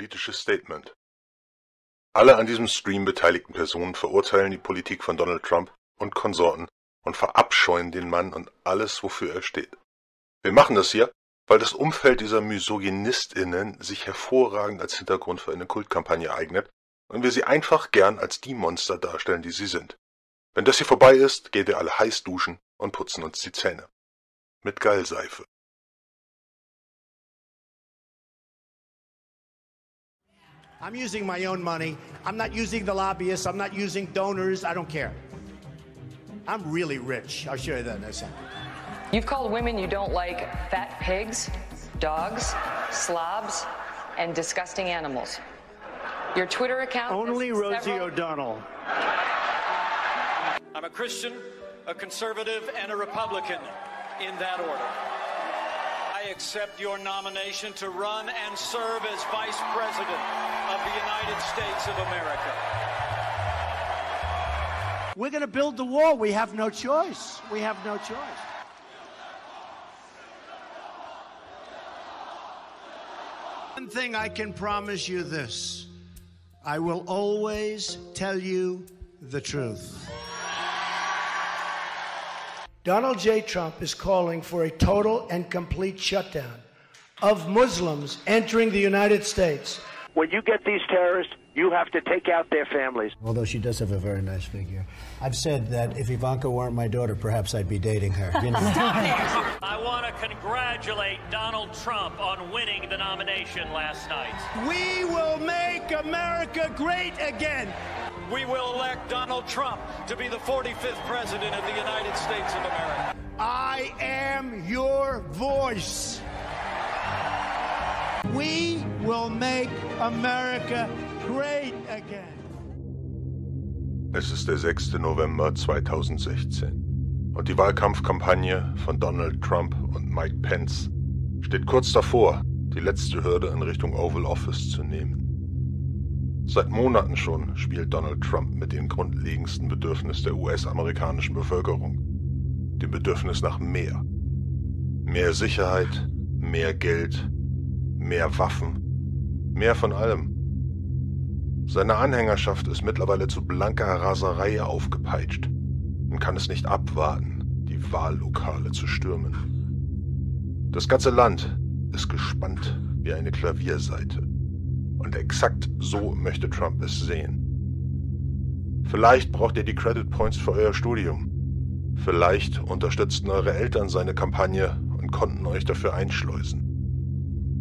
politisches Statement. Alle an diesem Stream beteiligten Personen verurteilen die Politik von Donald Trump und Konsorten und verabscheuen den Mann und alles, wofür er steht. Wir machen das hier, weil das Umfeld dieser MisogynistInnen sich hervorragend als Hintergrund für eine Kultkampagne eignet und wir sie einfach gern als die Monster darstellen, die sie sind. Wenn das hier vorbei ist, gehen wir alle heiß duschen und putzen uns die Zähne. Mit Gallseife. I'm using my own money. I'm not using the lobbyists. I'm not using donors. I don't care. I'm really rich. I'll show you that in a second. You've called women you don't like fat pigs, dogs, slobs, and disgusting animals. Your Twitter account. Only lists Rosie several- O'Donnell. I'm a Christian, a conservative, and a Republican in that order. I accept your nomination to run and serve as Vice President of the United States of America. We're going to build the wall. We have no choice. We have no choice. One thing I can promise you this I will always tell you the truth. Donald J. Trump is calling for a total and complete shutdown of Muslims entering the United States. When you get these terrorists, you have to take out their families. Although she does have a very nice figure. I've said that if Ivanka weren't my daughter, perhaps I'd be dating her. You know. I want to congratulate Donald Trump on winning the nomination last night. we will make America great again. We will elect Donald Trump to be the 45th President of the United States of America. I am your voice. We will make America great again. Es ist der 6. November 2016 und die Wahlkampfkampagne von Donald Trump und Mike Pence steht kurz davor, die letzte Hürde in Richtung Oval Office zu nehmen. Seit Monaten schon spielt Donald Trump mit dem grundlegendsten Bedürfnis der US-amerikanischen Bevölkerung, dem Bedürfnis nach mehr. Mehr Sicherheit, mehr Geld, mehr Waffen, mehr von allem. Seine Anhängerschaft ist mittlerweile zu blanker Raserei aufgepeitscht und kann es nicht abwarten, die Wahllokale zu stürmen. Das ganze Land ist gespannt wie eine Klavierseite. Und exakt so möchte Trump es sehen. Vielleicht braucht ihr die Credit Points für euer Studium. Vielleicht unterstützten eure Eltern seine Kampagne und konnten euch dafür einschleusen.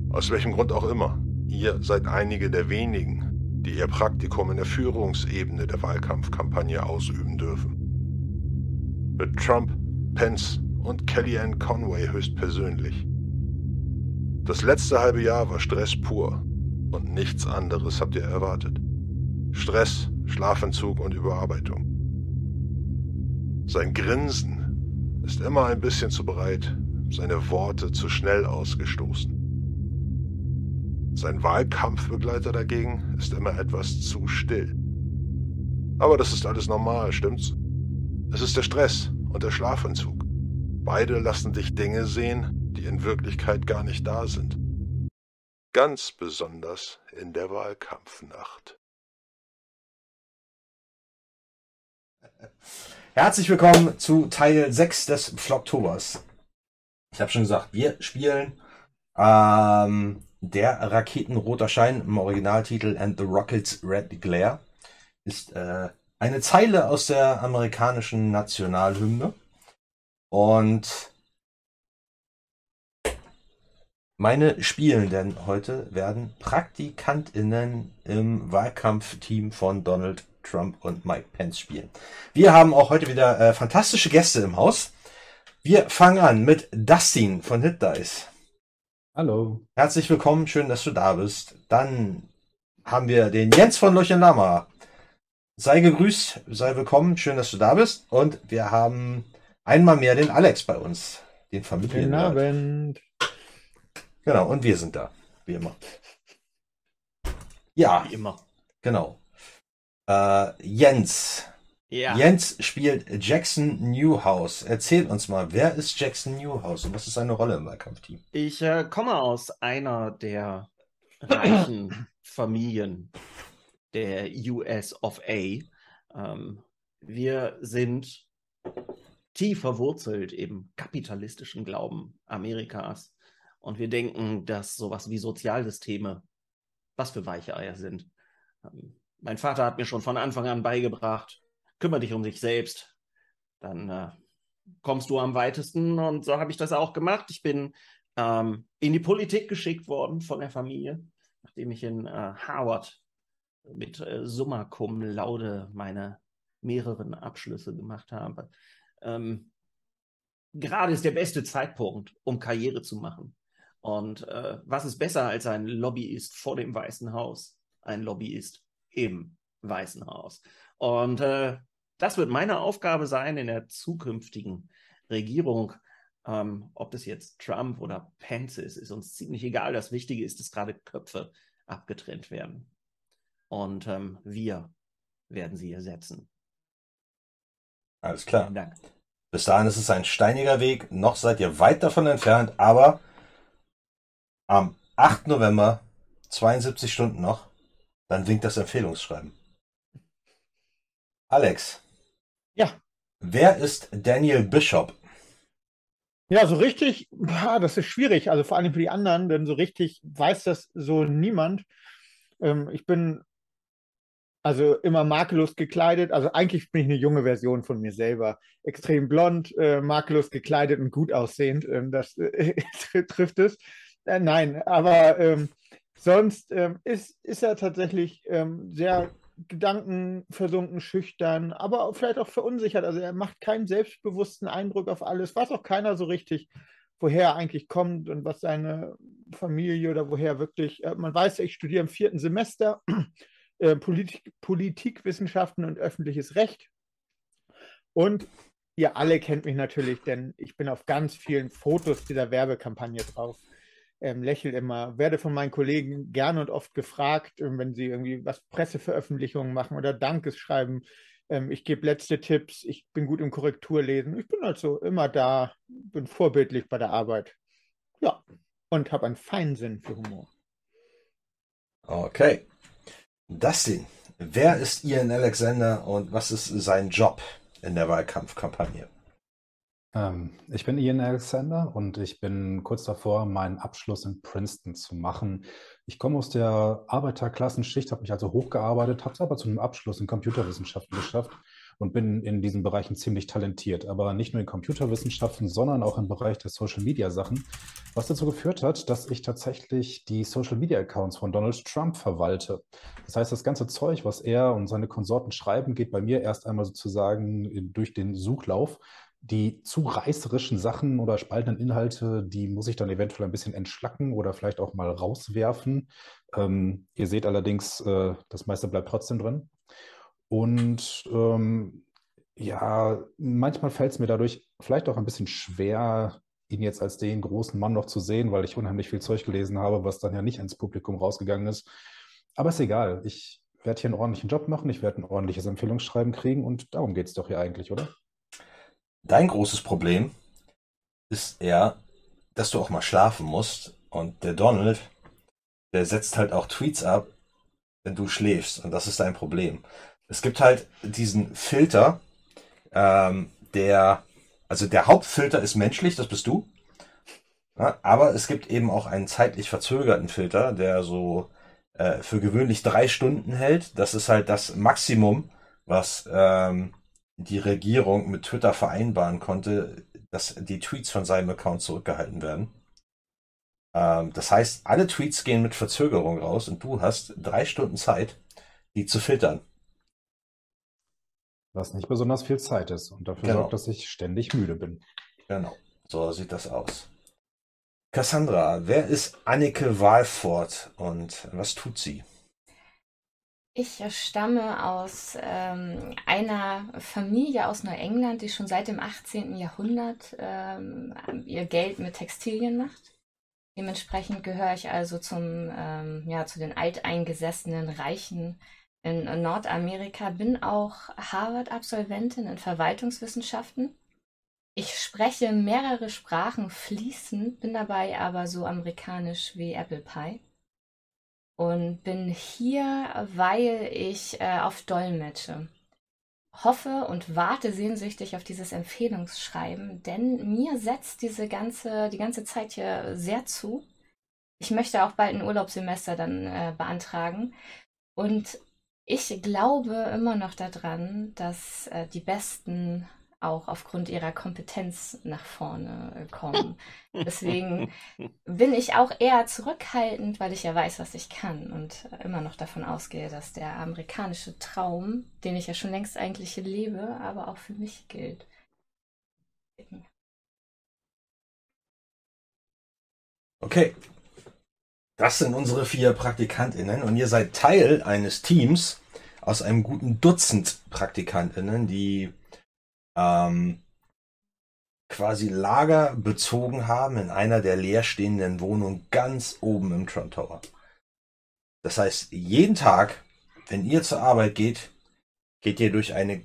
Aus welchem Grund auch immer, ihr seid einige der wenigen, die ihr Praktikum in der Führungsebene der Wahlkampfkampagne ausüben dürfen. Mit Trump, Pence und Kellyanne Conway höchstpersönlich. Das letzte halbe Jahr war Stress pur und nichts anderes habt ihr erwartet. Stress, Schlafentzug und Überarbeitung. Sein Grinsen ist immer ein bisschen zu breit, seine Worte zu schnell ausgestoßen. Sein Wahlkampfbegleiter dagegen ist immer etwas zu still. Aber das ist alles normal, stimmt's? Es ist der Stress und der Schlafentzug. Beide lassen dich Dinge sehen, die in Wirklichkeit gar nicht da sind. Ganz besonders in der Wahlkampfnacht. Herzlich willkommen zu Teil 6 des Vlogtobers. Ich habe schon gesagt, wir spielen ähm, der Raketenroter Schein im Originaltitel And the Rockets Red Glare. Ist äh, eine Zeile aus der amerikanischen Nationalhymne. Und meine Spielenden heute werden PraktikantInnen im Wahlkampfteam von Donald Trump und Mike Pence spielen. Wir haben auch heute wieder äh, fantastische Gäste im Haus. Wir fangen an mit Dustin von Hit Dice. Hallo. Herzlich willkommen, schön, dass du da bist. Dann haben wir den Jens von Lochen Lama. Sei gegrüßt, sei willkommen, schön, dass du da bist. Und wir haben einmal mehr den Alex bei uns, den Familien. Guten Abend. Genau, und wir sind da, wie immer. Ja, Wie immer. genau. Äh, Jens. Ja. Jens spielt Jackson Newhouse. Erzähl uns mal, wer ist Jackson Newhouse und was ist seine Rolle im Wahlkampfteam? Ich äh, komme aus einer der reichen Familien der US of A. Ähm, wir sind tief verwurzelt im kapitalistischen Glauben Amerikas. Und wir denken, dass sowas wie Sozialsysteme was für weiche Eier sind. Ähm, mein Vater hat mir schon von Anfang an beigebracht, kümmere dich um dich selbst. Dann äh, kommst du am weitesten. Und so habe ich das auch gemacht. Ich bin ähm, in die Politik geschickt worden von der Familie, nachdem ich in äh, Harvard mit äh, Summa Cum Laude meine mehreren Abschlüsse gemacht habe. Ähm, gerade ist der beste Zeitpunkt, um Karriere zu machen. Und äh, was ist besser als ein Lobbyist vor dem Weißen Haus? Ein Lobbyist im Weißen Haus. Und äh, das wird meine Aufgabe sein in der zukünftigen Regierung. Ähm, ob das jetzt Trump oder Pence ist, ist uns ziemlich egal. Das Wichtige ist, dass gerade Köpfe abgetrennt werden. Und ähm, wir werden sie ersetzen. Alles klar. Vielen Dank. Bis dahin ist es ein steiniger Weg. Noch seid ihr weit davon entfernt, aber am 8. November, 72 Stunden noch, dann winkt das Empfehlungsschreiben. Alex. Ja. Wer ist Daniel Bishop? Ja, so richtig, das ist schwierig, also vor allem für die anderen, denn so richtig weiß das so niemand. Ähm, ich bin also immer makellos gekleidet. Also eigentlich bin ich eine junge Version von mir selber. Extrem blond, äh, makellos gekleidet und gut aussehend. Ähm, das äh, trifft es. Äh, nein, aber ähm, sonst ähm, ist, ist er tatsächlich ähm, sehr gedankenversunken, schüchtern, aber vielleicht auch verunsichert. Also er macht keinen selbstbewussten Eindruck auf alles. Weiß auch keiner so richtig, woher er eigentlich kommt und was seine Familie oder woher wirklich. Äh, man weiß, ich studiere im vierten Semester äh, Politik, Politikwissenschaften und öffentliches Recht. Und ihr alle kennt mich natürlich, denn ich bin auf ganz vielen Fotos dieser Werbekampagne drauf. Ähm, lächel immer, werde von meinen Kollegen gerne und oft gefragt, ähm, wenn sie irgendwie was Presseveröffentlichungen machen oder Dankes schreiben. Ähm, ich gebe letzte Tipps, ich bin gut im Korrekturlesen. Ich bin also immer da, bin vorbildlich bei der Arbeit. Ja, und habe einen feinen Sinn für Humor. Okay. Dustin, wer ist Ian Alexander und was ist sein Job in der Wahlkampfkampagne? Ähm, ich bin Ian Alexander und ich bin kurz davor, meinen Abschluss in Princeton zu machen. Ich komme aus der Arbeiterklassenschicht, habe mich also hochgearbeitet, habe es aber zu einem Abschluss in Computerwissenschaften geschafft und bin in diesen Bereichen ziemlich talentiert. Aber nicht nur in Computerwissenschaften, sondern auch im Bereich der Social-Media-Sachen, was dazu geführt hat, dass ich tatsächlich die Social-Media-Accounts von Donald Trump verwalte. Das heißt, das ganze Zeug, was er und seine Konsorten schreiben, geht bei mir erst einmal sozusagen durch den Suchlauf. Die zu reißerischen Sachen oder spaltenden Inhalte, die muss ich dann eventuell ein bisschen entschlacken oder vielleicht auch mal rauswerfen. Ähm, ihr seht allerdings, äh, das meiste bleibt trotzdem drin. Und ähm, ja, manchmal fällt es mir dadurch vielleicht auch ein bisschen schwer, ihn jetzt als den großen Mann noch zu sehen, weil ich unheimlich viel Zeug gelesen habe, was dann ja nicht ins Publikum rausgegangen ist. Aber ist egal. Ich werde hier einen ordentlichen Job machen, ich werde ein ordentliches Empfehlungsschreiben kriegen und darum geht es doch hier eigentlich, oder? Dein großes Problem ist eher, dass du auch mal schlafen musst und der Donald, der setzt halt auch Tweets ab, wenn du schläfst und das ist dein Problem. Es gibt halt diesen Filter, ähm, der, also der Hauptfilter ist menschlich, das bist du. Ja, aber es gibt eben auch einen zeitlich verzögerten Filter, der so äh, für gewöhnlich drei Stunden hält. Das ist halt das Maximum, was ähm, die Regierung mit Twitter vereinbaren konnte, dass die Tweets von seinem Account zurückgehalten werden. Ähm, das heißt, alle Tweets gehen mit Verzögerung raus und du hast drei Stunden Zeit, die zu filtern. Was nicht besonders viel Zeit ist und dafür Genau. sorgt, dass ich ständig müde bin. Genau, so sieht das aus. Cassandra, wer ist Annike Walford und was tut sie? Ich stamme aus ähm, einer Familie aus Neuengland, die schon seit dem 18. Jahrhundert ähm, ihr Geld mit Textilien macht. Dementsprechend gehöre ich also zum, ähm, ja, zu den alteingesessenen Reichen in Nordamerika, bin auch Harvard-Absolventin in Verwaltungswissenschaften. Ich spreche mehrere Sprachen fließend, bin dabei aber so amerikanisch wie Apple Pie. Und bin hier, weil ich äh, auf Dolmetsche hoffe und warte sehnsüchtig auf dieses Empfehlungsschreiben, denn mir setzt diese ganze, die ganze Zeit hier sehr zu. Ich möchte auch bald ein Urlaubssemester dann äh, beantragen. Und ich glaube immer noch daran, dass äh, die besten auch aufgrund ihrer Kompetenz nach vorne äh, kommen. Deswegen bin ich auch eher zurückhaltend, weil ich ja weiß, was ich kann und immer noch davon ausgehe, dass der amerikanische Traum, den ich ja schon längst eigentlich lebe, aber auch für mich gilt. Okay. Das sind unsere vier PraktikantInnen und ihr seid Teil eines Teams aus einem guten Dutzend PraktikantInnen, die ähm, quasi Lager bezogen haben in einer der leerstehenden Wohnungen ganz oben im Trump Tower. Das heißt, jeden Tag, wenn ihr zur Arbeit geht, geht ihr durch eine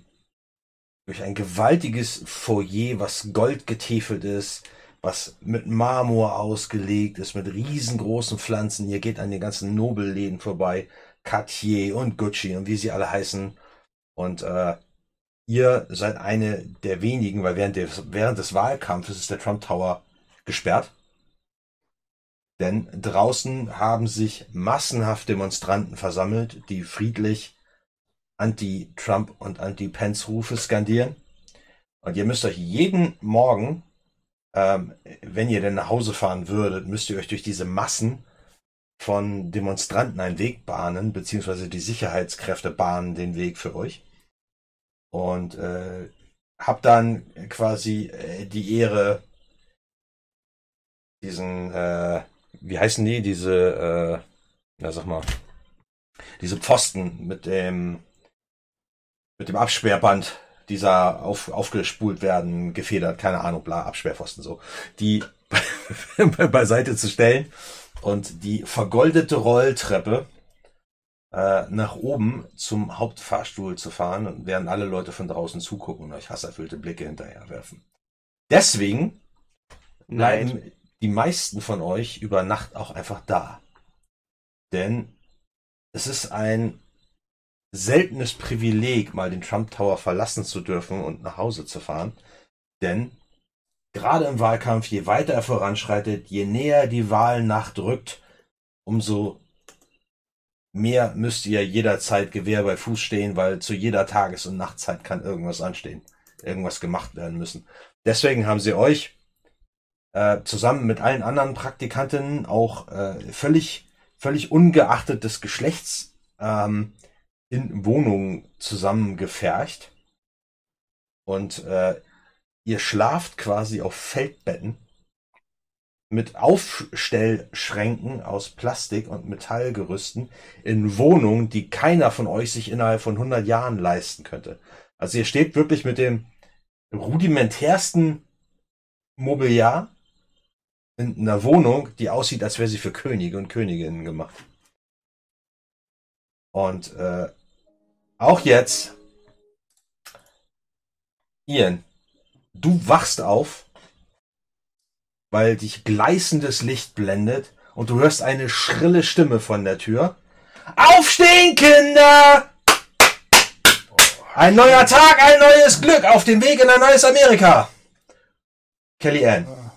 durch ein gewaltiges Foyer, was goldgetäfelt ist, was mit Marmor ausgelegt ist, mit riesengroßen Pflanzen. Ihr geht an den ganzen Nobelläden vorbei, Cartier und Gucci und wie sie alle heißen. Und äh, ihr seid eine der wenigen, weil während des, während des Wahlkampfes ist der Trump Tower gesperrt. Denn draußen haben sich massenhaft Demonstranten versammelt, die friedlich Anti-Trump und Anti-Pence-Rufe skandieren. Und ihr müsst euch jeden Morgen, ähm, wenn ihr denn nach Hause fahren würdet, müsst ihr euch durch diese Massen von Demonstranten einen Weg bahnen, beziehungsweise die Sicherheitskräfte bahnen den Weg für euch und äh, habe dann quasi äh, die Ehre, diesen, äh, wie heißen die, diese, äh, na sag mal, diese Pfosten mit dem, mit dem Absperrband, dieser auf, aufgespult werden, gefedert, keine Ahnung, bla, Absperrpfosten so, die beiseite zu stellen. Und die vergoldete Rolltreppe äh, nach oben zum Hauptfahrstuhl zu fahren und während alle Leute von draußen zugucken und euch hasserfüllte Blicke hinterherwerfen. Deswegen bleiben Nein. die meisten von euch über Nacht auch einfach da. Denn es ist ein seltenes Privileg, mal den Trump Tower verlassen zu dürfen und nach Hause zu fahren. Denn gerade im Wahlkampf, je weiter er voranschreitet, je näher die Wahlnacht rückt, umso mehr müsst ihr jederzeit Gewehr bei Fuß stehen, weil zu jeder Tages- und Nachtzeit kann irgendwas anstehen, irgendwas gemacht werden müssen. Deswegen haben sie euch äh, zusammen mit allen anderen Praktikantinnen auch äh, völlig, völlig ungeachtet des Geschlechts ähm, in Wohnungen zusammengefercht. Und äh, ihr schlaft quasi auf Feldbetten mit Aufstellschränken aus Plastik und Metallgerüsten in Wohnungen, die keiner von euch sich innerhalb von 100 Jahren leisten könnte. Also ihr steht wirklich mit dem rudimentärsten Mobiliar in einer Wohnung, die aussieht, als wäre sie für Könige und Königinnen gemacht. Und äh, auch jetzt, Ian, du wachst auf weil dich gleißendes Licht blendet und du hörst eine schrille Stimme von der Tür. Aufstehen, Kinder! Ein neuer Tag, ein neues Glück auf dem Weg in ein neues Amerika. Kelly Ann.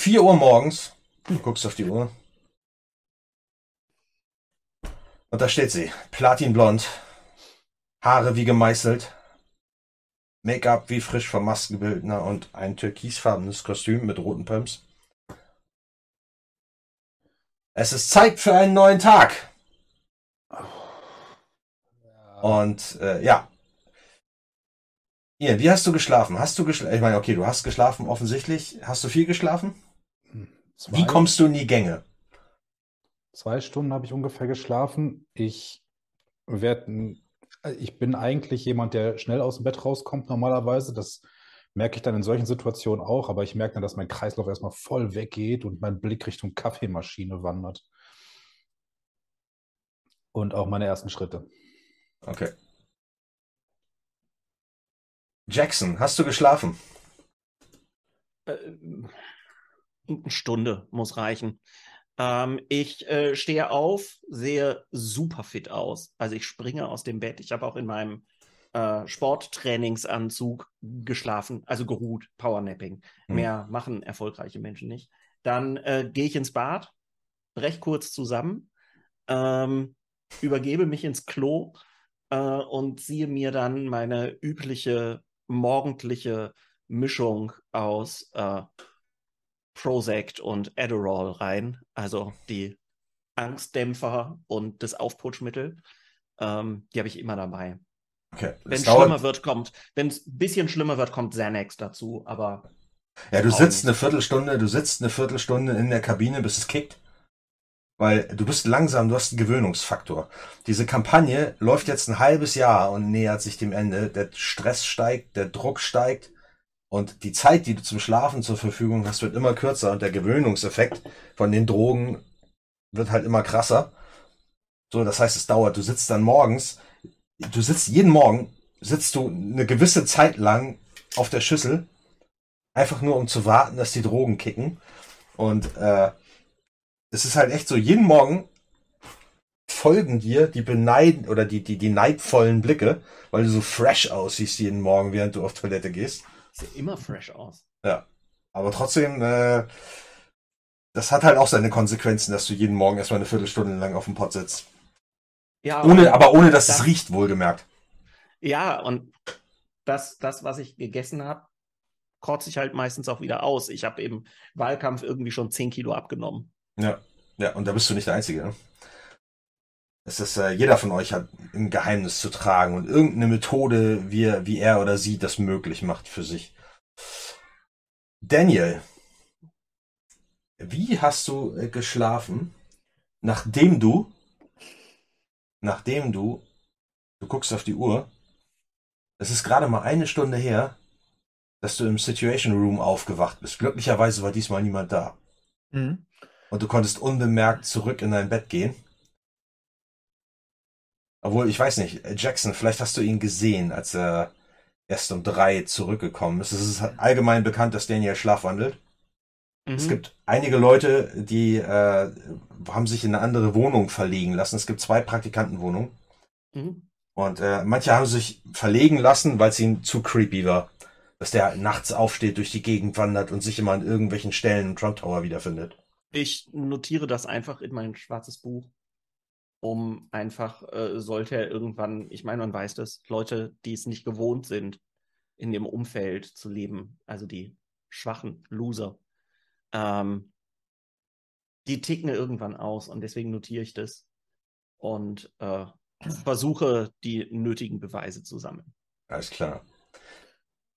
4 Uhr morgens. Du guckst auf die Uhr. Und da steht sie. Platinblond. Haare wie gemeißelt. Make-up wie frisch vom Maskenbildner und ein türkisfarbenes Kostüm mit roten Pumps. Es ist Zeit für einen neuen Tag. Und äh, ja. Ian, wie hast du geschlafen? Hast du geschlafen? Ich meine, okay, du hast geschlafen offensichtlich. Hast du viel geschlafen? Zwei, wie kommst du in die Gänge? Zwei Stunden habe ich ungefähr geschlafen. Ich werde ich bin eigentlich jemand, der schnell aus dem Bett rauskommt normalerweise. Das merke ich dann in solchen Situationen auch, aber ich merke dann, dass mein Kreislauf erstmal voll weggeht und mein Blick Richtung Kaffeemaschine wandert. Und auch meine ersten Schritte. Okay. Jackson, hast du geschlafen? Äh, eine Stunde muss reichen. Ähm, ich äh, stehe auf, sehe super fit aus. Also ich springe aus dem Bett. Ich habe auch in meinem äh, Sporttrainingsanzug geschlafen, also geruht, Powernapping. Hm. Mehr machen erfolgreiche Menschen nicht. Dann äh, gehe ich ins Bad, brech kurz zusammen, ähm, übergebe mich ins Klo äh, und ziehe mir dann meine übliche morgendliche Mischung aus äh, Prozac und Adderall rein, also die Angstdämpfer und das Aufputschmittel. Ähm, die habe ich immer dabei. Okay. Wenn es schlimmer wird, kommt, wenn es ein bisschen schlimmer wird, kommt Xanax dazu, aber Ja, du sitzt nicht. eine Viertelstunde, du sitzt eine Viertelstunde in der Kabine, bis es kickt. Weil du bist langsam, du hast einen Gewöhnungsfaktor. Diese Kampagne läuft jetzt ein halbes Jahr und nähert sich dem Ende. Der Stress steigt, der Druck steigt und die Zeit, die du zum Schlafen zur Verfügung hast, wird immer kürzer und der Gewöhnungseffekt von den Drogen wird halt immer krasser. So, das heißt, es dauert. Du sitzt dann morgens, du sitzt jeden Morgen, sitzt du eine gewisse Zeit lang auf der Schüssel einfach nur um zu warten, dass die Drogen kicken. Und äh, es ist halt echt so, jeden Morgen folgen dir die beneiden oder die, die, die neidvollen Blicke, weil du so fresh aussiehst jeden Morgen, während du auf Toilette gehst. Sieht immer fresh aus. Ja. Aber trotzdem, äh, das hat halt auch seine Konsequenzen, dass du jeden Morgen erstmal eine Viertelstunde lang auf dem Pott sitzt. Ja, Ohne, aber ohne, dass das- es riecht, wohlgemerkt. Ja, und das, das, was ich gegessen habe, kotze ich halt meistens auch wieder aus. Ich habe im Wahlkampf irgendwie schon 10 Kilo abgenommen. Ja, ja, und da bist du nicht der Einzige. Ne? Es ist, äh, jeder von euch hat ein Geheimnis zu tragen und irgendeine Methode, wie, er- wie er oder sie das möglich macht für sich. Daniel, wie hast du äh, geschlafen, nachdem du, nachdem du, du guckst auf die Uhr, es ist gerade mal eine Stunde her, dass du im Situation Room aufgewacht bist. Glücklicherweise war diesmal niemand da. Mhm. Und du konntest unbemerkt zurück in dein Bett gehen. Obwohl, ich weiß nicht, Jackson, vielleicht hast du ihn gesehen, als er erst um drei zurückgekommen ist. Es ist allgemein bekannt, dass Daniel schlafwandelt. Es Mhm. gibt einige Leute, die äh, haben sich in eine andere Wohnung verlegen lassen. Es gibt zwei Praktikantenwohnungen. Mhm. Und äh, manche haben sich verlegen lassen, weil es ihnen zu creepy war. Dass der halt nachts aufsteht, durch die Gegend wandert und sich immer an irgendwelchen Stellen im Trump Tower wiederfindet. Ich notiere das einfach in mein schwarzes Buch, um einfach, äh, sollte er irgendwann, ich meine, man weiß das, Leute, die es nicht gewohnt sind, in dem Umfeld zu leben, also die schwachen Loser, ähm, die ticken irgendwann aus und deswegen notiere ich das und äh, versuche, die nötigen Beweise zu sammeln. Alles klar.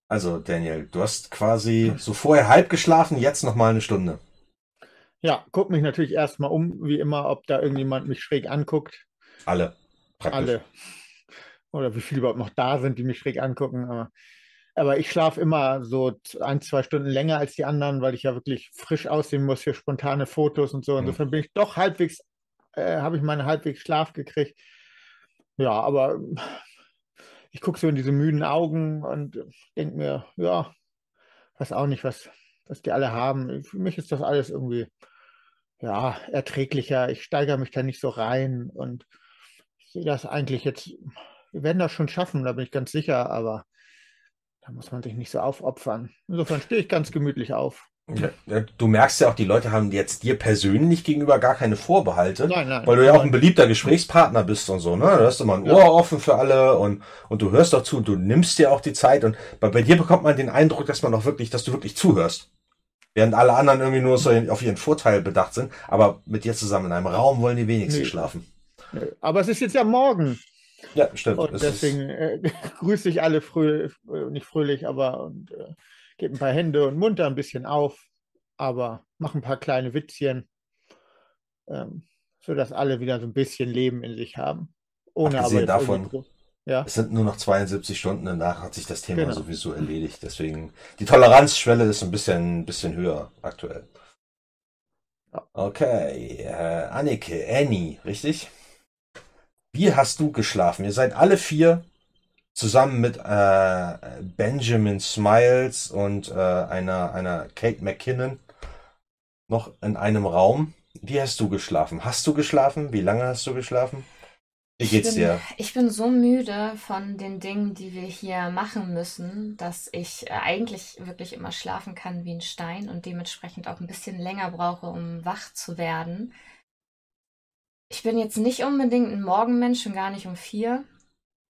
Also, Daniel, du hast quasi so vorher halb geschlafen, jetzt noch mal eine Stunde. Ja, guck mich natürlich erstmal um, wie immer, ob da irgendjemand mich schräg anguckt. Alle. Praktisch. Alle. Oder wie viele überhaupt noch da sind, die mich schräg angucken. Aber, aber ich schlafe immer so ein, zwei Stunden länger als die anderen, weil ich ja wirklich frisch aussehen muss für spontane Fotos und so. Insofern bin ich doch halbwegs, äh, habe ich meinen halbwegs Schlaf gekriegt. Ja, aber ich gucke so in diese müden Augen und denke mir, ja, weiß auch nicht, was, was die alle haben. Für mich ist das alles irgendwie, ja, erträglicher. Ich steigere mich da nicht so rein und ich sehe das eigentlich jetzt, wir werden das schon schaffen, da bin ich ganz sicher, aber da muss man sich nicht so aufopfern. Insofern stehe ich ganz gemütlich auf. Ja, ja, Du merkst ja auch, die Leute haben jetzt dir persönlich gegenüber gar keine Vorbehalte, Nein, nein. weil du ja auch ein beliebter Gesprächspartner bist und so, ne? Du hast immer ein Ohr offen für alle und, und du hörst auch zu, du nimmst dir auch die Zeit und bei, bei dir bekommt man den Eindruck, dass man auch wirklich, dass du wirklich zuhörst. Während alle anderen irgendwie nur so auf ihren Vorteil bedacht sind, aber mit dir zusammen in einem Raum wollen die wenigsten Nee. schlafen. Aber es ist jetzt ja morgen. Ja, stimmt. Und deswegen äh, grüße ich alle fröh, äh, nicht fröhlich, aber und äh, gebe ein paar Hände und munter ein bisschen auf, aber mache ein paar kleine Witzchen, ähm, sodass alle wieder so ein bisschen Leben in sich haben. Ohne aber Abgesehen jetzt davon, ja. Es sind nur noch 72 Stunden, danach hat sich das Thema Genau. sowieso erledigt. Deswegen, die Toleranzschwelle ist ein bisschen, ein bisschen höher aktuell. Okay, äh, Annike, Annie, richtig? Wie hast du geschlafen? Ihr seid alle vier zusammen mit äh, Benjamin Smiles und äh, einer, einer Kate McKinnon noch in einem Raum. wie hast du geschlafen? Hast du geschlafen? Wie lange hast du geschlafen? Wie Ich geht's bin, dir? ich bin so müde von den Dingen, die wir hier machen müssen, dass ich äh, eigentlich wirklich immer schlafen kann wie ein Stein und dementsprechend auch ein bisschen länger brauche, um wach zu werden. Ich bin jetzt nicht unbedingt ein Morgenmensch und gar nicht um vier,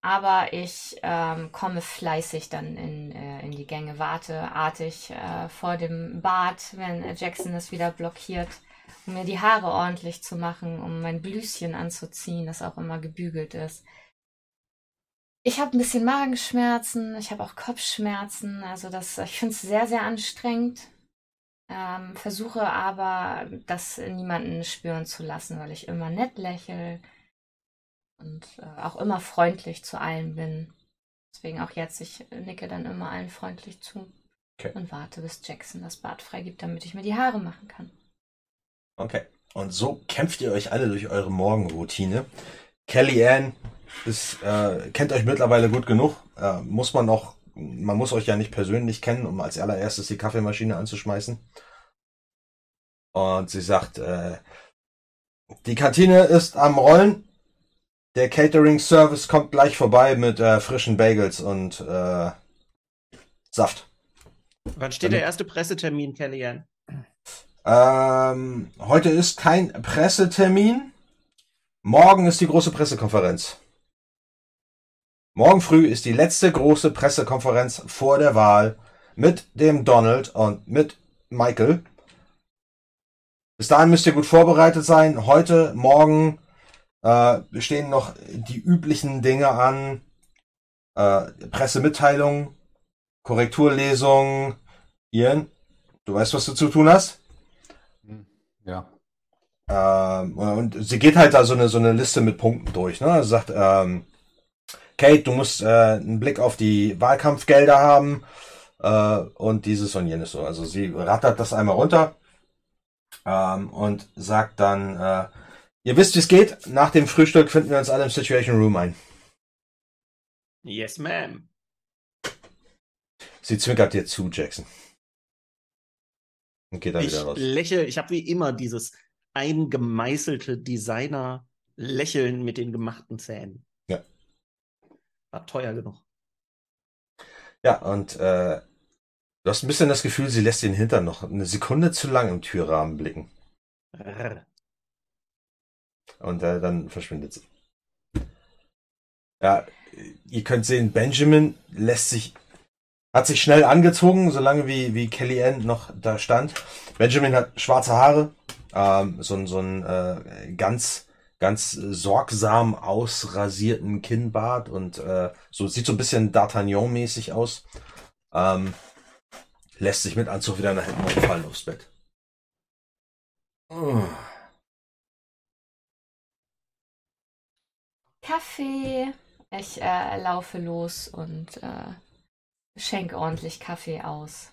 aber ich ähm, komme fleißig dann in, äh, in die Gänge, warte artig äh, vor dem Bad, wenn äh, Jackson es wieder blockiert, um mir die Haare ordentlich zu machen, um mein Blüschen anzuziehen, das auch immer gebügelt ist. Ich habe ein bisschen Magenschmerzen, ich habe auch Kopfschmerzen, also das, ich finde es sehr, sehr anstrengend. Ähm, versuche aber, das niemanden spüren zu lassen, weil ich immer nett lächle und äh, auch immer freundlich zu allen bin. Deswegen auch jetzt, ich nicke dann immer allen freundlich zu Okay. und warte, bis Jackson das Bad freigibt, damit ich mir die Haare machen kann. Okay. Und so kämpft ihr euch alle durch eure Morgenroutine. Kellyanne ist, äh, kennt euch mittlerweile gut genug. Äh, muss man auch, man muss euch ja nicht persönlich kennen, um als allererstes die Kaffeemaschine anzuschmeißen. Und sie sagt, äh, die Kantine ist am Rollen. Der Catering Service kommt gleich vorbei mit äh, frischen Bagels und äh, Saft. Wann steht der erste Pressetermin, Kellyanne? Ähm, heute ist kein Pressetermin. Morgen ist die große Pressekonferenz. Morgen früh ist die letzte große Pressekonferenz vor der Wahl mit dem Donald und mit Michael. Bis dahin müsst ihr gut vorbereitet sein. Heute, morgen äh, stehen noch die üblichen Dinge an. Äh, Pressemitteilung, Korrekturlesung. Ian, du weißt, was du zu tun hast? Ja. Ähm, und sie geht halt da so eine, so eine Liste mit Punkten durch. Ne? Also sagt, ähm, Kate, du musst äh, einen Blick auf die Wahlkampfgelder haben äh, und dieses und jenes so. Also sie rattert das einmal runter ähm, und sagt dann, äh, ihr wisst, wie es geht. Nach dem Frühstück finden wir uns alle im Situation Room ein. Yes, ma'am. Sie zwinkert dir zu, Jackson. Und geht dann Ich wieder raus. lächle, ich habe wie immer dieses eingemeißelte Designer-Lächeln mit den gemachten Zähnen. Ja. War teuer genug. Ja, und äh, du hast ein bisschen das Gefühl, sie lässt den Hintern noch eine Sekunde zu lang im Türrahmen blicken. Rrr. Und äh, dann verschwindet sie. Ja, ihr könnt sehen, Benjamin lässt sich, hat sich schnell angezogen, solange wie, wie Kellyanne noch da stand. Benjamin hat schwarze Haare, ähm, so, so ein äh, ganz, ganz sorgsam ausrasierten Kinnbart und äh, so sieht so ein bisschen D'Artagnan-mäßig aus. Ähm, lässt sich mit Anzug wieder nach hinten umfallen aufs Bett. Oh. Kaffee. Ich äh, laufe los und äh, schenke ordentlich Kaffee aus.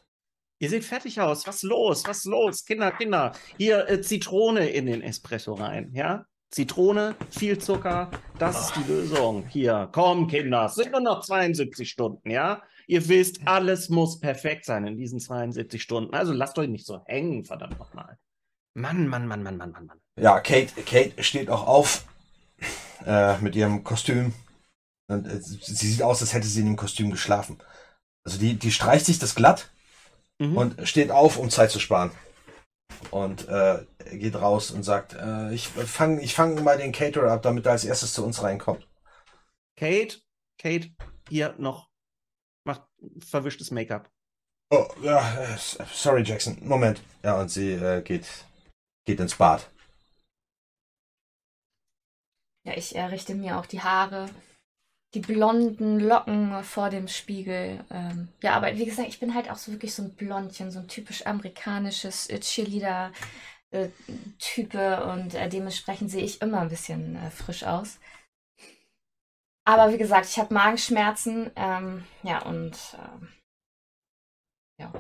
Ihr seht fertig aus. Was los? Was los? Kinder, Kinder. Hier äh, Zitrone in den Espresso rein, ja? Zitrone, viel Zucker, das ist die Lösung. Hier, komm, Kinder, es sind nur noch 72 Stunden, ja? Ihr wisst, alles muss perfekt sein in diesen 72 Stunden. Also lasst euch nicht so hängen, verdammt nochmal. Mann, Mann, Mann, Mann, Mann, Mann, Mann. Ja, Kate, Kate steht auch auf äh, mit ihrem Kostüm. Und äh, sie sieht aus, als hätte sie in dem Kostüm geschlafen. Also die, die streicht sich das glatt Mhm. und steht auf, um Zeit zu sparen. Und äh, geht raus und sagt, äh, ich fange ich fang mal den Caterer ab, damit er als erstes zu uns reinkommt. Kate, Kate, hier noch, macht verwischtes Make-up. Oh, ja, sorry, Jackson. Moment. Ja, und sie äh, geht, geht ins Bad. Ja, ich äh, richte mir auch die Haare, die blonden Locken vor dem Spiegel. Ähm, ja, aber wie gesagt, ich bin halt auch so wirklich so ein Blondchen, so ein typisch amerikanisches äh, Cheerleader-Type und äh, dementsprechend sehe ich immer ein bisschen äh, frisch aus. Aber wie gesagt, ich habe Magenschmerzen, ähm, ja, und ähm, ja,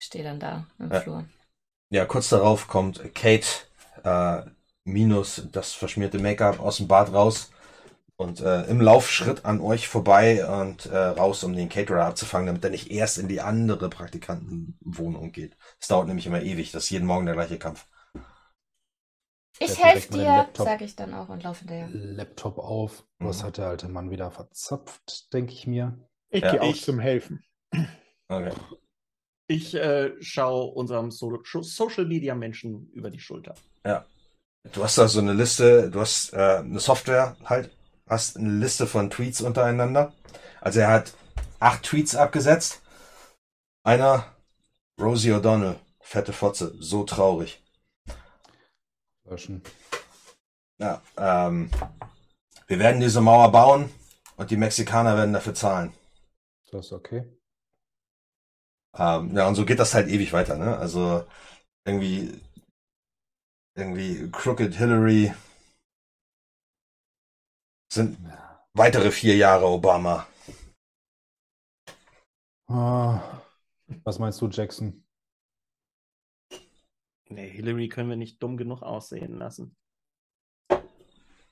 stehe dann da im Ja. Flur. Ja, kurz darauf kommt Kate äh, minus das verschmierte Make-up aus dem Bad raus und äh, im Laufschritt an euch vorbei und äh, raus, um den Caterer abzufangen, damit er nicht erst in die andere Praktikantenwohnung geht. Es dauert nämlich immer ewig, das ist jeden Morgen der gleiche Kampf. Ich helfe dir, sage ich dann auch und laufe hinterher. Laptop auf. Was Mhm. hat der alte Mann wieder verzapft, denke ich mir. Ich Ja, gehe auch zum Helfen. Okay. Ich äh, schaue unserem so Social Media Menschen über die Schulter. Ja. Du hast da so eine Liste, du hast äh, eine Software halt, hast eine Liste von Tweets untereinander. Also er hat acht Tweets abgesetzt. Einer, Rosie O'Donnell, fette Fotze, so traurig. Löschen. Ja, ähm, wir werden diese Mauer bauen und die Mexikaner werden dafür zahlen. Das ist okay. Ähm, ja, und so geht das halt ewig weiter, ne? Also irgendwie, irgendwie Crooked Hillary sind weitere vier Jahre Obama. Ah, was meinst du, Jackson? Nee, Hillary können wir nicht dumm genug aussehen lassen.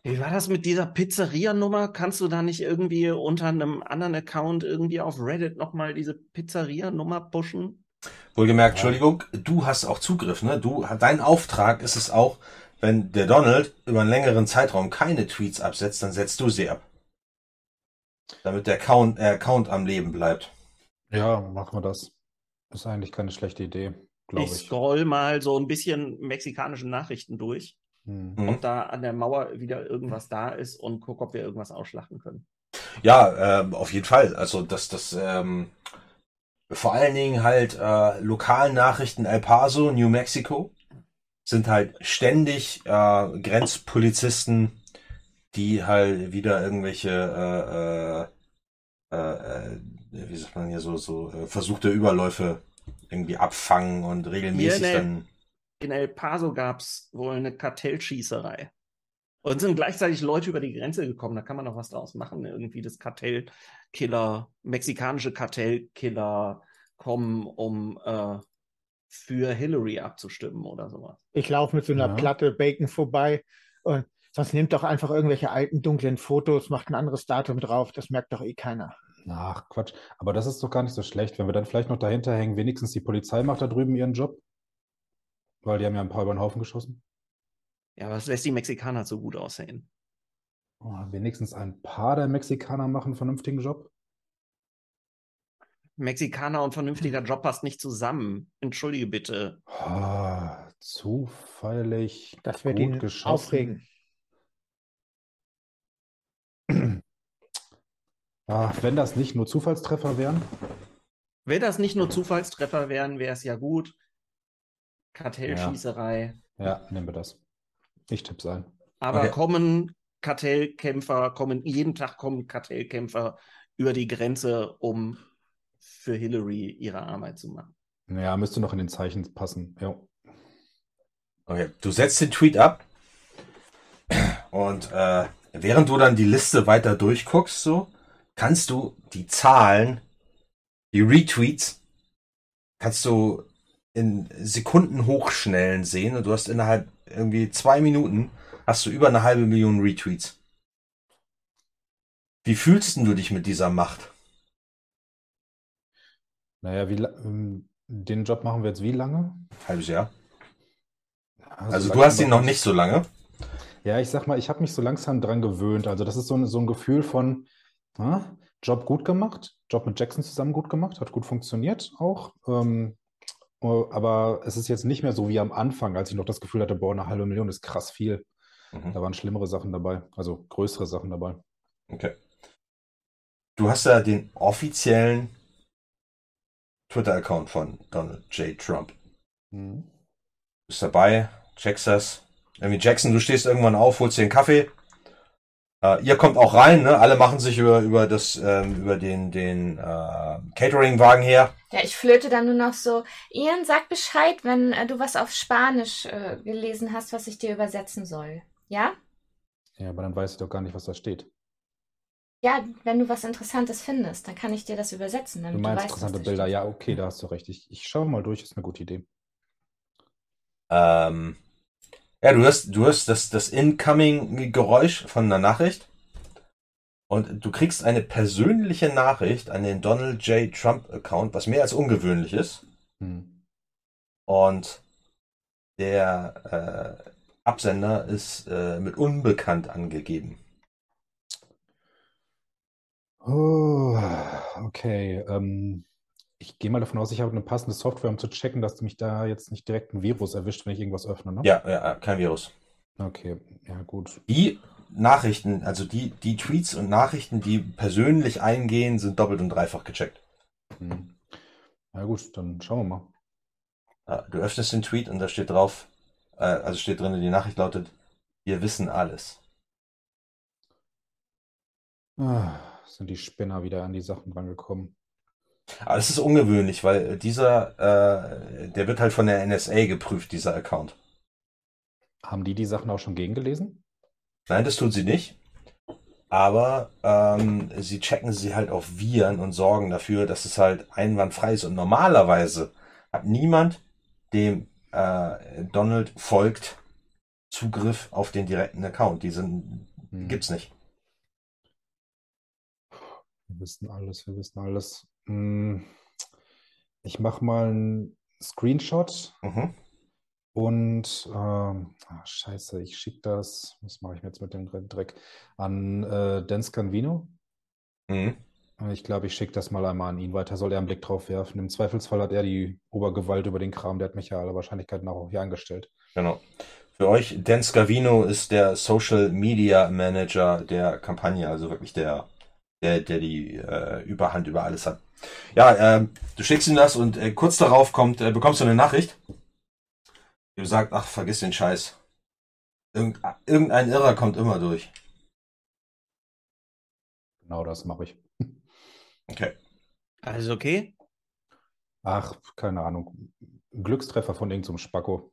Wie war das mit dieser Pizzeria-Nummer? Kannst du da nicht irgendwie unter einem anderen Account irgendwie auf Reddit nochmal diese Pizzeria-Nummer pushen? Wohlgemerkt, Entschuldigung, du hast auch Zugriff, ne? Du, dein Auftrag ist es auch, wenn der Donald über einen längeren Zeitraum keine Tweets absetzt, dann setzt du sie ab. Damit der Account, äh, Account am Leben bleibt. Ja, machen wir das. Ist eigentlich keine schlechte Idee, glaube Ich ich. scroll mal so ein bisschen mexikanische Nachrichten durch, Hm. Mhm. ob da an der Mauer wieder irgendwas da ist und guck, ob wir irgendwas ausschlachten können. Ja, ähm, auf jeden Fall. Also das, das, ähm, vor allen Dingen halt äh, Lokalnachrichten El Paso, New Mexico, sind halt ständig äh, Grenzpolizisten, die halt wieder irgendwelche, äh, äh, äh, äh, wie sagt man hier so, so äh, versuchte Überläufe irgendwie abfangen und regelmäßig ne. dann. In El Paso gab es wohl eine Kartellschießerei. Und sind gleichzeitig Leute über die Grenze gekommen. Da kann man noch was draus machen. Irgendwie das Kartellkiller, mexikanische Kartellkiller kommen, um äh, für Hillary abzustimmen oder sowas. Ich laufe mit so einer Ja. Platte Bacon vorbei und sonst nehmt doch einfach irgendwelche alten, dunklen Fotos, macht ein anderes Datum drauf, das merkt doch eh keiner. Ach, Quatsch. Aber das ist doch gar nicht so schlecht, wenn wir dann vielleicht noch dahinter hängen, wenigstens die Polizei macht da drüben ihren Job. Weil die haben ja ein paar über den Haufen geschossen. Ja, was lässt die Mexikaner so gut aussehen? Oh, wenigstens ein paar der Mexikaner machen einen vernünftigen Job. Mexikaner und vernünftiger Job passt nicht zusammen. Entschuldige bitte. Ah, zufällig Das wird gut ihn geschossen. aufregen. Ah, wenn das nicht nur Zufallstreffer wären. Wenn das nicht nur Zufallstreffer wären, wäre es ja gut. Kartellschießerei. Ja, nehmen wir das. Ich tipp's ein. Aber Okay. kommen Kartellkämpfer, kommen jeden Tag kommen Kartellkämpfer über die Grenze, um für Hillary ihre Arbeit zu machen. Ja, müsste noch in den Zeichen passen. Ja. Okay, du setzt den Tweet ab und äh, während du dann die Liste weiter durchguckst, so kannst du die Zahlen, die Retweets, kannst du in Sekunden hochschnellen sehen und du hast innerhalb irgendwie zwei Minuten hast du über eine halbe Million Retweets. Wie fühlst denn du dich mit dieser Macht? Naja, wie, ähm, den Job machen wir jetzt wie lange? Halbes Jahr. Also, Also so du hast ihn noch nicht so lange. Ja, ich sag mal, ich habe mich so langsam dran gewöhnt. Also das ist so ein, so ein Gefühl von ah, Job gut gemacht, Job mit Jackson zusammen gut gemacht, hat gut funktioniert auch. Ähm, oh, aber es ist jetzt nicht mehr so wie am Anfang, als ich noch das Gefühl hatte, boah, eine halbe Million ist krass viel. Mhm. Da waren schlimmere Sachen dabei, also größere Sachen dabei. Okay. Du hast da den offiziellen Twitter-Account von Donald J. Trump. Mhm. Bist dabei, checkst das. Irgendwie Jackson, du stehst irgendwann auf, holst dir einen Kaffee. Äh, ihr kommt auch rein, ne? Alle machen sich über, über das, ähm, über den, den äh, Catering-Wagen her. Ja, ich flöte dann nur noch so, Ian, sag Bescheid, wenn äh, du was auf Spanisch äh, gelesen hast, was ich dir übersetzen soll. Ja? Ja, aber dann weiß ich doch gar nicht, was da steht. Ja, wenn du was Interessantes findest, dann kann ich dir das übersetzen, Du damit du, meinst weißt, interessante Bilder. steht. Ja, okay, da hast du recht. Ich, ich schaue mal durch, ist eine gute Idee. Ähm, ja, du hörst, du hörst das, das Incoming-Geräusch von einer Nachricht. Und du kriegst eine persönliche Nachricht an den Donald J. Trump-Account, was mehr als ungewöhnlich ist. Hm. Und der, äh, Absender ist äh, mit unbekannt angegeben. Oh, okay. Ähm, ich gehe mal davon aus, ich habe eine passende Software, um zu checken, dass mich da jetzt nicht direkt ein Virus erwischt, wenn ich irgendwas öffne, ne? Ja, ja, kein Virus. Okay, ja gut. Die Nachrichten, also die, die Tweets und Nachrichten, die persönlich eingehen, sind doppelt und dreifach gecheckt. Hm. Ja gut, dann schauen wir mal. Ja, du öffnest den Tweet und da steht drauf, äh, also steht drin, die Nachricht lautet, wir wissen alles. Ah, sind die Spinner wieder an die Sachen rangekommen. Aber das ist ungewöhnlich, weil dieser, äh, der wird halt von der NSA geprüft, dieser Account. Haben die die Sachen auch schon gegengelesen? Nein, das tut sie nicht. Aber ähm, sie checken sie halt auf Viren und sorgen dafür, dass es halt einwandfrei ist. Und normalerweise hat niemand, dem äh, Donald folgt, Zugriff auf den direkten Account. Die sind, Hm. gibt's nicht. Wir wissen alles, wir wissen alles. Hm, Ich mache mal einen Screenshot Mhm. und ähm, ah, scheiße, ich schicke das, was mache ich mir jetzt mit dem Dre- Dreck, an äh, Dan Scanvino. Mhm. Ich glaube, ich schicke das mal einmal an ihn weiter, soll er einen Blick drauf werfen. Im Zweifelsfall hat er die Obergewalt über den Kram, der hat mich ja aller Wahrscheinlichkeit nach auch hier angestellt. Genau. Für euch, Dan Scavino ist der Social Media Manager der Kampagne, also wirklich der, der, der die äh, Überhand über alles hat. Ja, ähm, du schickst ihm das und äh, kurz darauf kommt, äh, bekommst du eine Nachricht, die sagt, ach, vergiss den Scheiß. Irgend, irgendein Irrer kommt immer durch. Genau das mache ich. Okay. Alles okay? Ach, keine Ahnung. Glückstreffer von irgendeinem Spacko.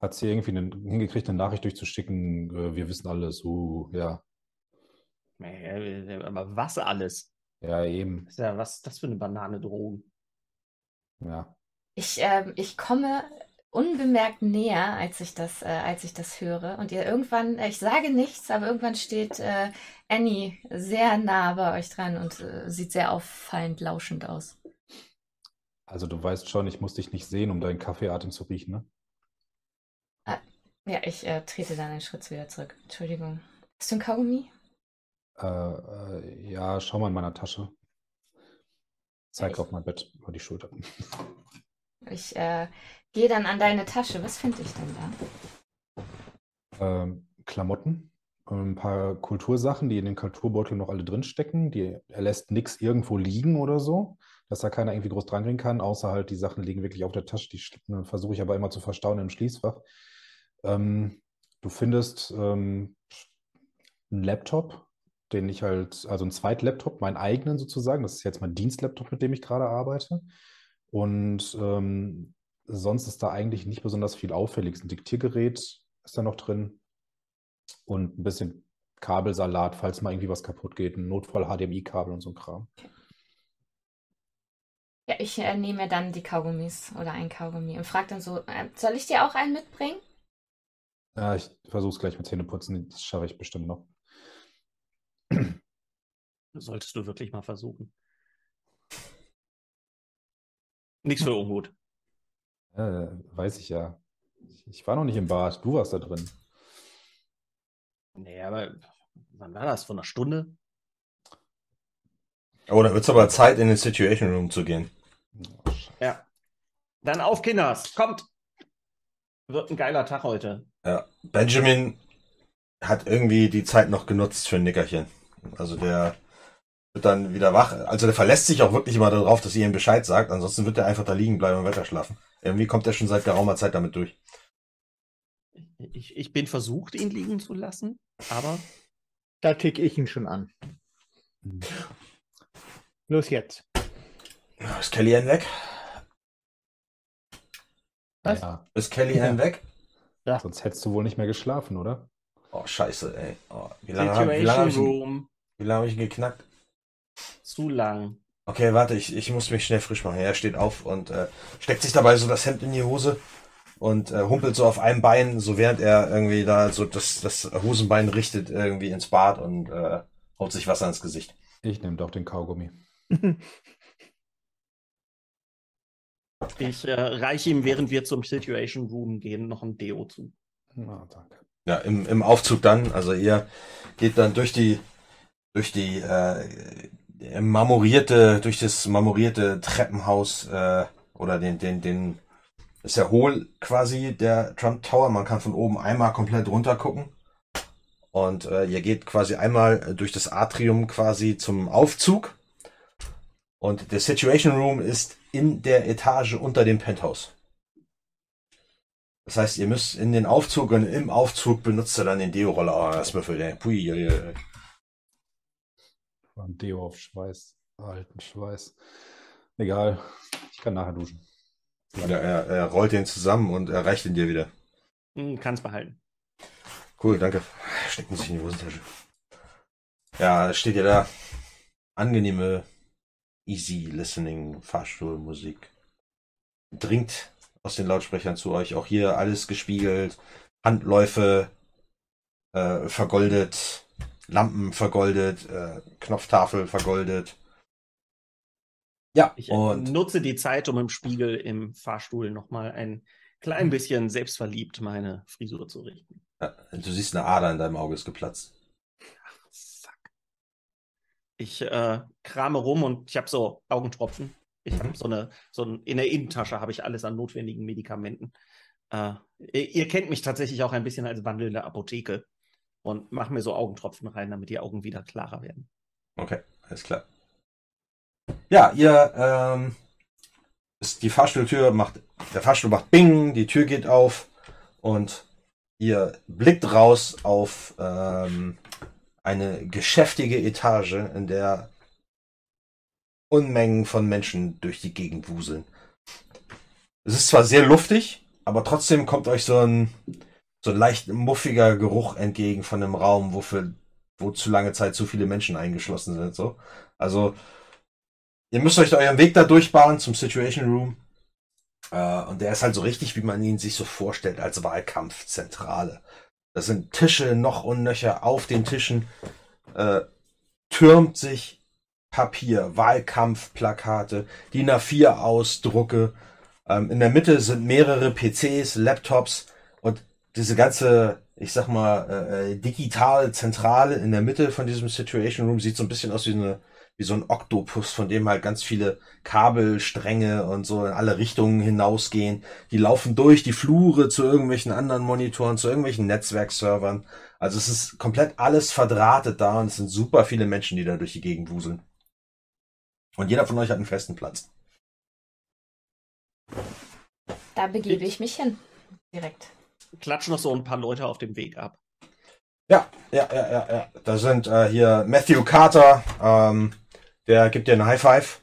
Hat sie irgendwie einen, hingekriegt, eine Nachricht durchzuschicken, äh, wir wissen alles, uh, ja. Äh, Aber was alles? Ja, eben. Ist ja, was ist das für eine Bananedrohung? Ja. Ich, ähm, ich komme unbemerkt näher, als ich das, äh, als ich das höre. Und ihr irgendwann, äh, ich sage nichts, aber irgendwann steht äh, Annie sehr nah bei euch dran und äh, sieht sehr auffallend lauschend aus. Also du weißt schon, ich muss dich nicht sehen, um deinen Kaffeeatem zu riechen, ne? Ja, ich äh, trete dann einen Schritt wieder zurück. Entschuldigung. Hast du ein Kaugummi? Äh, äh, ja, schau mal in meiner Tasche. Zeig auf mein Bett über die Schulter. Ich äh, gehe dann an deine Tasche. Was finde ich denn da? Ähm, Klamotten, ein paar Kultursachen, die in den Kulturbeutel noch alle drinstecken. Die, er lässt nichts irgendwo liegen oder so, dass da keiner irgendwie groß drangehen kann, außer halt die Sachen liegen wirklich auf der Tasche. Die ne, versuche ich aber immer zu verstauen im Schließfach. Ähm, du findest ähm, einen Laptop, den ich halt, also einen Zweitlaptop, meinen eigenen sozusagen. Das ist jetzt mein Dienstlaptop, mit dem ich gerade arbeite. Und ähm, sonst ist da eigentlich nicht besonders viel Auffälliges. Ein Diktiergerät ist da noch drin und ein bisschen Kabelsalat, falls mal irgendwie was kaputt geht, ein Notfall-HDMI-Kabel und so ein Kram. Ja, ich äh, nehme dann die Kaugummis oder ein Kaugummi und frage dann so, äh, soll ich dir auch einen mitbringen? Ja, ich versuche es gleich mit Zähneputzen, das schaffe ich bestimmt noch. Solltest du wirklich mal versuchen. Nichts für Unmut. Äh, weiß ich ja. Ich, ich war noch nicht im Bad, du warst da drin. Nee, aber wann war das? Vor einer Stunde? Oh, dann wird's aber Zeit, in den Situation Room zu gehen. Ja. Dann auf, Kinders. Kommt. Wird ein geiler Tag heute. Ja, Benjamin hat irgendwie die Zeit noch genutzt für ein Nickerchen. Also der wird dann wieder wach. Also der verlässt sich auch wirklich immer darauf, dass ihr ihm Bescheid sagt. Ansonsten wird er einfach da liegen bleiben und weiter schlafen. Irgendwie kommt er schon seit geraumer Zeit damit durch. Ich, ich bin versucht, ihn liegen zu lassen, aber Da tick ich ihn schon an. Los jetzt. Ist Kelly Ann weg? Was? Ja, Ist Kelly Ann weg? sonst hättest du wohl nicht mehr geschlafen, oder? Oh, scheiße, ey. Oh, wie lange habe ich, ihn- Room wie lange hab ich ihn geknackt? Zu lang. Okay, warte, ich, ich muss mich schnell frisch machen. Er steht auf und äh, steckt sich dabei so das Hemd in die Hose und äh, humpelt so auf einem Bein, so während er irgendwie da so das, das Hosenbein richtet irgendwie ins Bad und äh, haut sich Wasser ins Gesicht. Ich nehme doch den Kaugummi. Ich äh, reiche ihm, während wir zum Situation Room gehen, noch ein Deo zu. Na, danke. Ja, im, im Aufzug dann. Also ihr geht dann durch die durch die äh, marmorierte, durch das marmorierte Treppenhaus äh, oder den, den, den ist ja hohl quasi der Trump Tower. Man kann von oben einmal komplett runter gucken. Und äh, ihr geht quasi einmal durch das Atrium quasi zum Aufzug. Und der Situation Room ist in der Etage unter dem Penthouse. Das heißt, ihr müsst in den Aufzug und im Aufzug benutzt ihr dann den Deo-Roller. Oh, das Müffel, der. Pui, ein Deo auf Schweiß, alten Schweiß. Egal, ich kann nachher duschen. Ja, er, er rollt den zusammen und erreicht ihn dir wieder. Hm, kann's behalten. Cool, danke. Stecken sich in die Hosentasche. Ja, steht ihr da. Angenehme, easy listening Fahrstuhlmusik. Dringt aus den Lautsprechern zu euch. Auch hier alles gespiegelt. Handläufe äh, vergoldet. Lampen vergoldet. Äh, Knopftafel vergoldet. Ja, Ich und nutze die Zeit, um im Spiegel im Fahrstuhl nochmal ein klein bisschen selbstverliebt meine Frisur zu richten. äh, du siehst eine Ader in deinem Auge ist geplatzt. Fuck. Ich äh, krame rum und ich habe so Augentropfen. Ich habe so eine, so ein, in der Innentasche habe ich alles an notwendigen Medikamenten. Äh, ihr, ihr kennt mich tatsächlich auch ein bisschen als wandelnde Apotheke und mache mir so Augentropfen rein, damit die Augen wieder klarer werden. Okay, alles klar. Ja, ihr, ähm, ist die Fahrstuhltür macht, der Fahrstuhl macht Bing, die Tür geht auf und ihr blickt raus auf ähm, eine geschäftige Etage, in der Unmengen von Menschen durch die Gegend wuseln. Es ist zwar sehr luftig, aber trotzdem kommt euch so ein, so ein leicht muffiger Geruch entgegen von einem Raum, wo für, wo zu lange Zeit zu viele Menschen eingeschlossen sind, so. Also, ihr müsst euch euren Weg da durchbahnen zum Situation Room. Äh, und der ist halt so richtig, wie man ihn sich so vorstellt, als Wahlkampfzentrale. Das sind Tische noch und nöcher. Auf den Tischen äh, türmt sich Papier, Wahlkampfplakate, DIN A4 Ausdrucke. Ähm, in der Mitte sind mehrere PCs, Laptops und diese ganze, ich sag mal, äh, äh, digitale Zentrale in der Mitte von diesem Situation Room sieht so ein bisschen aus wie eine wie so ein Oktopus, von dem halt ganz viele Kabelstränge und so in alle Richtungen hinausgehen. Die laufen durch die Flure zu irgendwelchen anderen Monitoren, zu irgendwelchen Netzwerkservern. Also es ist komplett alles verdrahtet da und es sind super viele Menschen, die da durch die Gegend wuseln. Und jeder von euch hat einen festen Platz. Da begebe ich mich hin. Direkt. Klatsch noch so ein paar Leute auf dem Weg ab. Ja, ja, ja, ja, ja. Da sind äh, hier Matthew Carter, ähm, der gibt dir einen High Five.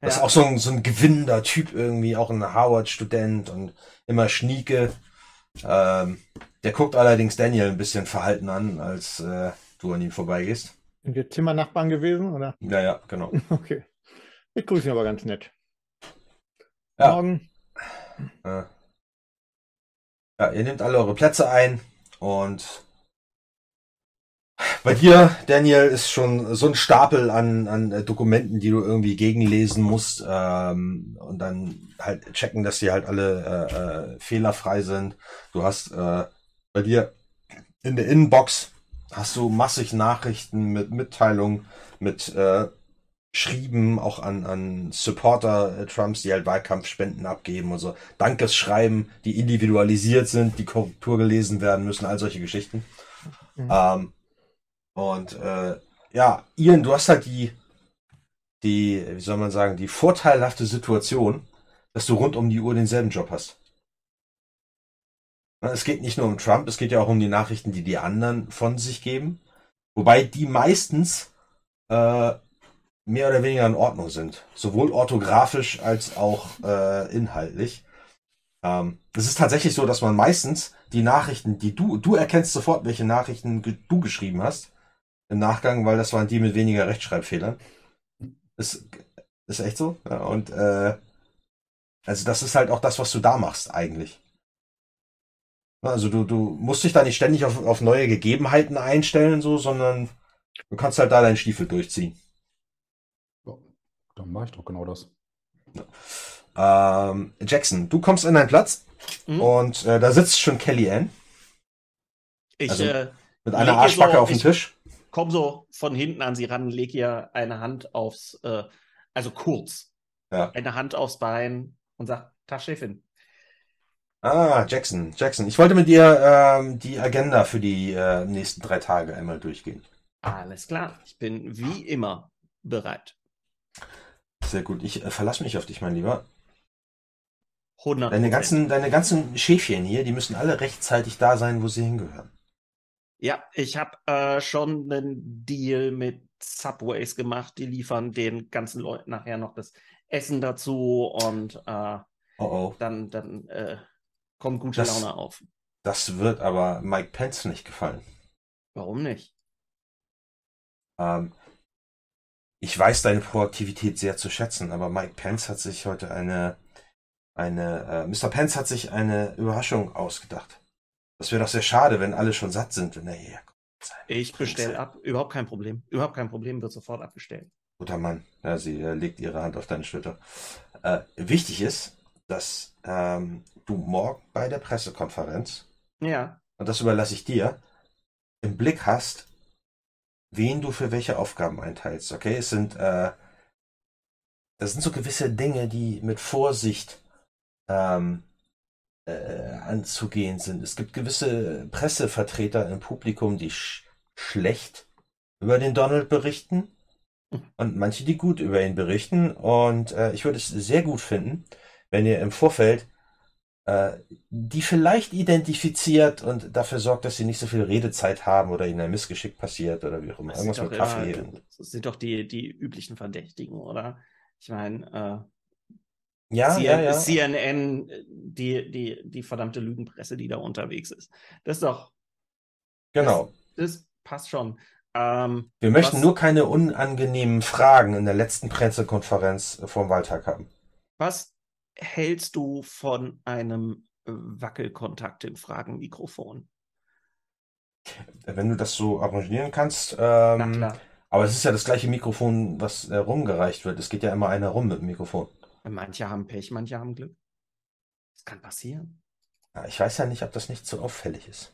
Das ist Ja. auch so ein, so ein gewinnender Typ irgendwie, auch ein Harvard-Student und immer schnieke. Ähm, der guckt allerdings Daniel ein bisschen verhalten an, als äh, du an ihm vorbeigehst. Sind wir Zimmernachbarn gewesen, oder? Ja, ja, genau. Okay. Ich grüße ihn aber ganz nett. Ja. Morgen. Äh, ja, ihr nehmt alle eure Plätze ein und bei dir, Daniel, ist schon so ein Stapel an, an äh, Dokumenten, die du irgendwie gegenlesen musst ähm, und dann halt checken, dass die halt alle äh, äh, fehlerfrei sind. Du hast äh, bei dir in der Inbox hast du massig Nachrichten mit Mitteilungen, mit äh, Schrieben auch an, an Supporter äh, Trumps, die halt Wahlkampfspenden abgeben und so. Dankesschreiben, die individualisiert sind, die Korrektur gelesen werden müssen, all solche Geschichten. Mhm. Ähm, und äh, ja, Ian, du hast halt die, die, wie soll man sagen, die vorteilhafte Situation, dass du rund um die Uhr denselben Job hast. Es geht nicht nur um Trump, es geht ja auch um die Nachrichten, die die anderen von sich geben. Wobei die meistens äh, mehr oder weniger in Ordnung sind. Sowohl orthografisch als auch äh, inhaltlich. Ähm, es ist tatsächlich so, dass man meistens die Nachrichten, die du, du erkennst sofort, welche Nachrichten ge du geschrieben hast im Nachgang, weil das waren die mit weniger Rechtschreibfehlern. Ist, ist echt so. Ja, und äh, also das ist halt auch das, was du da machst eigentlich. Also du, du musst dich da nicht ständig auf, auf neue Gegebenheiten einstellen, so, sondern du kannst halt da deinen Stiefel durchziehen. Dann mache ich doch genau das. Ähm, Jackson, du kommst in deinen Platz Mhm. und äh, da sitzt schon Kellyanne. Ich Also, äh, Mit einer Arschbacke so, auf den ich Tisch. Komm so von hinten an sie ran, leg ihr eine Hand aufs, äh, also kurz, Ja. eine Hand aufs Bein und sag, Tag Chefin. Ah, Jackson, Jackson. Ich wollte mit dir ähm, die Agenda für die äh, nächsten drei Tage einmal durchgehen. Alles klar, ich bin wie immer bereit. Sehr gut. Ich äh, verlasse mich auf dich, mein Lieber. 100 Deine ganzen, deine ganzen Schäfchen hier, die müssen alle rechtzeitig da sein, wo sie hingehören. Ja, ich habe äh, schon einen Deal mit Subways gemacht. Die liefern den ganzen Leuten nachher noch das Essen dazu und äh, Oh oh. dann, dann äh, kommt gute Das- Laune auf. Das wird aber Mike Pence nicht gefallen. Warum nicht? Ähm, ich weiß deine Proaktivität sehr zu schätzen, aber Mike Pence hat sich heute eine, eine, äh, Mr. Pence hat sich eine Überraschung ausgedacht. Das wäre doch sehr schade, wenn alle schon satt sind, wenn er hierher kommt. Ich bestelle ab. Überhaupt kein Problem. Überhaupt kein Problem, wird sofort abbestellt. Guter Mann. Ja, sie äh, legt ihre Hand auf deine Schulter. Äh, wichtig ist, dass ähm, du morgen bei der Pressekonferenz, Ja, und das überlasse ich dir, im Blick hast, wen du für welche Aufgaben einteilst. Okay, es sind, äh, das sind so gewisse Dinge, die mit Vorsicht ähm, äh, anzugehen sind. Es gibt gewisse Pressevertreter im Publikum, die sch schlecht über den Donald berichten und manche, die gut über ihn berichten. Und äh, ich würde es sehr gut finden, wenn ihr im Vorfeld die vielleicht identifiziert und dafür sorgt, dass sie nicht so viel Redezeit haben oder ihnen ein Missgeschick passiert oder wie auch immer. das Irgendwas sind mit doch Kaffee. immer, das sind doch die, die üblichen Verdächtigen, oder? Ich meine, äh, Ja, ja, ja. CNN, äh, die, die, die verdammte Lügenpresse, die da unterwegs ist. Das ist doch, Genau. das passt schon. Ähm, Wir möchten was, nur keine unangenehmen Fragen in der letzten Pressekonferenz vor dem Wahltag haben. Was hältst du von einem äh, Wackelkontakt im Fragenmikrofon? Wenn du das so arrangieren kannst. Ähm. Aber es ist ja das gleiche Mikrofon, was äh, rumgereicht wird. Es geht ja immer einer rum mit dem Mikrofon. Manche haben Pech, manche haben Glück. Das kann passieren. Ja, ich weiß ja nicht, ob das nicht so auffällig ist.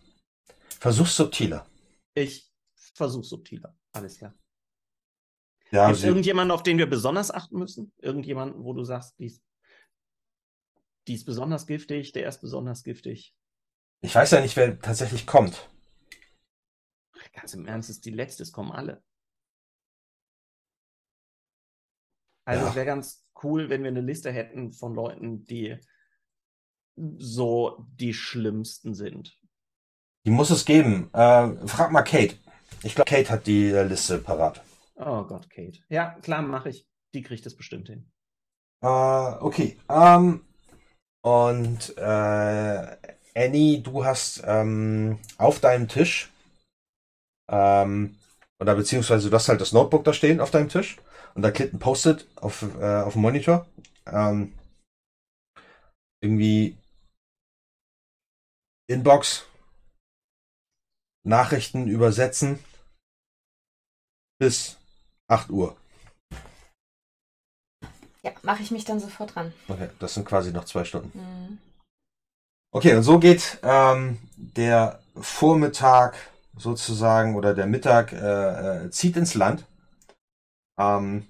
Versuch's subtiler. Ich versuche subtiler. Alles klar. Ja, Gibt es irgendjemanden, auf den wir besonders achten müssen? Irgendjemanden, wo du sagst, die ist, die ist besonders giftig, der ist besonders giftig? ich weiß ja nicht, wer tatsächlich kommt. Ganz im Ernst, ist die letzte, es kommen alle. Also Ja. es wäre ganz cool, wenn wir eine Liste hätten von Leuten, die so die schlimmsten sind. Die muss es geben. Äh, frag mal Kate. Ich glaube, Kate hat die äh, Liste parat. Oh Gott, Kate. Ja, klar, mache ich. Die kriegt es bestimmt hin. Äh, okay. Ähm, und äh, Annie, du hast ähm, auf deinem Tisch ähm, oder beziehungsweise du hast halt das Notebook da stehen auf deinem Tisch und da klebt ein Post-it auf, äh, auf dem Monitor. Ähm, irgendwie Inbox, Nachrichten übersetzen bis 8 Uhr. Mache ich mich dann sofort dran. Okay, das sind quasi noch zwei Stunden. Mhm. Okay, und so geht ähm, der Vormittag sozusagen oder der Mittag äh, äh, zieht ins Land. Ähm,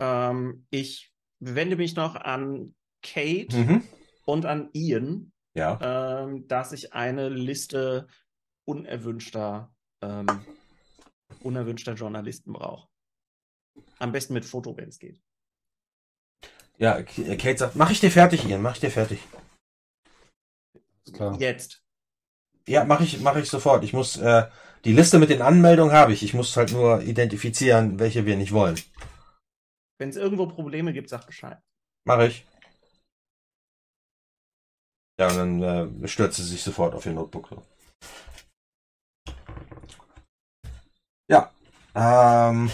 Ähm, ich wende mich noch an Kate mhm. und an Ian, Ja. ähm, dass ich eine Liste unerwünschter, ähm, unerwünschter Journalisten brauche. Am besten mit Foto, wenn es geht. Ja, K- Kate sagt, mach ich dir fertig, Ian, mach ich dir fertig. Klar. Jetzt. Ja, mach ich, mach ich sofort. Ich muss, äh, die Liste mit den Anmeldungen habe ich. Ich muss halt nur identifizieren, welche wir nicht wollen. Wenn es irgendwo Probleme gibt, sag Bescheid. Mach ich. Ja, und dann äh, stürzt sie sich sofort auf ihr Notebook. So. Ja. Ähm,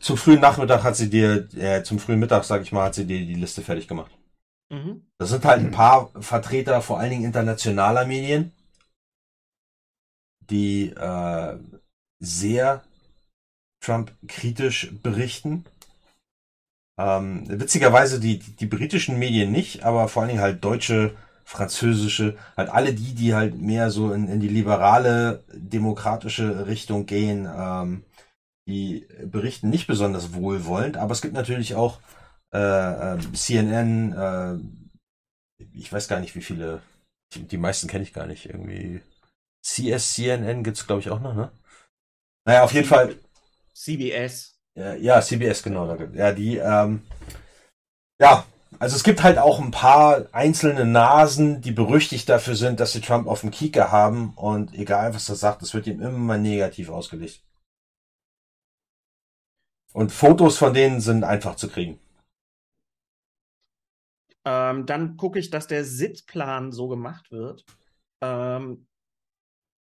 zum frühen Nachmittag hat sie dir, äh, zum frühen Mittag, sag ich mal, hat sie dir die Liste fertig gemacht. Mhm. Das sind halt ein paar Vertreter, vor allen Dingen internationaler Medien, die äh, sehr Trump-kritisch berichten. Ähm, witzigerweise die, die britischen Medien nicht, aber vor allen Dingen halt deutsche französische, halt alle die, die halt mehr so in, in die liberale, demokratische Richtung gehen, ähm, die berichten nicht besonders wohlwollend, aber es gibt natürlich auch äh, äh, CNN, äh, ich weiß gar nicht, wie viele, die, die meisten kenne ich gar nicht, irgendwie CSCNN gibt's glaube ich auch noch, ne? Naja, auf jeden Fall. CBS. Ja, ja CBS, genau. Ja, die, ähm, ja, also es gibt halt auch ein paar einzelne Nasen, die berüchtigt dafür sind, dass sie Trump auf dem Kieker haben und egal was er sagt, es wird ihm immer negativ ausgelegt. Und Fotos von denen sind einfach zu kriegen. Ähm, dann gucke ich, dass der Sitzplan so gemacht wird, ähm,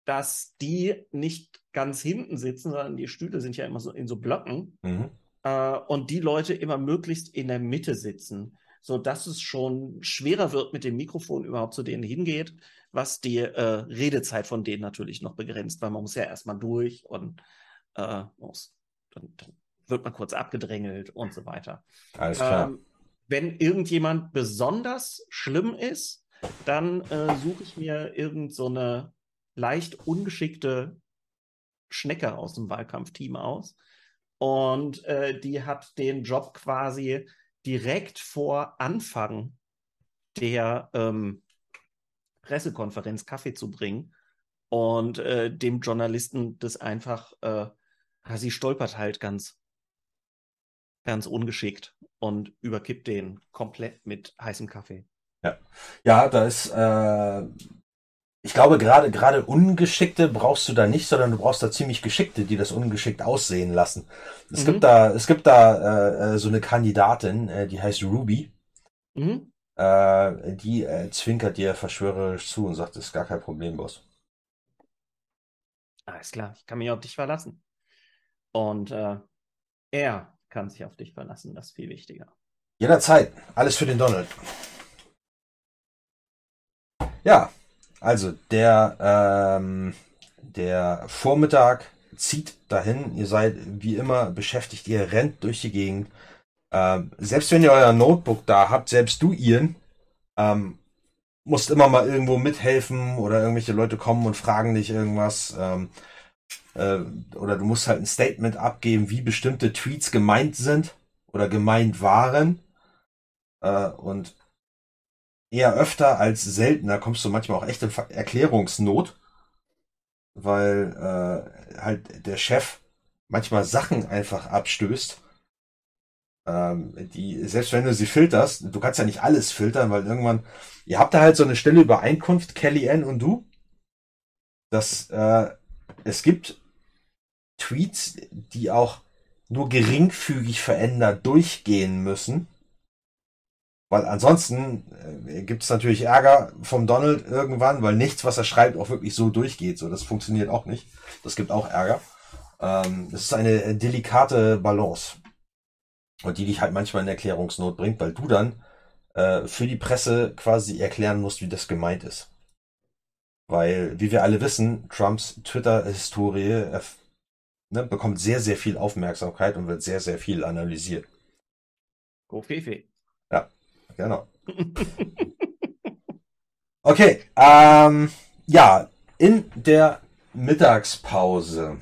dass die nicht ganz hinten sitzen, sondern die Stühle sind ja immer so in so Blöcken. Mhm. Äh, und die Leute immer möglichst in der Mitte sitzen, sodass es schon schwerer wird, mit dem Mikrofon überhaupt zu denen hingeht, was die äh, Redezeit von denen natürlich noch begrenzt, weil man muss ja erstmal durch und äh, muss, dann, dann, wird man kurz abgedrängelt und so weiter. Alles klar. Ähm, wenn irgendjemand besonders schlimm ist, dann äh, suche ich mir irgend so eine leicht ungeschickte Schnecke aus dem Wahlkampfteam aus. Und äh, die hat den Job quasi direkt vor Anfang der ähm, Pressekonferenz Kaffee zu bringen und äh, dem Journalisten das einfach, äh, sie stolpert halt ganz, ganz ungeschickt und überkippt den komplett mit heißem Kaffee. Ja, ja da ist, äh, ich glaube, gerade gerade Ungeschickte brauchst du da nicht, sondern du brauchst da ziemlich Geschickte, die das ungeschickt aussehen lassen. Es Mhm. gibt da, es gibt da äh, äh, so eine Kandidatin, äh, die heißt Ruby. Mhm. Äh, die äh, zwinkert dir verschwörerisch zu und sagt, das ist gar kein Problem, Boss. Alles klar, ich kann mich auf dich verlassen. Und äh, er kann sich auf dich verlassen, das ist viel wichtiger. Jederzeit. Alles für den Donald. Ja, also der, ähm, der Vormittag zieht dahin. Ihr seid wie immer beschäftigt. Ihr rennt durch die Gegend. Ähm, selbst wenn ihr euer Notebook da habt, selbst du, Ian, ähm, musst immer mal irgendwo mithelfen oder irgendwelche Leute kommen und fragen dich irgendwas. Ähm, äh, oder du musst halt ein Statement abgeben, wie bestimmte Tweets gemeint sind oder gemeint waren. Äh, und eher öfter als seltener kommst du manchmal auch echt in Erklärungsnot, weil äh, halt der Chef manchmal Sachen einfach abstößt, ähm, die, selbst wenn du sie filterst, du kannst ja nicht alles filtern, weil irgendwann, ihr habt da halt so eine Stelle Übereinkunft, Kellyanne und du, dass äh, es gibt Tweets, die auch nur geringfügig verändert durchgehen müssen. Weil ansonsten äh, gibt es natürlich Ärger vom Donald irgendwann, weil nichts, was er schreibt, auch wirklich so durchgeht. So, das funktioniert auch nicht. Das gibt auch Ärger. Ähm, das ist eine äh, delikate Balance. Und die dich halt manchmal in Erklärungsnot bringt, weil du dann äh, für die Presse quasi erklären musst, wie das gemeint ist. Weil, wie wir alle wissen, Trumps Twitter-Historie ne, bekommt sehr, sehr viel Aufmerksamkeit und wird sehr, sehr viel analysiert. Go Fefe. Ja, genau. Okay, ähm, ja, in der Mittagspause.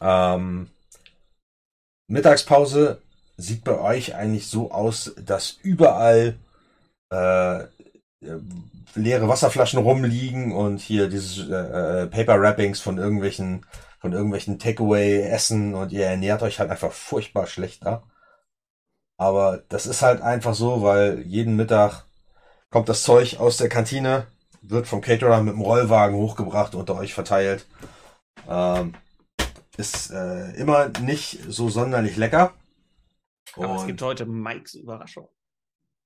Ähm, Mittagspause sieht bei euch eigentlich so aus, dass überall äh, leere Wasserflaschen rumliegen und hier dieses äh, äh, Paper Wrappings von irgendwelchen von irgendwelchen Takeaway Essen und ihr ernährt euch halt einfach furchtbar schlecht da. Aber das ist halt einfach so, weil jeden Mittag kommt das Zeug aus der Kantine, wird vom Caterer mit dem Rollwagen hochgebracht, unter euch verteilt. Ähm, ist äh, immer nicht so sonderlich lecker. Aber es Und- gibt heute Mikes Überraschung.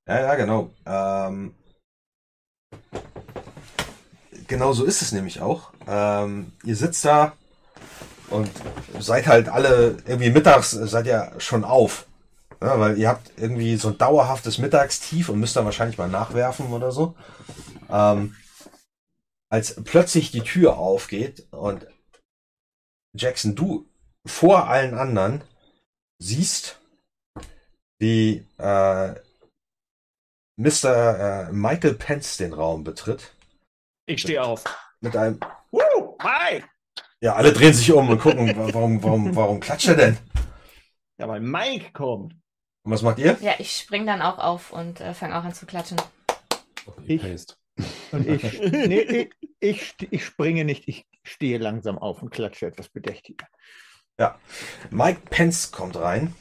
ja, ja, genau. Ähm, genau so ist es nämlich auch. Ähm, ihr sitzt da und seid halt alle irgendwie mittags äh, seid ihr schon auf. Ja, weil ihr habt irgendwie so ein dauerhaftes Mittagstief und müsst dann wahrscheinlich mal nachwerfen oder so. Ähm, als plötzlich die Tür aufgeht und Jackson, du vor allen anderen siehst, wie äh, Mr. Äh, Michael Pence den Raum betritt. Ich stehe auf. Mit einem. Woo, Mike! Ja, alle drehen sich um und gucken, warum, warum, warum klatscht er denn? Ja, weil Mike kommt. Und was macht ihr? Ja, ich spring dann auch auf und äh, fange auch an zu klatschen. Ich, und ich, nee, ich, ich, ich springe nicht, ich stehe langsam auf und klatsche etwas bedächtiger. Ja. Mike Pence kommt rein.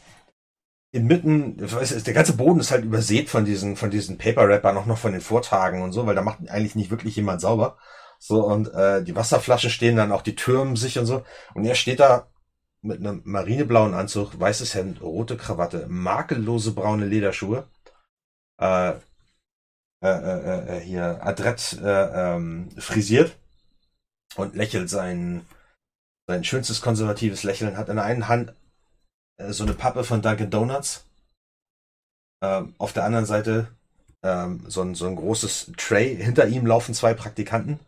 Inmitten, der ganze Boden ist halt übersät von diesen, von diesen Paper-Rappern, auch noch von den Vortagen und so, weil da macht eigentlich nicht wirklich jemand sauber. So, und äh, die Wasserflaschen stehen dann, auch die Türmen sich und so. Und er steht da mit einem marineblauen Anzug, weißes Hemd, rote Krawatte, makellose braune Lederschuhe. Äh, äh, äh, äh, hier adrett äh, ähm, frisiert und lächelt sein, sein schönstes konservatives Lächeln, hat in der einen Hand äh, so eine Pappe von Dunkin' Donuts, ähm, auf der anderen Seite ähm, so, ein, so ein großes Tray, hinter ihm laufen zwei Praktikanten,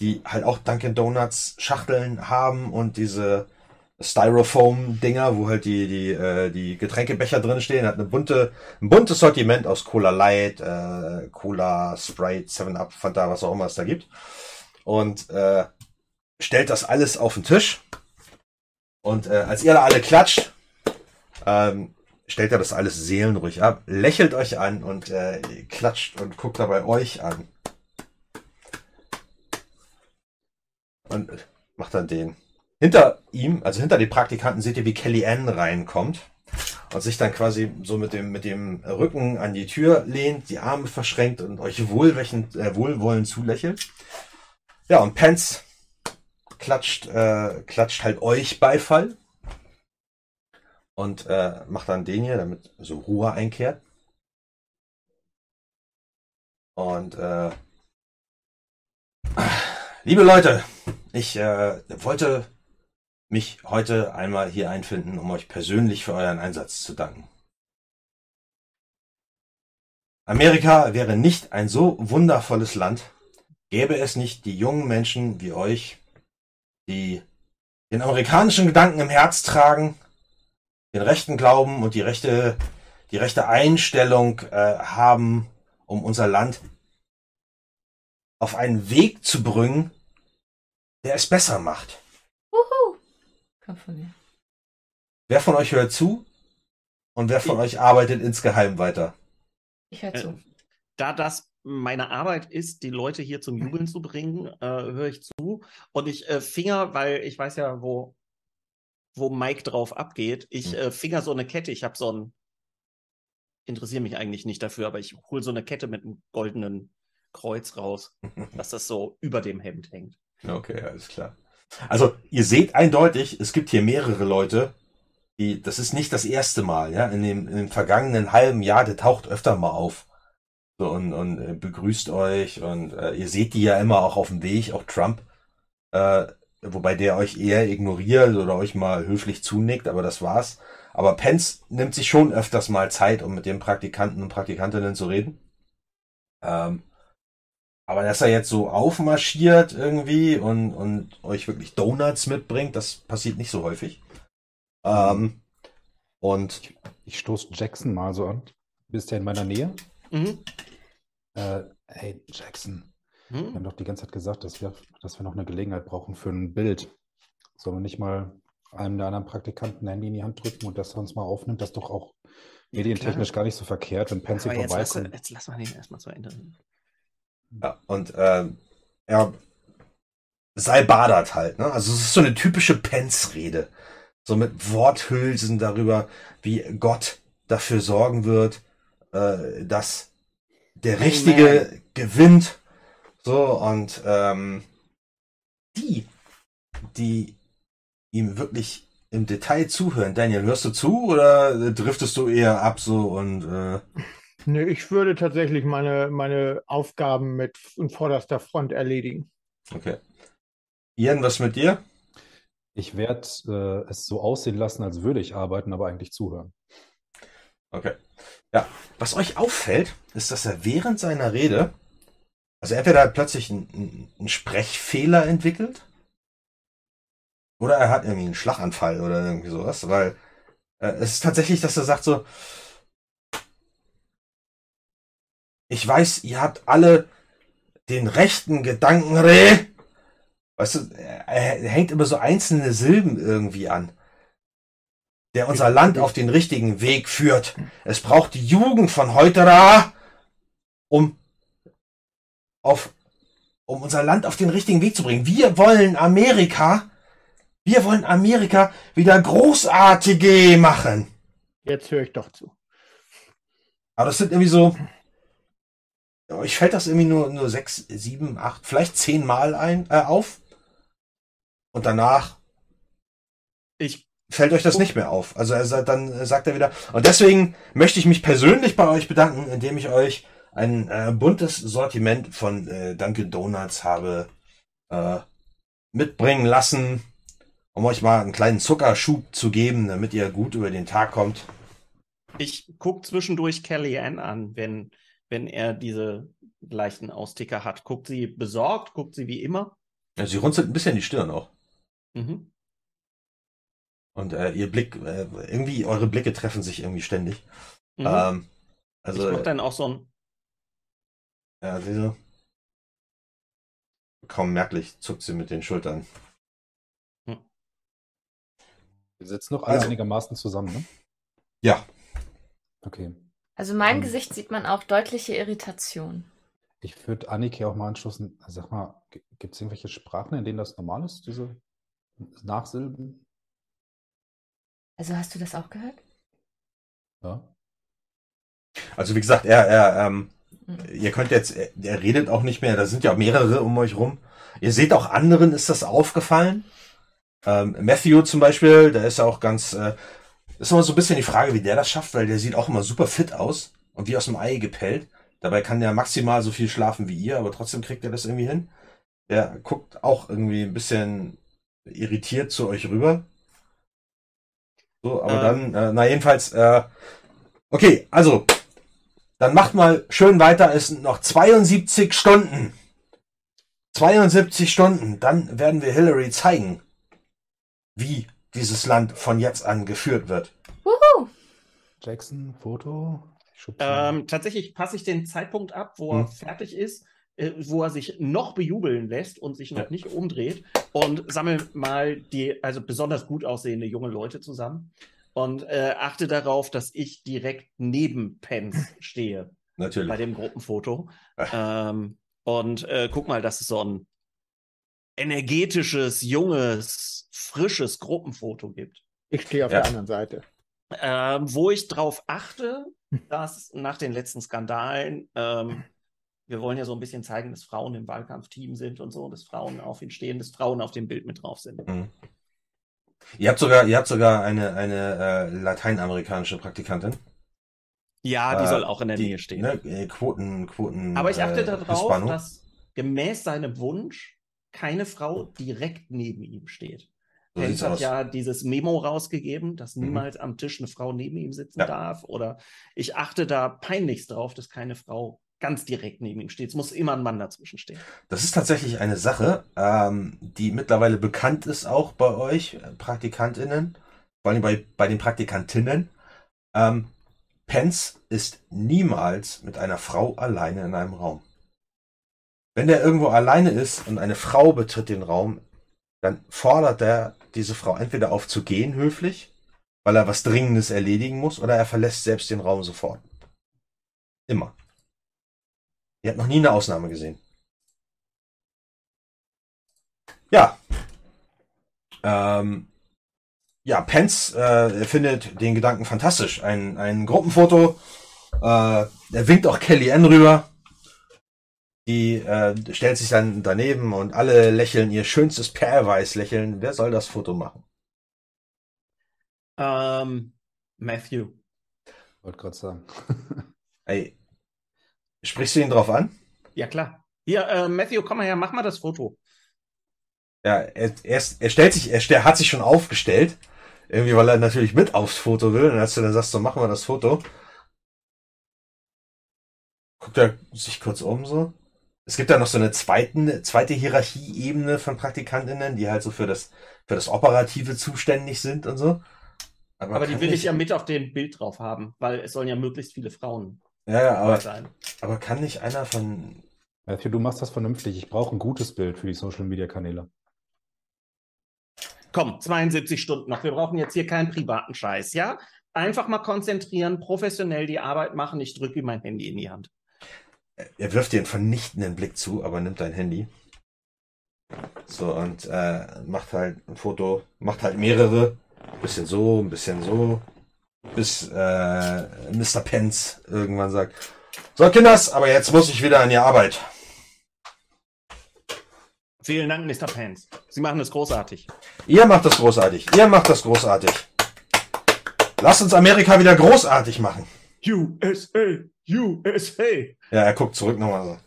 die halt auch Dunkin' Donuts Schachteln haben und diese Styrofoam-Dinger, wo halt die, die, äh, die Getränkebecher drin stehen, hat eine bunte, ein buntes Sortiment aus Cola Light, äh, Cola, Sprite, 7-Up, Fanta, was auch immer es da gibt. Und äh, stellt das alles auf den Tisch. Und äh, als ihr da alle klatscht, ähm, stellt er das alles seelenruhig ab, lächelt euch an und äh, klatscht und guckt dabei euch an. Und macht dann den hinter ihm, also hinter den Praktikanten, seht ihr, wie Kelly Ann reinkommt und sich dann quasi so mit dem, mit dem Rücken an die Tür lehnt, die Arme verschränkt und euch wohlwächend, äh, wohlwollend zulächelt. Ja, und Pence klatscht, äh, klatscht halt euch Beifall und äh, macht dann den hier, damit so Ruhe einkehrt. Und äh, liebe Leute, ich äh, wollte mich heute einmal hier einfinden, um euch persönlich für euren Einsatz zu danken. Amerika wäre nicht ein so wundervolles Land, gäbe es nicht die jungen Menschen wie euch, die den amerikanischen Gedanken im Herz tragen, den rechten Glauben und die rechte, die rechte Einstellung äh, haben, um unser Land auf einen Weg zu bringen, der es besser macht. Kommt von mir. Wer von euch hört zu? Und wer von ich. euch arbeitet insgeheim weiter? Ich höre zu. Äh, da das meine Arbeit ist, die Leute hier zum Jubeln zu bringen, äh, höre ich zu. Und ich äh, finger, weil ich weiß ja, wo, wo Mike drauf abgeht, ich hm. äh, finger so eine Kette. Ich habe so ein, interessiere mich eigentlich nicht dafür, aber ich hole so eine Kette mit einem goldenen Kreuz raus, dass das so über dem Hemd hängt. Okay, alles klar. Also ihr seht eindeutig, es gibt hier mehrere Leute, die, das ist nicht das erste Mal, ja, in dem, in dem vergangenen halben Jahr, der taucht öfter mal auf. So, und, und äh, begrüßt euch und äh, ihr seht die ja immer auch auf dem Weg, auch Trump, äh, wobei der euch eher ignoriert oder euch mal höflich zunickt, aber das war's. Aber Pence nimmt sich schon öfters mal Zeit, um mit den Praktikanten und Praktikantinnen zu reden. Ähm, aber dass er jetzt so aufmarschiert irgendwie und, und euch wirklich Donuts mitbringt, das passiert nicht so häufig. Ähm, und ich, ich stoße Jackson mal so an. Bist ja in meiner Nähe? Mhm. Äh, hey, Jackson. Mhm. Wir haben doch die ganze Zeit gesagt, dass wir, dass wir noch eine Gelegenheit brauchen für ein Bild. Sollen wir nicht mal einem der anderen Praktikanten ein Handy in die Hand drücken und das er uns mal aufnimmt? Das ist doch auch medientechnisch ja, gar nicht so verkehrt, wenn Pencil vorbeikommt. Jetzt lass mal den erstmal zu Ende. Ja, und äh, er sei badert halt, ne? Also es ist so eine typische Pence-Rede. So mit Worthülsen darüber, wie Gott dafür sorgen wird, äh, dass der Richtige gewinnt. So, und ähm, die, die ihm wirklich im Detail zuhören. Daniel, hörst du zu oder driftest du eher ab so und äh, Nee, ich würde tatsächlich meine, meine Aufgaben mit in vorderster Front erledigen. Okay. Ian, was mit dir? Ich werde äh, es so aussehen lassen, als würde ich arbeiten, aber eigentlich zuhören. Okay. Ja, was euch auffällt, ist, dass er während seiner Rede, also entweder hat plötzlich einen, einen Sprechfehler entwickelt, oder er hat irgendwie einen Schlaganfall oder irgendwie sowas, weil äh, es ist tatsächlich, dass er sagt so, ich weiß, ihr habt alle den rechten Gedanken, Reh. Weißt du, er, er hängt immer so einzelne Silben irgendwie an. Der unser Land auf den richtigen Weg führt. Es braucht die Jugend von heute, Ra, um auf, um unser Land auf den richtigen Weg zu bringen. Wir wollen Amerika, wir wollen Amerika wieder großartige machen. Jetzt höre ich doch zu. Aber das sind irgendwie so, euch fällt das irgendwie nur, nur sechs, sieben, acht, vielleicht zehn Mal ein, äh, auf. Und danach Ich fällt euch das nicht mehr auf. Also er dann sagt er wieder. Und deswegen möchte ich mich persönlich bei euch bedanken, indem ich euch ein äh, buntes Sortiment von äh, Dunkin' Donuts habe äh, mitbringen lassen, um euch mal einen kleinen Zuckerschub zu geben, damit ihr gut über den Tag kommt. Ich gucke zwischendurch Kellyanne an, wenn, wenn er diese leichten Austicker hat. Guckt sie besorgt, guckt sie wie immer. Ja, sie runzelt ein bisschen die Stirn auch. Mhm. Und äh, ihr Blick, äh, irgendwie, eure Blicke treffen sich irgendwie ständig. Mhm. Ähm, also, ich mach dann auch so ein. Ja, diese. Kaum merklich zuckt sie mit den Schultern. Wir sitzen noch alle Also- einigermaßen zusammen, ne? Ja, Okay. Also in meinem Ähm. Gesicht sieht man auch deutliche Irritation. Ich würde Annike auch mal anschließen. Sag mal, gibt es irgendwelche Sprachen, in denen das normal ist, diese Nachsilben? Also hast du das auch gehört? Ja. also wie gesagt, er, er, ähm. Ihr könnt jetzt, er, er redet auch nicht mehr, da sind ja mehrere um euch rum. Ihr seht auch anderen, ist das aufgefallen. Ähm, Matthew zum Beispiel, der ist ja auch ganz, äh, ist immer so ein bisschen die Frage, wie der das schafft, weil der sieht auch immer super fit aus und wie aus dem Ei gepellt. Dabei kann der maximal so viel schlafen wie ihr, aber trotzdem kriegt er das irgendwie hin. Der guckt auch irgendwie ein bisschen irritiert zu euch rüber. So, aber Ähm. dann, äh, na jedenfalls, äh, okay, also, dann macht mal schön weiter, es sind noch 72 Stunden. 72 Stunden, dann werden wir Hillary zeigen, wie dieses Land von jetzt an geführt wird. Wuhu! Jackson, Foto. Ähm, tatsächlich passe ich den Zeitpunkt ab, wo er Hm. fertig ist, äh, wo er sich noch bejubeln lässt und sich noch Ja. nicht umdreht und sammle mal die, also besonders gut aussehende junge Leute zusammen und äh, achte darauf, dass ich direkt neben Pence stehe bei Natürlich. dem Gruppenfoto. ähm, und äh, guck mal, das ist so ein energetisches, junges, frisches Gruppenfoto gibt. Ich stehe auf Ja. der anderen Seite. Ähm, wo ich darauf achte, dass nach den letzten Skandalen, ähm, wir wollen ja so ein bisschen zeigen, dass Frauen im Wahlkampfteam sind und so, dass Frauen auf ihn stehen, dass Frauen auf dem Bild mit drauf sind. Mhm. Ihr habt sogar, ihr habt sogar eine, eine äh, lateinamerikanische Praktikantin. Ja, die Äh, soll auch in der die, Nähe stehen. Ne, äh, Quoten, Quoten. Aber ich achte äh, darauf, Hispano. dass gemäß seinem Wunsch keine Frau direkt neben ihm steht. So Pence hat aus. ja dieses Memo rausgegeben, dass Mhm. niemals am Tisch eine Frau neben ihm sitzen Ja. darf. Oder ich achte da peinlichst drauf, dass keine Frau ganz direkt neben ihm steht. Es muss immer ein Mann dazwischen stehen. Das ist tatsächlich eine Sache, ähm, die mittlerweile bekannt ist auch bei euch, äh, PraktikantInnen, vor allem bei, bei den Praktikantinnen. Ähm, Pence ist niemals mit einer Frau alleine in einem Raum. Wenn der irgendwo alleine ist und eine Frau betritt den Raum, dann fordert er diese Frau entweder auf zu gehen höflich, weil er was Dringendes erledigen muss, oder er verlässt selbst den Raum sofort. Immer. Er hat noch nie eine Ausnahme gesehen. Ja. Ähm, ja, Pence äh, findet den Gedanken fantastisch. Ein, ein Gruppenfoto. Äh, er winkt auch Kellyanne rüber. Die äh, stellt sich dann daneben und alle lächeln ihr schönstes Pairwise-Lächeln. Wer soll das Foto machen? Ähm, Matthew. Wollte gerade sagen. Ey, sprichst du ihn drauf an? Ja, klar. Hier, äh, Matthew, komm mal her, mach mal das Foto. Ja, er, er, er stellt sich, er stell, hat sich schon aufgestellt. Irgendwie, weil er natürlich mit aufs Foto will. Und als du dann sagst, so machen wir das Foto, guckt er sich kurz um so. Es gibt da noch so eine zweiten, zweite Hierarchieebene von PraktikantInnen, die halt so für das, für das Operative zuständig sind und so. Aber die kann will ich ja mit auf dem Bild drauf haben, weil es sollen ja möglichst viele Frauen Ja, ja, aber, sein. aber kann nicht einer von. Matthew, du machst das vernünftig. Ich brauche ein gutes Bild für die Social Media Kanäle. Komm, 72 Stunden noch. Wir brauchen jetzt hier keinen privaten Scheiß, ja? Einfach mal konzentrieren, professionell die Arbeit machen. Ich drücke ihm mein Handy in die Hand. Er wirft dir einen vernichtenden Blick zu, aber nimmt dein Handy. So, und äh, macht halt ein Foto, macht halt mehrere. Ein bisschen so, ein bisschen so. Bis äh, Mr. Pence irgendwann sagt: So, Kinders, aber jetzt muss ich wieder an die Arbeit. Vielen Dank, Mr. Pence. Sie machen es großartig. Ihr macht das großartig. Ihr macht das großartig. Lasst uns Amerika wieder großartig machen. USA, USA. Ja, er guckt zurück nochmal so.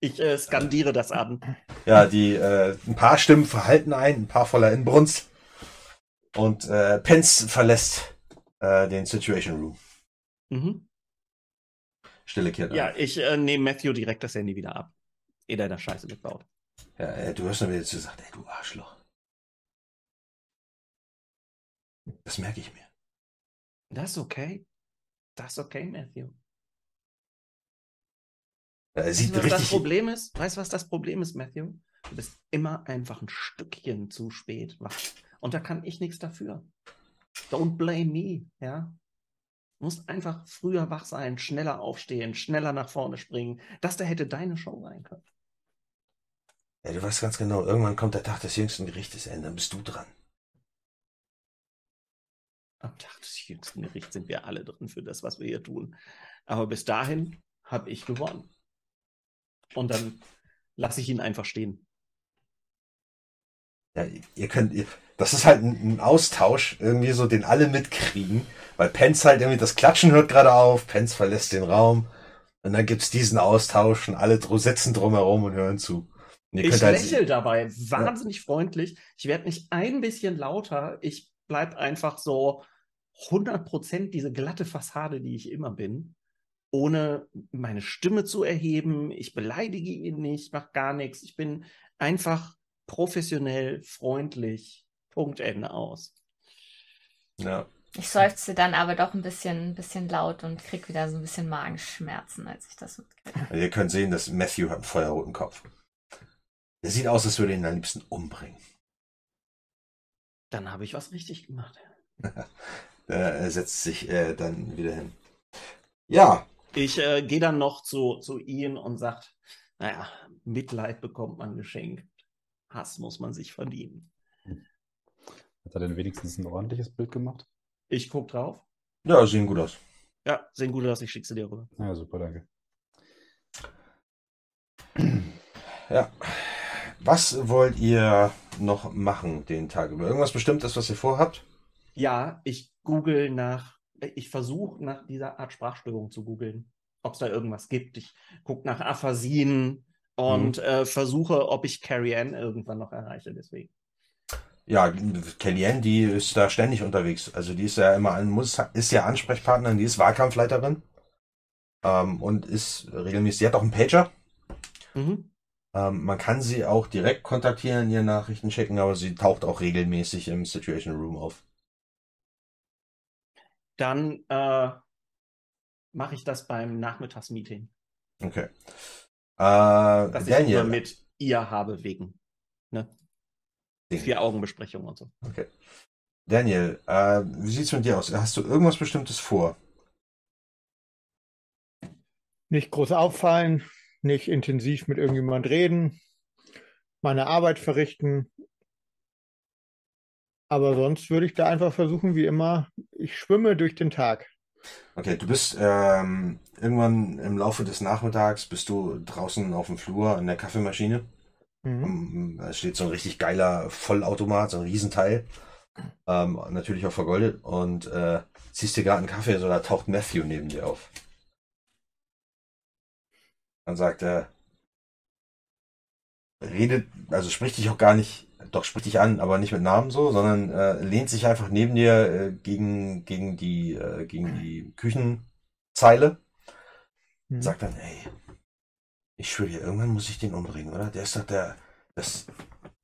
Ich äh, skandiere das an. Ja, die äh, ein paar Stimmen verhalten ein, ein paar voller Inbrunst. Und äh, Pence verlässt äh, den Situation Room. Mhm. Stille kehrt ein. Ja, ich äh, nehme Matthew direkt das Handy wieder ab. Ehe der da Scheiße mitbaut. Ja, äh, du hast dann wieder zu gesagt, ey, du Arschloch. Das merke ich mir. Das ist okay. Das ist okay, Matthew. Er Weißt du, was das. Problem ist? Weißt du, was das Problem ist, Matthew? Du bist immer einfach ein Stückchen zu spät wach. Und da kann ich nichts dafür. Don't blame me, ja? Du musst einfach früher wach sein, schneller aufstehen, schneller nach vorne springen. Das da hätte deine Show sein können. Ja, du weißt ganz genau, irgendwann kommt der Tag des jüngsten Gerichtes ein, dann bist du dran. Am Tag des jüngsten Gerichts sind wir alle drin für das, was wir hier tun. Aber bis dahin habe ich gewonnen. Und dann lasse ich ihn einfach stehen. Ja, ihr könnt, ihr, das ist halt ein, ein Austausch, irgendwie so, den alle mitkriegen, weil Pence halt irgendwie das Klatschen hört gerade auf, Pence verlässt den Raum und dann gibt's diesen Austausch und alle sitzen drumherum und hören zu. Und ihr Ich halt- lächle dabei, wahnsinnig freundlich. Ich werde nicht ein bisschen lauter. Ich bleib einfach so 100% diese glatte Fassade, die ich immer bin, ohne meine Stimme zu erheben. Ich beleidige ihn nicht, mache gar nichts. Ich bin einfach professionell, freundlich. Punkt Ende aus. Ja. Ich seufze dann aber doch ein bisschen, ein bisschen laut und krieg wieder so ein bisschen Magenschmerzen, als ich das mitkriege. Also ihr könnt sehen, dass Matthew hat einen feuerroten Kopf. Der sieht aus, als würde ihn am liebsten umbringen. Dann habe ich was richtig gemacht. er setzt sich äh, dann wieder hin. Ja, Ich äh, gehe dann noch zu, zu Ian und sagt, naja, Mitleid bekommt man geschenkt. Hass muss man sich verdienen. Hat er denn wenigstens ein ordentliches Bild gemacht? Ich guck drauf. ja, sehen gut aus. Ja, sehen gut aus, ich schicke sie dir rüber. Ja, super, danke. Ja. Was wollt ihr noch machen den Tag über? Irgendwas Bestimmtes, was ihr vorhabt? Ja, ich google nach, ich versuche nach dieser Art Sprachstörung zu googeln, ob es da irgendwas gibt. Ich gucke nach Aphasien und äh, versuche, ob ich Carrie Ann irgendwann noch erreiche. Deswegen. Ja, Kellyanne, die ist da ständig unterwegs. Also die ist ja immer an, muss, ist ja Ansprechpartnerin, die ist Wahlkampfleiterin. Ähm, und ist regelmäßig, sie hat auch einen Pager. Mhm. Ähm, man kann sie auch direkt kontaktieren, ihr Nachrichten schicken, aber sie taucht auch regelmäßig im Situation Room auf. Dann äh, mache ich das beim Nachmittagsmeeting, Okay. Äh, das ich Daniel. immer mit ihr habe wegen. Ne? Vier Augenbesprechung und so. Okay. Daniel, äh, wie sieht's mit dir aus? Hast du irgendwas Bestimmtes vor? Nicht groß auffallen, nicht intensiv mit irgendjemand reden, meine Arbeit verrichten. Aber sonst würde ich da einfach versuchen, wie immer, ich schwimme durch den Tag. Okay, du bist ähm, irgendwann im Laufe des Nachmittags bist du draußen auf dem Flur an der Kaffeemaschine. Mhm. Da steht so ein richtig geiler Vollautomat, so ein Riesenteil. Ähm, natürlich auch vergoldet. Und äh, ziehst dir gerade einen Kaffee, so da taucht Matthew neben dir auf. Dann sagt er, redet, also spricht dich auch gar nicht, doch spricht dich an, aber nicht mit Namen so, sondern äh, lehnt sich einfach neben dir äh, gegen, gegen die, äh, gegen die Küchenzeile. Mhm. Sagt dann, ey, ich schwöre dir, irgendwann muss ich den umbringen, oder? Der ist doch der, das,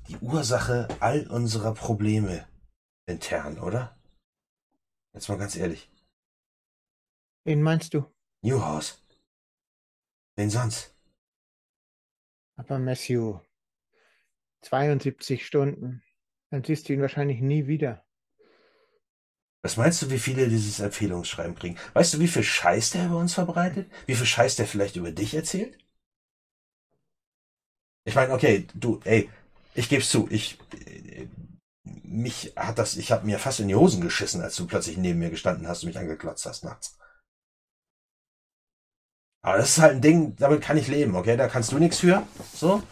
die Ursache all unserer Probleme intern, oder? Jetzt mal ganz ehrlich. Wen meinst du? Newhouse. Wen sonst? Aber Matthew, 72 Stunden. Dann siehst du ihn wahrscheinlich nie wieder. Was meinst du, wie viele dieses Empfehlungsschreiben kriegen? Weißt du, wie viel Scheiß der über uns verbreitet? Wie viel Scheiß der vielleicht über dich erzählt? Ich meine, okay, du, ey, ich geb's zu, ich, mich hat das, ich hab mir fast in die Hosen geschissen, als du plötzlich neben mir gestanden hast und mich angeklotzt hast nachts. Aber das ist halt ein Ding, damit kann ich leben, okay? Da kannst du nichts für, so.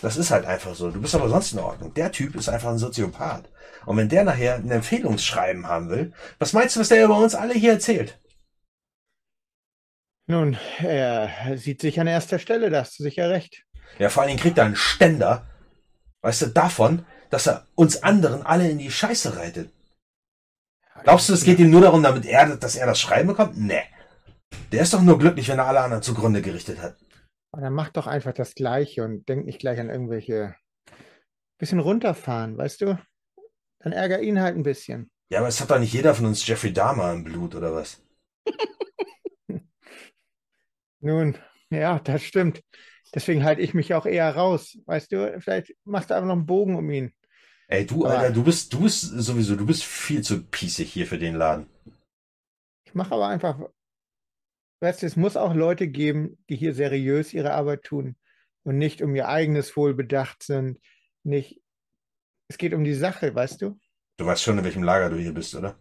Das ist halt einfach so. Du bist aber sonst in Ordnung. Der Typ ist einfach ein Soziopath. Und wenn der nachher ein Empfehlungsschreiben haben will, was meinst du, was der über uns alle hier erzählt? Nun, er sieht sich an erster Stelle, da hast du sicher recht. Ja, vor allen Dingen kriegt er einen Ständer, weißt du, davon, dass er uns anderen alle in die Scheiße reitet. Glaubst du, es geht ihm nur darum, damit er, dass er das Schreiben bekommt? Nee. Der ist doch nur glücklich, wenn er alle anderen zugrunde gerichtet hat. Und dann mach doch einfach das Gleiche und denk nicht gleich an irgendwelche bisschen runterfahren, weißt du? Dann ärger ihn halt ein bisschen. Ja, aber es hat doch nicht jeder von uns Jeffrey Dahmer im Blut, oder was? Nun, ja, das stimmt. Deswegen halte ich mich auch eher raus. Weißt du, vielleicht machst du einfach noch einen Bogen um ihn. Ey, du, Aber- Alter, du bist, du bist sowieso, du bist viel zu piesig hier für den Laden. Ich mache aber einfach, weißt du, es muss auch Leute geben, die hier seriös ihre Arbeit tun und nicht um ihr eigenes Wohl bedacht sind. Nicht, es geht um die Sache, weißt du? Du weißt schon, in welchem Lager du hier bist, oder?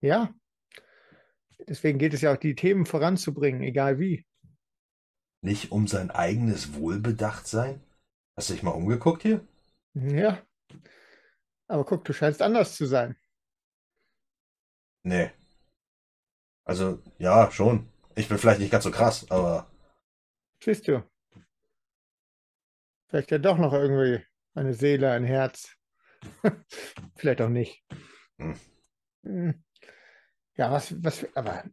Ja. Deswegen gilt es ja auch, die Themen voranzubringen, egal wie. Nicht um sein eigenes Wohlbedachtsein? Hast du dich mal umgeguckt hier? Ja. Aber guck, du scheinst anders zu sein. Nee. Also, ja, schon. Ich bin vielleicht nicht ganz so krass, aber Siehst du. Vielleicht ja doch noch irgendwie eine Seele, ein Herz. Vielleicht auch nicht. Hm. Ja, was, was, aber,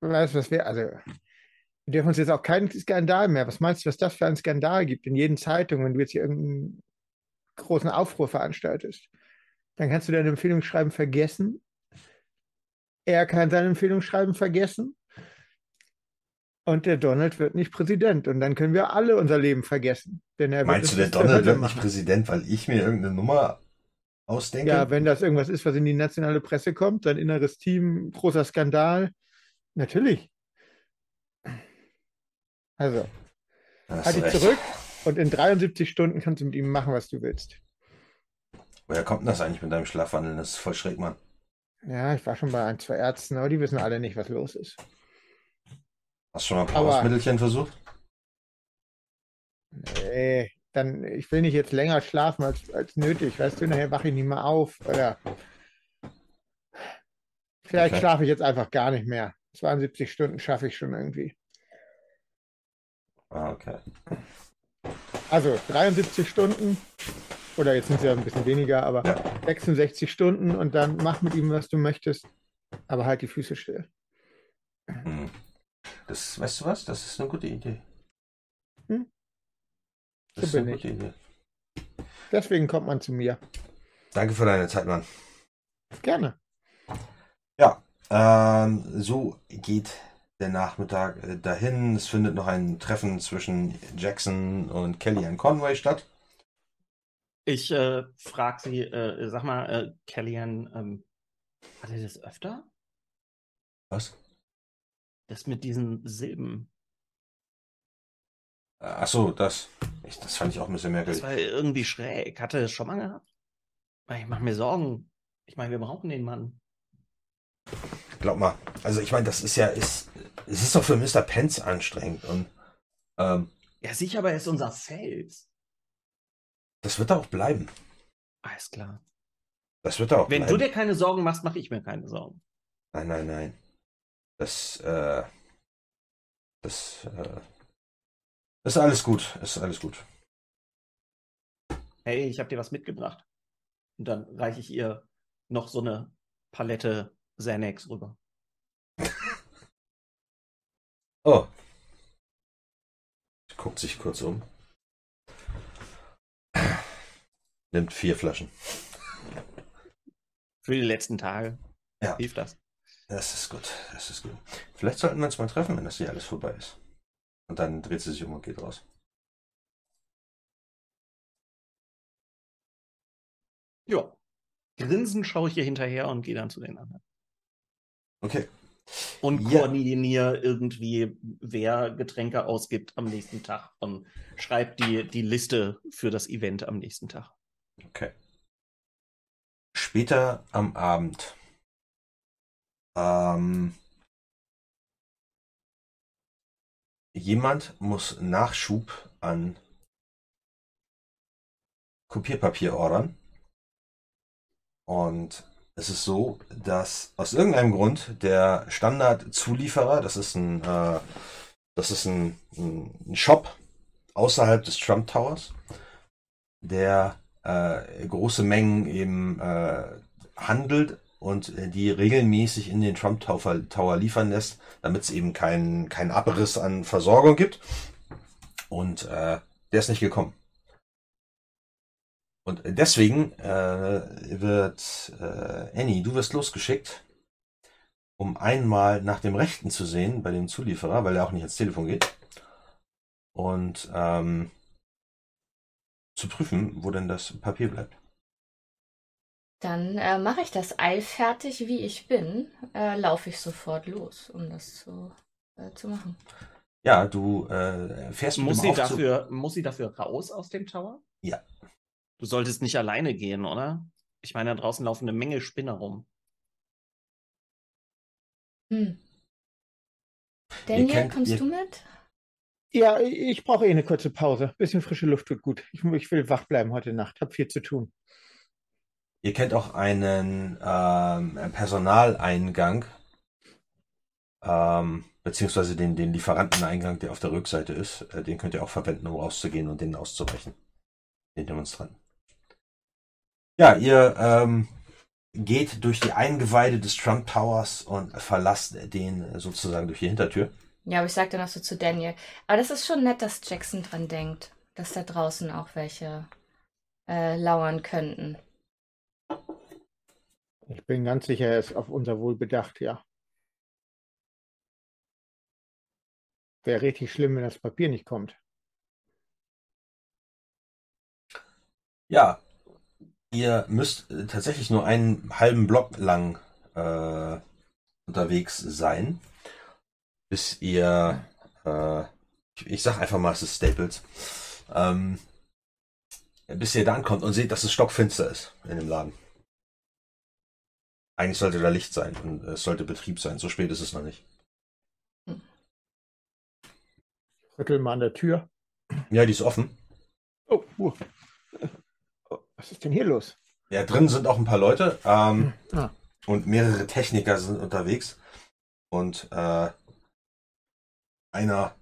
weißt du, was wäre, also, wir dürfen uns jetzt auch keinen Skandal mehr. Was meinst du, was das für einen Skandal gibt in jeden Zeitung, wenn du jetzt hier irgendeinen großen Aufruhr veranstaltest? Dann kannst du deine Empfehlungsschreiben vergessen. Er kann sein Empfehlungsschreiben vergessen. Und der Donald wird nicht Präsident. Und dann können wir alle unser Leben vergessen. Er meinst du, der Donald wird nicht. Präsident, weil ich mir irgendeine Nummer ausdenke? Ja, wenn das irgendwas ist, was in die nationale Presse kommt, sein inneres Team, großer Skandal. Natürlich. Also, halt dich zurück und in 73 Stunden kannst du mit ihm machen, was du willst. Woher kommt denn das eigentlich mit deinem Schlafwandeln? Das ist voll schräg, Mann. Ja, ich war schon bei ein, zwei Ärzten, aber die wissen alle nicht, was los ist. Hast du schon mal ein Pausmittelchen versucht? Nee, dann, ich will nicht jetzt länger schlafen als, als nötig, weißt du, nachher wache ich nicht mehr auf. Oder vielleicht Okay. schlafe ich jetzt einfach gar nicht mehr. 72 Stunden schaffe ich schon irgendwie. Ah, okay. Also 73 Stunden, oder jetzt sind es ja ein bisschen weniger, aber Ja. 66 Stunden und dann mach mit ihm, was du möchtest, aber halt die Füße still. Hm. Das, weißt du was? Das ist eine gute Idee. Hm? Das bin Idee. Deswegen kommt man zu mir. Danke für deine Zeit, Mann. Gerne. Ja, ähm, so geht der Nachmittag äh, dahin. Es findet noch ein Treffen zwischen Jackson und Kellyanne Conway statt. Ich äh, frage sie, äh, sag mal, äh, Kellyanne, ähm, hat er das öfter? Was? Das mit diesen Silben. Ach so, das. Ich, das fand ich auch ein bisschen Das merkwürdig. war irgendwie schräg. Hatte es schon mal gehabt? Ich mache mir Sorgen. Ich meine, wir brauchen den Mann. Glaub mal. Also ich meine, das ist ja, ist, es ist doch für Mr. Pence anstrengend und ähm, Ja, sicher, aber er ist unser Fels. das wird er auch bleiben. Alles klar. Das wird auch Wenn bleiben. du dir keine Sorgen machst, mache ich mir keine Sorgen. Nein, nein, nein. Das, äh, das, äh, ist alles gut. Ist alles gut. Hey, ich habe dir was mitgebracht. Und dann reiche ich ihr noch so eine Palette Xanax rüber. Oh. Guckt sich kurz um. Nimmt vier Flaschen. Für die letzten Tage. Ja. Hilft das. Das ist gut, das ist gut. Vielleicht sollten wir uns mal treffen, wenn das hier alles vorbei ist. Und dann dreht sie sich um und geht raus. Ja. Grinsend schaue ich ihr hinterher und gehe dann zu den anderen. Okay. Und Ja. koordiniere irgendwie, wer Getränke ausgibt am nächsten Tag und schreibt die, die Liste für das Event am nächsten Tag. Okay. Später am Abend. Ähm, jemand muss Nachschub an Kopierpapier ordern. Und es ist so, dass aus irgendeinem Grund der Standardzulieferer, das ist ein, äh, das ist ein, ein Shop außerhalb des Trump Towers, der äh, große Mengen eben äh, handelt und äh, die regelmäßig in den Trump Tower, liefern lässt, damit es eben keinen keinen Abriss an Versorgung gibt. Und äh, der ist nicht gekommen. Und deswegen äh, wird äh, Annie, du wirst losgeschickt, um einmal nach dem Rechten zu sehen bei dem Zulieferer, weil er auch nicht ans Telefon geht. Und ähm, zu prüfen, wo denn das Papier bleibt. Dann äh, mache ich das eilfertig, wie ich bin, äh, laufe ich sofort los, um das zu, äh, zu machen. Ja, du äh, fährst mit Muss dem sie, Aufzug. dafür, muss sie dafür raus aus dem Tower? Ja. Du solltest nicht alleine gehen, oder? Ich meine, da draußen laufen eine Menge Spinner rum. Hm. Daniel, kennt- kommst ihr- du mit? Ja, ich brauche eh eine kurze Pause. Bisschen frische Luft tut gut. Ich, ich will wach bleiben heute Nacht. Hab viel zu tun. Ihr kennt auch einen ähm, Personaleingang, ähm, beziehungsweise den, den Lieferanteneingang, der auf der Rückseite ist. Äh, den könnt ihr auch verwenden, um rauszugehen und den auszubrechen. Den Demonstranten. Ja, ihr ähm, geht durch die Eingeweide des Trump Towers und verlasst den sozusagen durch die Hintertür. Ja, aber ich sag dann auch so zu Daniel. Aber das ist schon nett, dass Jackson dran denkt, dass da draußen auch welche äh, lauern könnten. Ich bin ganz sicher, er ist auf unser Wohl bedacht, ja. Wäre richtig schlimm, wenn das Papier nicht kommt. Ja, ihr müsst äh, tatsächlich nur einen halben Block lang äh, unterwegs sein, bis ihr, äh, ich, ich sag einfach mal, es ist Staples, ähm, bis ihr da ankommt und seht, dass es stockfinster ist in dem Laden. Eigentlich sollte da Licht sein und es sollte Betrieb sein. So spät ist es noch nicht. Rüttel mal an der Tür. Ja, die ist offen. Oh, uh. Was ist denn hier los? Ja, drin sind auch ein paar Leute ähm, Ah. und mehrere Techniker sind unterwegs. Und äh, einer,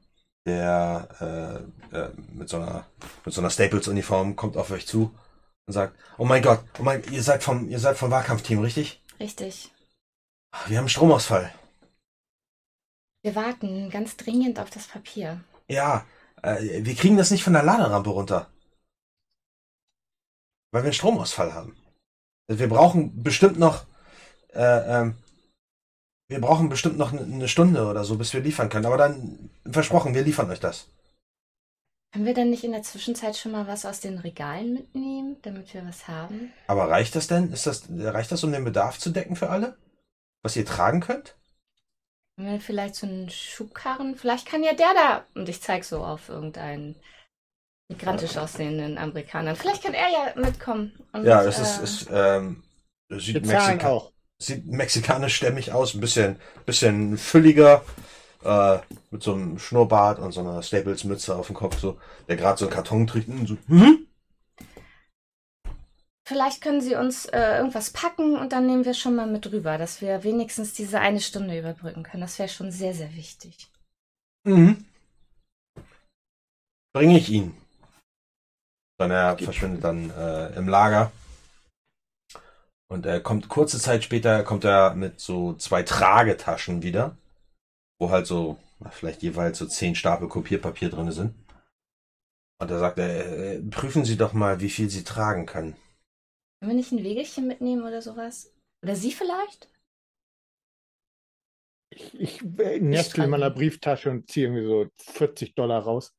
der äh, äh, mit so einer, mit so einer Staples-Uniform kommt auf euch zu und sagt, oh mein Gott, oh mein, ihr seid vom, ihr seid vom Wahlkampfteam, richtig? Richtig. Wir haben einen Stromausfall. Wir warten ganz dringend auf das Papier. Ja, äh, wir kriegen das nicht von der Laderampe runter. Weil wir einen Stromausfall haben. Wir brauchen bestimmt noch, äh, ähm, wir brauchen bestimmt noch eine Stunde oder so, bis wir liefern können. Aber dann, versprochen, wir liefern euch das. Können wir denn nicht in der Zwischenzeit schon mal was aus den Regalen mitnehmen, damit wir was haben? Aber reicht das denn? Ist das, reicht das, um den Bedarf zu decken für alle? Was ihr tragen könnt? Haben wir vielleicht so einen Schubkarren? Vielleicht kann ja der da. Und ich zeig so auf irgendeinen migrantisch aussehenden Amerikaner. Vielleicht kann er ja mitkommen. Und, Ja, es ist, äh, ist ähm, sieht, Wir zahlen Mexika auch. sieht mexikanisch-stämmig aus, ein bisschen, bisschen fülliger, äh, mit so einem Schnurrbart und so einer Staples-Mütze auf dem Kopf, so, der gerade so einen Karton trägt und so, hm? Vielleicht können Sie uns äh, irgendwas packen und dann nehmen wir schon mal mit rüber, dass wir wenigstens diese eine Stunde überbrücken können. Das wäre schon sehr, sehr wichtig. Mhm. Bringe ich ihn. Dann er verschwindet dann äh, im Lager. Und er kommt kurze Zeit später kommt er mit so zwei Tragetaschen wieder, wo halt so vielleicht jeweils so zehn Stapel Kopierpapier drin sind. Und er sagt, äh, äh, prüfen Sie doch mal, wie viel Sie tragen können. Können wir nicht ein Wegelchen mitnehmen oder sowas? Oder Sie vielleicht? Ich, ich äh, nestle in meiner Brieftasche und ziehe irgendwie so 40 Dollar raus.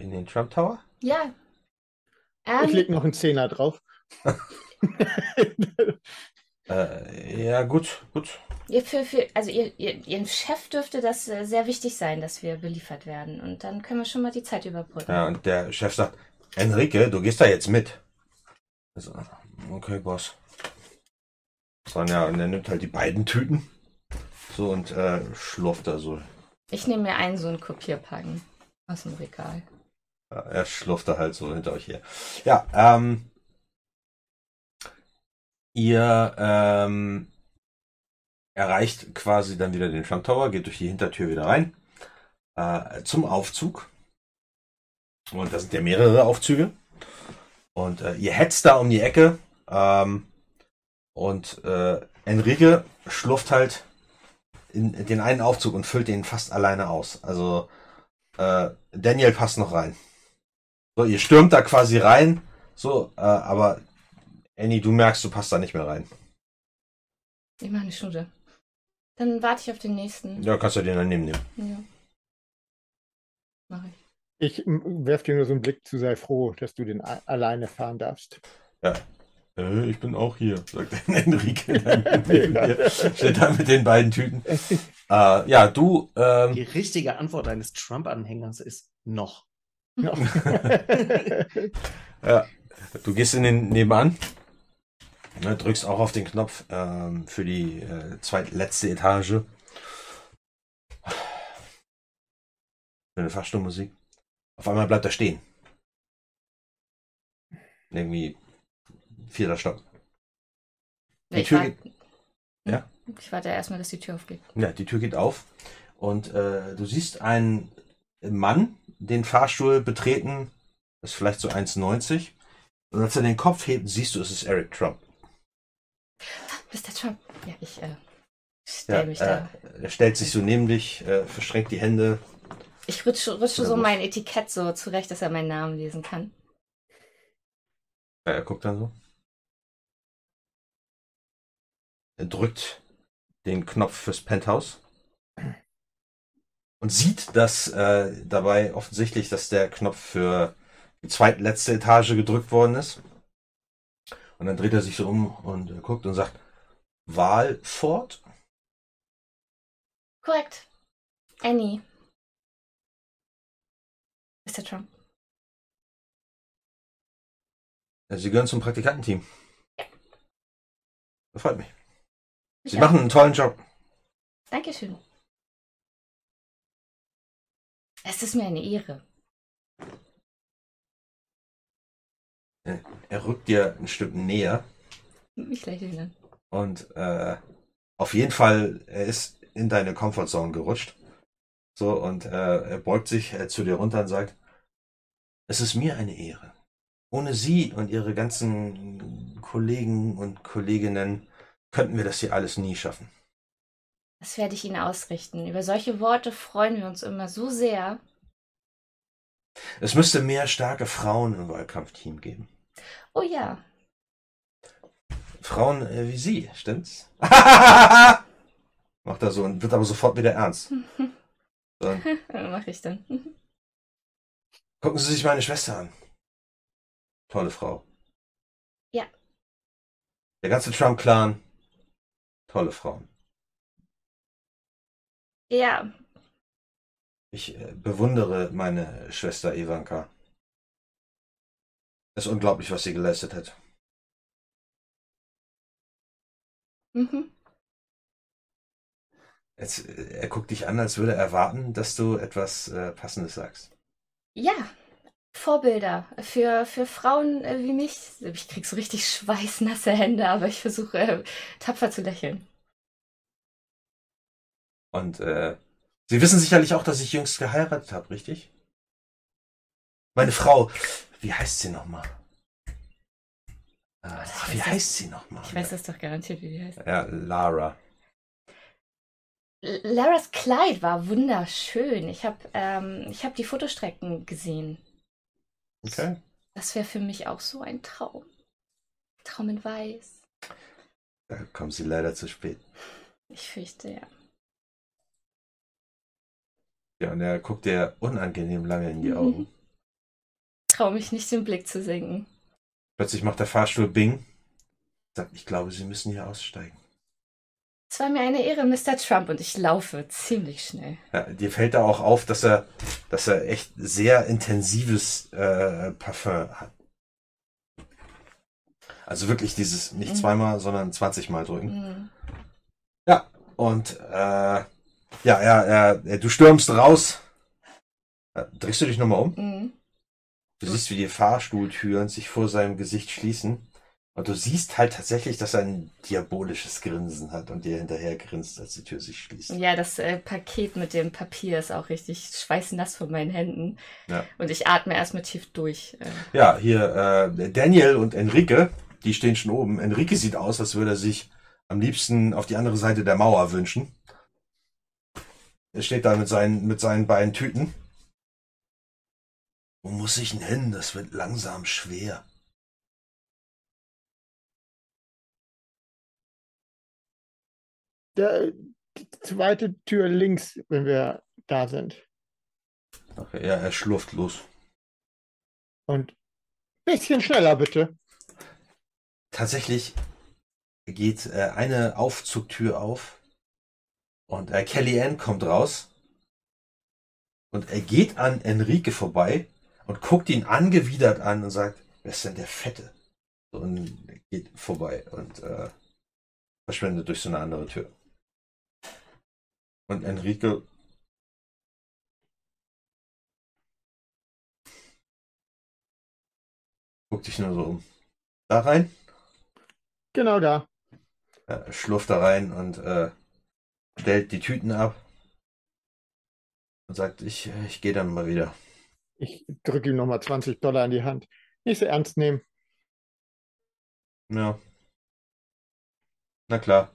In den Trump Tower? Ja. Ich Ähm, lege noch einen Zehner drauf. Äh, ja, gut, gut. ihr für, für, also ihr, ihr, Ihrem Chef dürfte das äh, sehr wichtig sein, dass wir beliefert werden. Und dann können wir schon mal die Zeit überbrücken. Ja, und der Chef sagt, Enrique, du gehst da jetzt mit. Also, okay, Boss. So, ja, und er nimmt halt die beiden Tüten. So, und äh, schlurft da so. Ich nehme mir einen so einen Kopierpacken aus dem Regal. Ja, er schlurft da halt so hinter euch her. Ja, ähm. Ihr ähm, erreicht quasi dann wieder den Trump Tower, geht durch die Hintertür wieder rein. Äh, zum Aufzug. Und da sind ja mehrere Aufzüge. Und äh, ihr hetzt da um die Ecke. Ähm, und äh, Enrique schlurft halt in den einen Aufzug und füllt den fast alleine aus. Also äh, Daniel passt noch rein. So, ihr stürmt da quasi rein. So, äh, aber Annie, du merkst, du passt da nicht mehr rein. Ich mache eine Stunde. Dann warte ich auf den nächsten. Ja, kannst du den daneben nehmen. Ja. Mach ich. Ich werfe dir nur so einen Blick zu, sei froh, dass du den alleine fahren darfst. Ja. Äh, ich bin auch hier, sagt Enrique. dann. Steht da mit den beiden Tüten. Äh, ja, du. Ähm, Die richtige Antwort eines Trump-Anhängers ist noch. Ja, du gehst in den nebenan, ne, drückst auch auf den Knopf ähm, für die äh, zweitletzte Etage. Schöne Fahrstuhlmusik. Auf einmal bleibt er stehen. Irgendwie vierter Stock. Die Ich, Tür warte, geht, ja, ich warte erstmal, dass die Tür aufgeht. ja, die Tür geht auf und äh, du siehst einen Mann den Fahrstuhl betreten, ist vielleicht so 1,90. Und als er den Kopf hebt, siehst du, es ist Eric Trump. Mr. Trump. Ja, ich äh, Ja, stell mich da. äh, er stellt sich so neben dich, äh, verschränkt die Hände. Ich rutsche, rutsche Ja, so mein Etikett so zurecht, dass er meinen Namen lesen kann. Ja, er guckt dann so. Er drückt den Knopf fürs Penthouse und sieht, dass äh, dabei offensichtlich, dass der Knopf für die zweitletzte Etage gedrückt worden ist. Und dann dreht er sich so um und äh, guckt und sagt, Wahlfort? Korrekt. Annie. Mr. Trump. Äh, Sie gehören zum Praktikantenteam. Das freut mich. Sie Ja. machen einen tollen Job. Dankeschön. Es ist mir eine Ehre. Er- Er rückt dir ein Stück näher. Mich lächeln an. Und äh, auf jeden Fall, er ist in deine Comfortzone gerutscht. So, und äh, er beugt sich äh, zu dir runter und sagt, es ist mir eine Ehre. Ohne Sie und Ihre ganzen Kollegen und Kolleginnen könnten wir das hier alles nie schaffen. Das werde ich Ihnen ausrichten. Über solche Worte freuen wir uns immer so sehr. Es müsste mehr starke Frauen im Wahlkampfteam geben. Oh ja. Frauen äh, wie Sie, stimmt's? Macht er so und wird aber sofort wieder ernst. So, Mache ich dann. gucken Sie sich meine Schwester an. Tolle Frau. Ja. Der ganze Trump-Clan. Tolle Frauen. Ja, Ich äh, bewundere meine Schwester Ivanka. Es ist unglaublich, was sie geleistet hat. mhm. Jetzt, äh, er guckt dich an, als würde er erwarten, dass du etwas äh, Passendes sagst. ja. Vorbilder für, für Frauen äh, wie mich. Ich krieg so richtig schweißnasse Hände, aber ich versuche äh, tapfer zu lächeln. Und äh, Sie wissen sicherlich auch, dass ich jüngst geheiratet habe, richtig? Meine Frau, wie heißt sie nochmal? Ach, wie weiß heißt sie nochmal? Ich weiß das doch garantiert, wie die heißt. Ja, Lara. Laras Kleid war wunderschön. Ich habe ähm, ich hab die Fotostrecken gesehen. Okay. Das wäre für mich auch so ein Traum. Traum in Weiß. Da kommen Sie leider zu spät. Ich fürchte, ja. Ja, und er guckt dir unangenehm lange in die Mhm. Augen. Trau mich nicht, den Blick zu senken. Plötzlich macht der Fahrstuhl Bing. Sagt, ich glaube, Sie müssen hier aussteigen. Es war mir eine Ehre, Mr. Trump, und ich laufe ziemlich schnell. Ja, dir fällt da auch auf, dass er, dass er echt sehr intensives äh, Parfum hat. Also wirklich dieses nicht Mhm. zweimal, sondern 20 Mal drücken. Mhm. Ja, und äh, ja, er, er, du stürmst raus. Äh, Drehst du dich nochmal um? Mhm. Du siehst, wie die Fahrstuhltüren sich vor seinem Gesicht schließen. Und du siehst halt tatsächlich, dass er ein diabolisches Grinsen hat und dir hinterher grinst, als die Tür sich schließt. Ja, das äh, Paket mit dem Papier ist auch richtig schweißnass von meinen Händen. Ja. Und ich atme erstmal tief durch. Äh, Ja, hier äh, Daniel und Enrique, die stehen schon oben. Enrique sieht aus, als würde er sich am liebsten auf die andere Seite der Mauer wünschen. Er steht da mit seinen, mit seinen beiden Tüten. Wo muss ich denn hin? Das wird langsam schwer. Der, die zweite Tür links, wenn wir da sind. Okay, ja, er schlurft los. Und bisschen schneller, bitte. Tatsächlich geht äh, eine Aufzugtür auf und äh, Kellyanne kommt raus und er geht an Enrique vorbei und guckt ihn angewidert an und sagt, wer ist denn der Fette? Und geht vorbei und äh, verschwindet durch so eine andere Tür. Und Enrique guckt sich nur so um. Da rein? Genau da. Er schlurft da rein und äh, stellt die Tüten ab und sagt, ich, ich gehe dann mal wieder. Ich drücke ihm nochmal 20 Dollar in die Hand. Nicht so ernst nehmen. Ja. Na klar.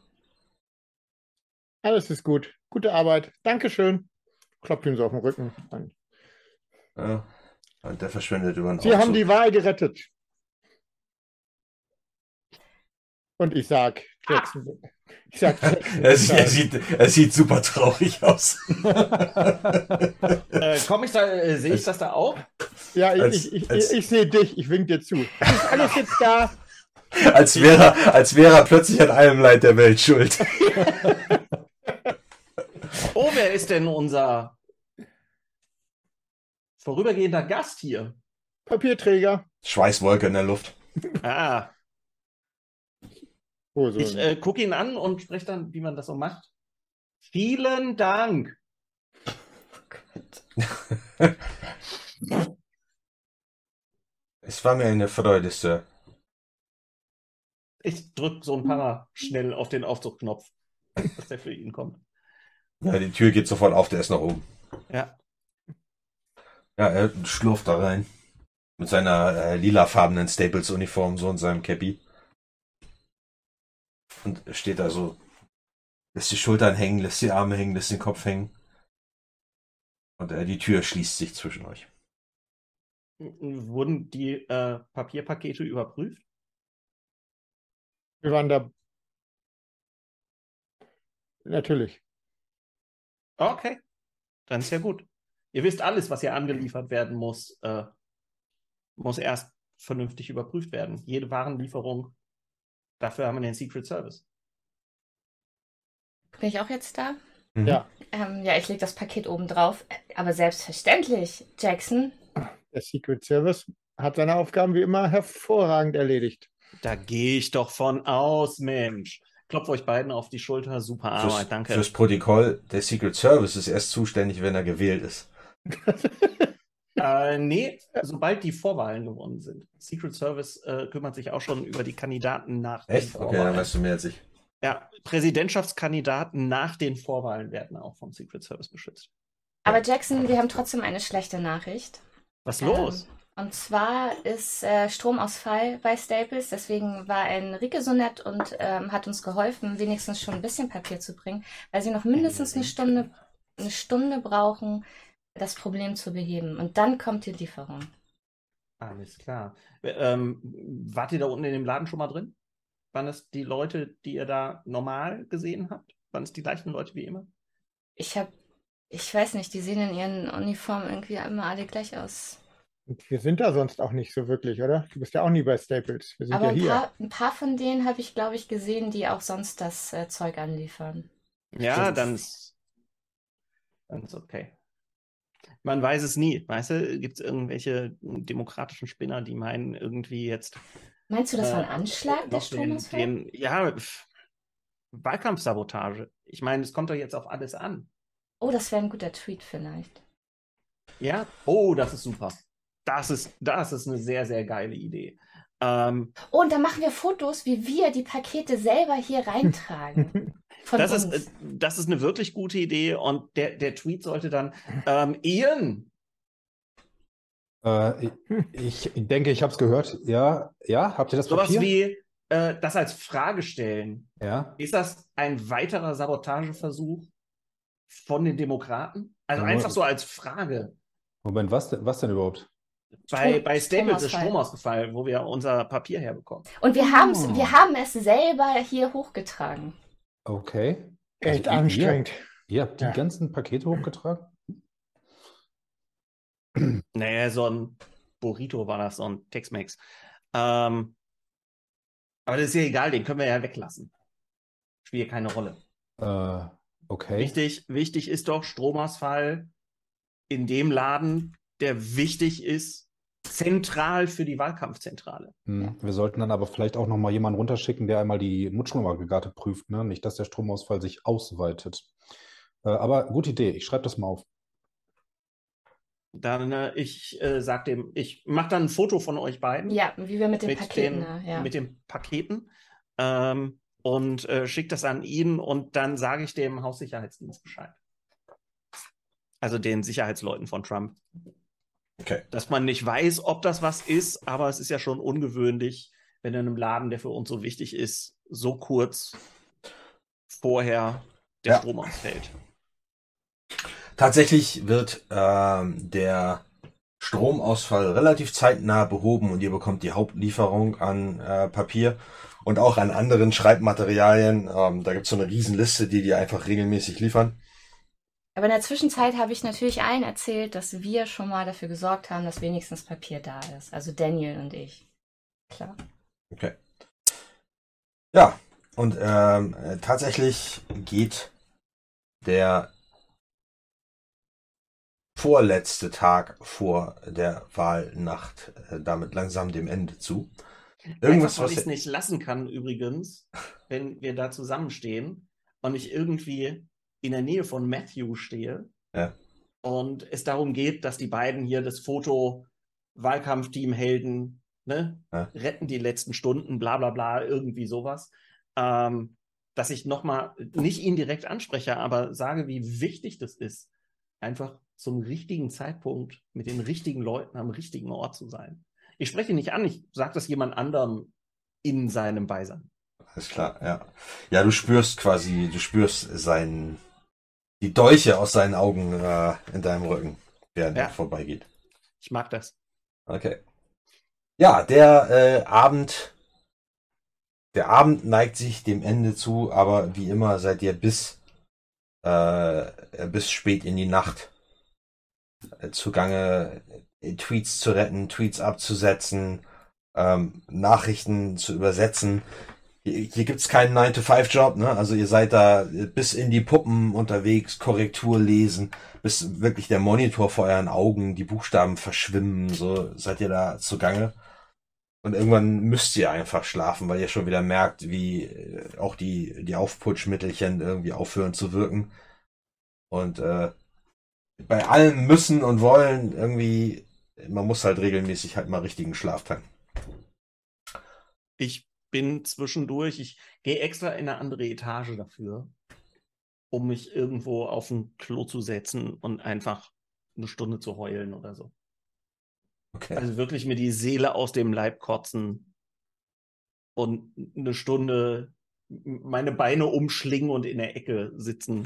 Alles ist gut. Gute Arbeit. Dankeschön. Klopft ihm so auf den Rücken. Ja. Und der verschwindet über den Sie haben Aufzug. die Wahl gerettet. Und ich sag Jackson. Ich sag Jackson. er, sieht, er, sieht, er sieht super traurig aus. Äh, komm ich da, äh, sehe ich das da auch? Ja, ich, Als- ich, ich, als- ich sehe dich. Ich wink dir zu. Ist alles jetzt da? als wäre er, als wäre er plötzlich an allem Leid der Welt schuld. Oh, wer ist denn unser vorübergehender Gast hier? Papierträger. Schweißwolke in der Luft. Ah, Oh, so. ich äh, gucke ihn an und spreche dann, wie man das so macht. Vielen Dank. Es war mir eine Freude, Sir. Ich drücke so ein paar schnell auf den Aufzugknopf, dass der für ihn kommt. Ja, die Tür geht sofort auf, der ist noch oben. Ja. Ja, er schlurft da rein. Mit seiner äh, lilafarbenen Staples-Uniform, so in seinem Cappy. Und steht da so, lässt die Schultern hängen, lässt die Arme hängen, lässt den Kopf hängen. Und äh, die Tür schließt sich zwischen euch. Wurden die äh, Papierpakete überprüft? Wir waren da. Natürlich. Okay, dann ist ja gut. Ihr wisst alles, was hier angeliefert werden muss, äh, muss erst vernünftig überprüft werden. Jede Warenlieferung. Dafür haben wir den Secret Service. bin ich auch jetzt da? Mhm. Ja. Ähm, ja, ich lege das Paket oben drauf. Aber selbstverständlich, Jackson. Der Secret Service hat seine Aufgaben wie immer hervorragend erledigt. Da gehe ich doch von aus, Mensch. Klopft euch beiden auf die Schulter. Super Arbeit, Fürs, danke. fürs Protokoll, der Secret Service ist erst zuständig, wenn er gewählt ist. Äh, nee, sobald die Vorwahlen gewonnen sind. Secret Service äh, kümmert sich auch schon über die Kandidaten nach den Echt? Okay, dann Vorwahlen. weißt du mehr als ich. Ja, Präsidentschaftskandidaten nach den Vorwahlen werden auch vom Secret Service beschützt. Aber Jackson, wir haben trotzdem eine schlechte Nachricht. Was los? Ähm, und zwar ist äh, Stromausfall bei Staples, deswegen war Enrique so nett und ähm, hat uns geholfen, wenigstens schon ein bisschen Papier zu bringen, weil sie noch mindestens eine Stunde, eine Stunde brauchen, das Problem zu beheben. Und dann kommt die Lieferung. Alles klar. Ähm, wart ihr da unten in dem Laden schon mal drin? Waren das die Leute, die ihr da normal gesehen habt? Waren es die gleichen Leute wie immer? Ich habe, ich weiß nicht, die sehen in ihren Uniformen irgendwie immer alle gleich aus. Und wir sind da sonst auch nicht so wirklich, oder? Du bist ja auch nie bei Staples. Wir sind Aber ja ein hier. paar, ein paar von denen habe ich, glaube ich, gesehen, die auch sonst das äh, Zeug anliefern. Ja, Stimmt. dann ist, dann ist okay. Man weiß es nie. Weißt du, gibt es irgendwelche demokratischen Spinner, die meinen, irgendwie jetzt. Meinst du, das war ein äh, Anschlag, der Stromausfall? Ja, pf, Wahlkampfsabotage. Ich meine, es kommt doch jetzt auf alles an. Oh, das wäre ein guter Tweet vielleicht. Ja? Oh, das ist super. Das ist, das ist eine sehr, sehr geile Idee. Ähm, Oh, und dann machen wir Fotos, wie wir die Pakete selber hier reintragen. Von das, uns. ist, äh, das ist eine wirklich gute Idee und der, der Tweet sollte dann, ähm, Ian, Äh, ich, ich denke, ich habe es gehört. Ja, ja, habt ihr das sowas Papier? wie äh, das als Frage stellen. Ja. Ist das ein weiterer Sabotageversuch von den Demokraten? Also Ja, einfach so als Frage. Moment, was was denn überhaupt? Bei, Strom- bei Staples ist Stromausfall. Strom ausgefallen, wo wir unser Papier herbekommen. Und wir, haben's, Oh. wir haben es selber hier hochgetragen. Okay. Echt ihr- anstrengend. Ihr, ihr habt die Ja. ganzen Pakete hochgetragen? Naja, so ein Burrito war das, so ein Tex-Mex. Ähm, aber das ist ja egal, den können wir ja weglassen. Spielt keine Rolle. Äh, okay. Wichtig, wichtig ist doch Stromausfall in dem Laden, der wichtig ist, zentral für die Wahlkampfzentrale. Hm, Wir sollten dann aber vielleicht auch noch mal jemanden runterschicken, der einmal die Nutzstromaggregate prüft, ne? Nicht, dass der Stromausfall sich ausweitet. Äh, aber gute Idee, ich schreibe das mal auf. Dann, äh, ich äh, sag dem, ich mache dann ein Foto von euch beiden. Ja, wie wir mit den mit Paketen. den, ne? ja. mit den Paketen ähm, und äh, schicke das an ihn und dann sage ich dem Haussicherheitsdienst Bescheid. Also den Sicherheitsleuten von Trump. Okay. Dass man nicht weiß, ob das was ist, aber es ist ja schon ungewöhnlich, wenn in einem Laden, der für uns so wichtig ist, so kurz vorher der Ja. Strom ausfällt. Tatsächlich wird ähm, der Stromausfall relativ zeitnah behoben und ihr bekommt die Hauptlieferung an äh, Papier und auch an anderen Schreibmaterialien. Ähm, da gibt's so eine Riesenliste, die die einfach regelmäßig liefern. Aber in der Zwischenzeit habe ich natürlich allen erzählt, dass wir schon mal dafür gesorgt haben, dass wenigstens Papier da ist. Also Daniel und ich. Klar. Okay. Ja, und ähm, äh, tatsächlich geht der vorletzte Tag vor der Wahlnacht äh, damit langsam dem Ende zu. Irgendwas, Einfach, was ich es nicht lassen kann, übrigens, wenn wir da zusammenstehen und ich irgendwie in der Nähe von Matthew stehe Ja. und es darum geht, dass die beiden hier das Foto Wahlkampfteam Helden ne, Ja. retten die letzten Stunden, bla bla bla, irgendwie sowas. Ähm, dass ich nochmal nicht ihn direkt anspreche, aber sage, wie wichtig das ist, einfach zum richtigen Zeitpunkt mit den richtigen Leuten am richtigen Ort zu sein. Ich spreche nicht an, ich sage das jemand anderem in seinem Beisein. Alles klar, ja. Ja, du spürst quasi, du spürst seinen, die Dolche aus seinen Augen äh, in deinem Rücken, während Ja. er vorbeigeht. Ich mag das. Okay. Ja, der äh, Abend, der Abend neigt sich dem Ende zu, aber wie immer seid ihr bis, äh, bis spät in die Nacht äh, zugange, äh, Tweets zu retten, Tweets abzusetzen, ähm, Nachrichten zu übersetzen. Hier, gibt's keinen 9-to-5-Job, ne? Also ihr seid da bis in die Puppen unterwegs, Korrektur lesen, bis wirklich der Monitor vor euren Augen, die Buchstaben verschwimmen, so seid ihr da zugange. Und irgendwann müsst ihr einfach schlafen, weil ihr schon wieder merkt, wie äh, auch die, die Aufputschmittelchen irgendwie aufhören zu wirken. Und äh, bei allem müssen und wollen irgendwie, man muss halt regelmäßig halt mal richtigen Schlaf teilen. Ich bin zwischendurch, ich gehe extra in eine andere Etage dafür, um mich irgendwo auf ein Klo zu setzen und einfach eine Stunde zu heulen oder so. Okay. Also wirklich mir die Seele aus dem Leib kotzen und eine Stunde meine Beine umschlingen und in der Ecke sitzen,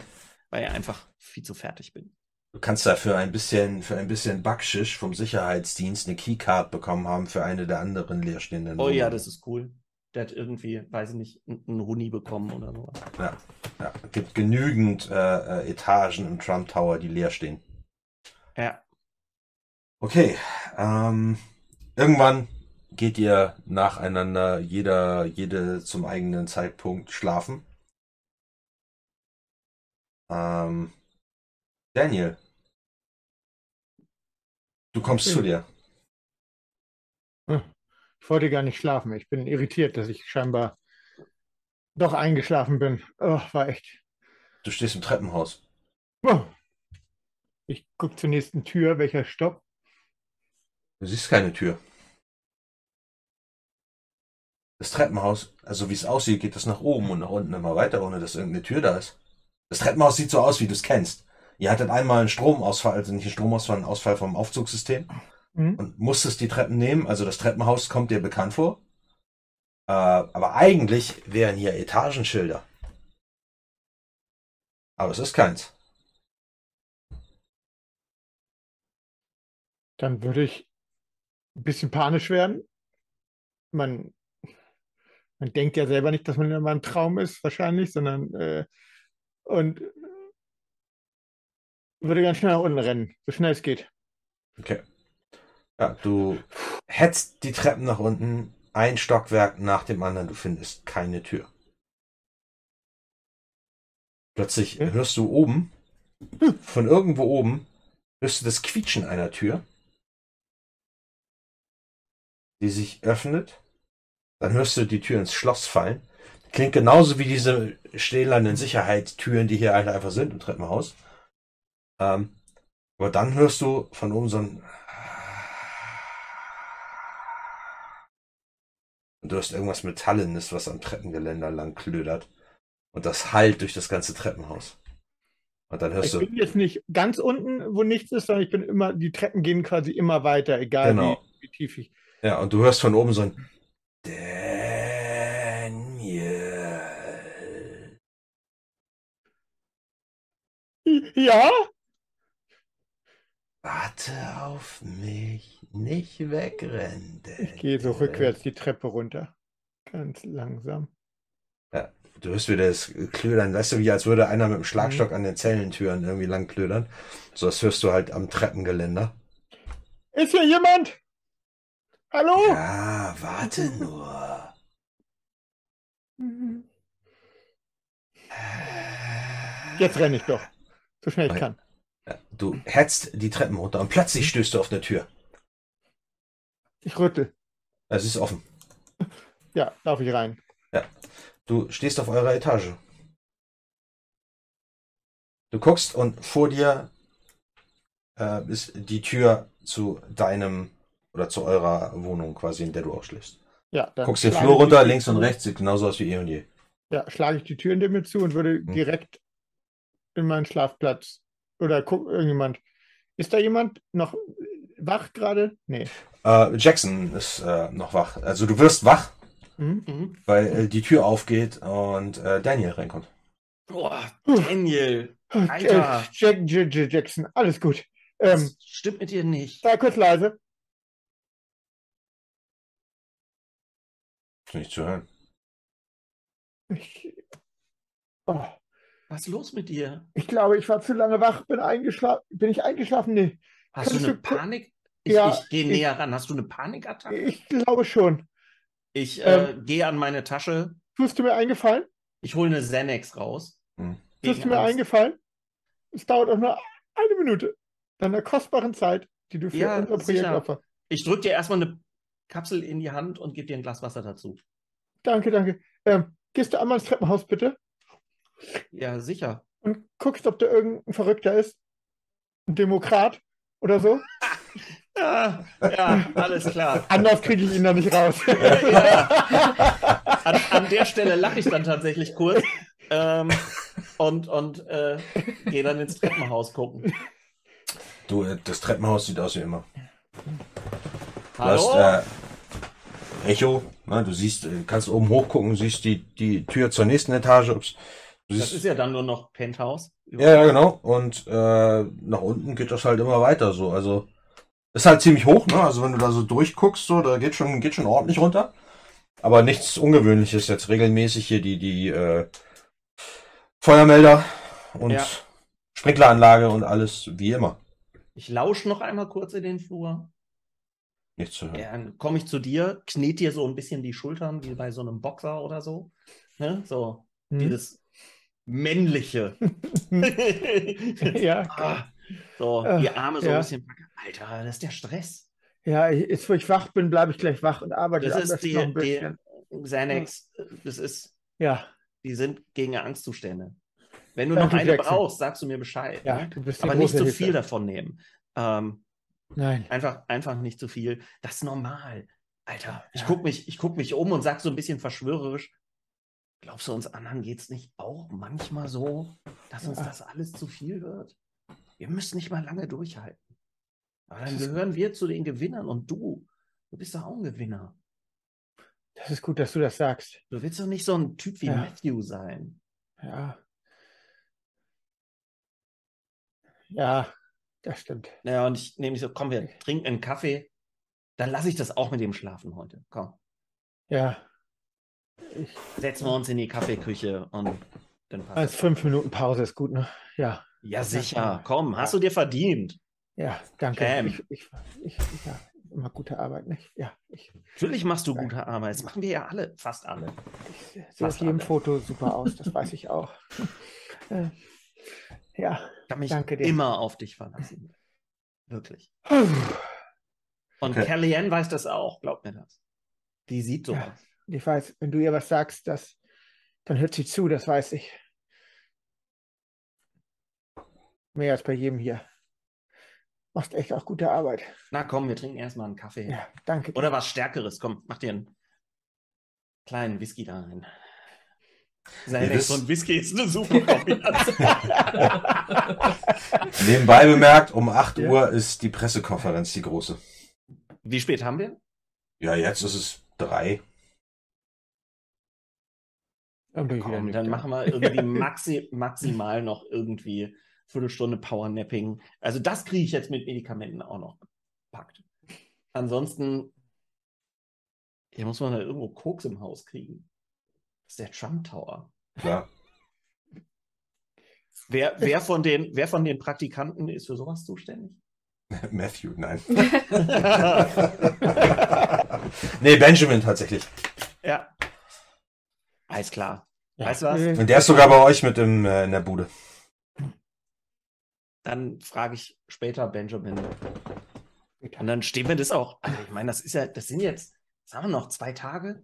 weil ich einfach viel zu fertig bin. Du kannst da für ein bisschen, für ein bisschen Backschisch vom Sicherheitsdienst eine Keycard bekommen haben für eine der anderen leerstehenden Oh ja, Wohnungen. das ist cool. Der hat irgendwie, weiß ich nicht, einen Huni bekommen oder so. Ja, ja. Es gibt genügend äh, äh, Etagen im Trump Tower, die leer stehen. Ja. Okay, ähm, irgendwann geht ihr nacheinander, jeder, jede zum eigenen Zeitpunkt schlafen. Ähm, Daniel, du kommst Hm. zu dir. Hm. Ich wollte gar nicht schlafen. Ich bin irritiert, dass ich scheinbar doch eingeschlafen bin. Oh, war echt. Du stehst im Treppenhaus. Oh. Ich gucke zur nächsten Tür. Welcher Stopp? Du siehst keine Tür. Das Treppenhaus, also wie es aussieht, geht es nach oben und nach unten immer weiter, ohne dass irgendeine Tür da ist. Das Treppenhaus sieht so aus, wie du es kennst. Ihr hattet einmal einen Stromausfall, also nicht einen Stromausfall, einen Ausfall vom Aufzugssystem Mhm. und musstest die Treppen nehmen. Also das Treppenhaus kommt dir bekannt vor. Äh, aber eigentlich wären hier Etagenschilder. Aber es ist keins. Dann würde ich ein bisschen panisch werden. Man, man denkt ja selber nicht, dass man immer ein Traum ist, wahrscheinlich, sondern äh, und würde ganz schnell nach unten rennen, so schnell es geht. Okay. Ja, du hetzt die Treppen nach unten, ein Stockwerk nach dem anderen, du findest keine Tür. Plötzlich hörst du oben, von irgendwo oben, hörst du das Quietschen einer Tür, die sich öffnet. Dann hörst du die Tür ins Schloss fallen. Klingt genauso wie diese stählernen Sicherheitstüren, die hier einfach sind im Treppenhaus. Ähm, aber dann hörst du von oben so ein Und du hast irgendwas Metallenes, was am Treppengeländer lang klödert. Und das hallt durch das ganze Treppenhaus. Und dann hörst Ich du, bin jetzt nicht ganz unten, wo nichts ist, sondern ich bin immer, die Treppen gehen quasi immer weiter, egal Genau. wie, wie tief ich. ja, und du hörst von oben so ein Daniel. Ja? Warte auf mich, nicht wegrennen. Ich gehe so rückwärts die Treppe runter. Ganz langsam. Ja, du hörst wieder das Klödern, weißt du, wie als würde einer mit dem Schlagstock an den Zellentüren irgendwie lang klödern. So, das hörst du halt am Treppengeländer. Ist hier jemand? Hallo? Ja, warte nur. Jetzt renne ich doch. So schnell ich kann. Du hetzt die Treppen runter und plötzlich stößt du auf eine Tür. Ich rüttel. Es ist offen. Ja, laufe ich rein. Ja. Du stehst auf eurer Etage. Du guckst und vor dir äh, ist die Tür zu deinem oder zu eurer Wohnung quasi, in der du auch schläfst. Ja, dann Guckst den Flur runter, links und rechts, sieht genauso aus wie eh und je. Ja, schlage ich die Tür hinter mir zu und würde Hm. direkt in meinen Schlafplatz. Oder guckt irgendjemand. Ist da jemand noch wach gerade? Nee. Äh, Jackson ist äh, noch wach. Also du wirst wach, Mhm. Mhm. weil äh, die Tür aufgeht und äh, Daniel reinkommt. Boah, Daniel. Alter. Äh, Jack, Jack, Jack Jackson, alles gut. Ähm, Das stimmt mit dir nicht. sei kurz leise. Ist nicht zu hören. Ich, oh, Was ist los mit dir? ich glaube, ich war zu lange wach. Bin eingeschlafen. Bin ich eingeschlafen? Nee. Hast Kannst du eine du Panik? Ich, Ja, ich gehe ich- näher ran. Hast du eine Panikattacke? Ich glaube schon. Ich äh, Ähm. gehe an meine Tasche. Tust du mir eingefallen? Ich hole eine Xanax raus. Hm. Tust du mir Angst. eingefallen? Es dauert auch nur eine Minute deiner kostbaren Zeit, die du für Ja, unser Projekt opferst. Ich drücke dir erstmal eine Kapsel in die Hand und gebe dir ein Glas Wasser dazu. Danke, danke. Ähm, gehst du einmal ins Treppenhaus bitte Ja, sicher. und guckst, ob da irgendein Verrückter ist? Ein Demokrat oder so? Ja, ja alles klar. Anders kriege ich ihn da nicht raus. Ja. An, an der Stelle lache ich dann tatsächlich kurz ähm, und, und äh, gehe dann ins Treppenhaus gucken. Du, äh, das Treppenhaus sieht aus wie immer. Du Hallo? hast äh, Echo, ne, du siehst, äh, kannst oben hochgucken, siehst die, die Tür zur nächsten Etage. Ups. Das ist ja dann nur noch Penthouse. ja, ja, genau. Und äh, nach unten geht das halt immer weiter so. Also ist halt ziemlich hoch, ne? Also wenn du da so durchguckst, so, da geht schon, geht schon ordentlich runter. Aber nichts Ungewöhnliches jetzt regelmäßig hier die, die äh, Feuermelder und Ja. Sprinkleranlage und alles wie immer. Ich lausche noch einmal kurz in den Flur. Nichts zu hören. Ja, dann komme ich zu dir, knet dir so ein bisschen die Schultern, wie bei so einem Boxer oder so. Ne? So, Hm. dieses männliche. Ja, Ah, so, die Arme so ja. ein bisschen packen. Alter, das ist der Stress. Ja, jetzt wo ich wach bin, bleibe ich gleich wach und arbeite Das ist die, noch ein die bisschen. Xanax, das ist, Ja, die sind gegen Angstzustände. Wenn du noch Danke, eine Jackson. brauchst, sagst du mir Bescheid. Ja, ne? du bist die Aber nicht zu Hilfe. viel davon nehmen. Ähm, nein. einfach, einfach nicht zu viel. Das ist normal. Alter, ich Ja. guck mich, ich guck mich um und sag so ein bisschen verschwörerisch. Glaubst du, uns anderen geht's nicht auch manchmal so, dass uns Ja. das alles zu viel wird? Wir müssen nicht mal lange durchhalten. Aber dann gehören wir zu den Gewinnern und du, du bist doch auch ein Gewinner. Das ist gut, dass du das sagst. Du willst doch nicht so ein Typ wie Ja. Matthew sein. Ja. Ja, das stimmt. Naja, und ich nehme so, komm, wir trinken einen Kaffee. Dann lasse ich das auch mit dem schlafen heute. Komm, Ja. Ich, setzen wir uns in die Kaffeeküche und dann passt als fünf Minuten Pause ist gut, ne? Ja. Ja, sicher. Komm, hast du dir verdient. Ja, danke. Bam. Ich, ich, ich, ja, immer gute Arbeit, nicht? Ja, ich, Natürlich machst du gute Arbeit. Das machen wir ja alle, fast alle. ich sehe auf jedem alle. Foto super aus, das weiß ich auch. Äh, ja, Ich kann mich danke dir. immer auf dich verlassen. Wirklich. Und Okay. Kellyanne weiß das auch, glaub mir das. Die sieht sowas. Ja. Ich weiß, wenn du ihr was sagst, das, dann hört sie zu, das weiß ich. Mehr als bei jedem hier. Machst echt auch gute Arbeit. Na komm, wir trinken erstmal einen Kaffee. Ja, danke. Oder was Stärkeres. Komm, mach dir einen kleinen Whisky da rein. Xanax wisst- und Whisky ist eine super Kombination. Nebenbei bemerkt, um 8 Ja. Uhr ist die Pressekonferenz, die große. Wie spät haben wir? Ja, jetzt ist es drei. Komm, dann machen wir irgendwie maxi maximal noch irgendwie Viertelstunde Powernapping. Also das kriege ich jetzt mit Medikamenten auch noch gepackt. Ansonsten, hier muss man halt irgendwo Koks im Haus kriegen. Das ist der Trump Tower. Klar. Wer, wer, von den, wer von den Praktikanten ist für sowas zuständig? Matthew, nein. nee, Benjamin tatsächlich. ja. Alles klar. Ja. Weißt du was? Und der ist sogar bei euch mit im, äh, in der Bude. Dann frage ich später Benjamin. Und dann stehen wir das auch. Also ich meine, das ist ja, das sind jetzt, sagen wir noch, zwei Tage.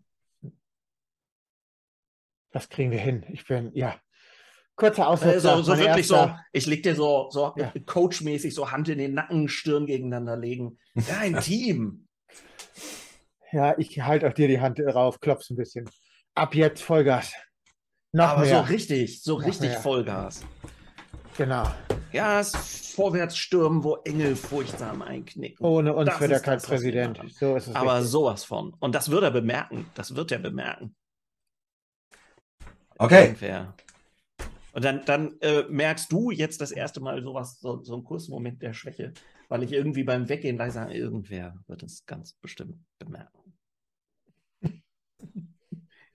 Das kriegen wir hin. Ich bin, ja. Kurzer Äh, Ausflug. so, so wirklich so, erster- ich leg dir so, so Ja. coachmäßig so Hand in den Nacken, Stirn gegeneinander legen. Ja, ein Team. Ja, ich halte auch dir die Hand drauf, klopf's ein bisschen. Ab jetzt Vollgas. Noch Aber mehr. so richtig, so Noch richtig mehr. Vollgas. Genau. Ja, es vorwärts stürmen, wo Engel furchtsam einknicken. Ohne uns Das wird er kein das, Präsident. So ist es. Aber richtig. sowas von. Und das wird er bemerken. Das wird er bemerken. Okay. Irgendwer. Und dann, dann äh, merkst du jetzt das erste Mal sowas, so, so einen kurzen Moment der Schwäche, weil ich irgendwie beim Weggehen leise sage, irgendwer wird es ganz bestimmt bemerken.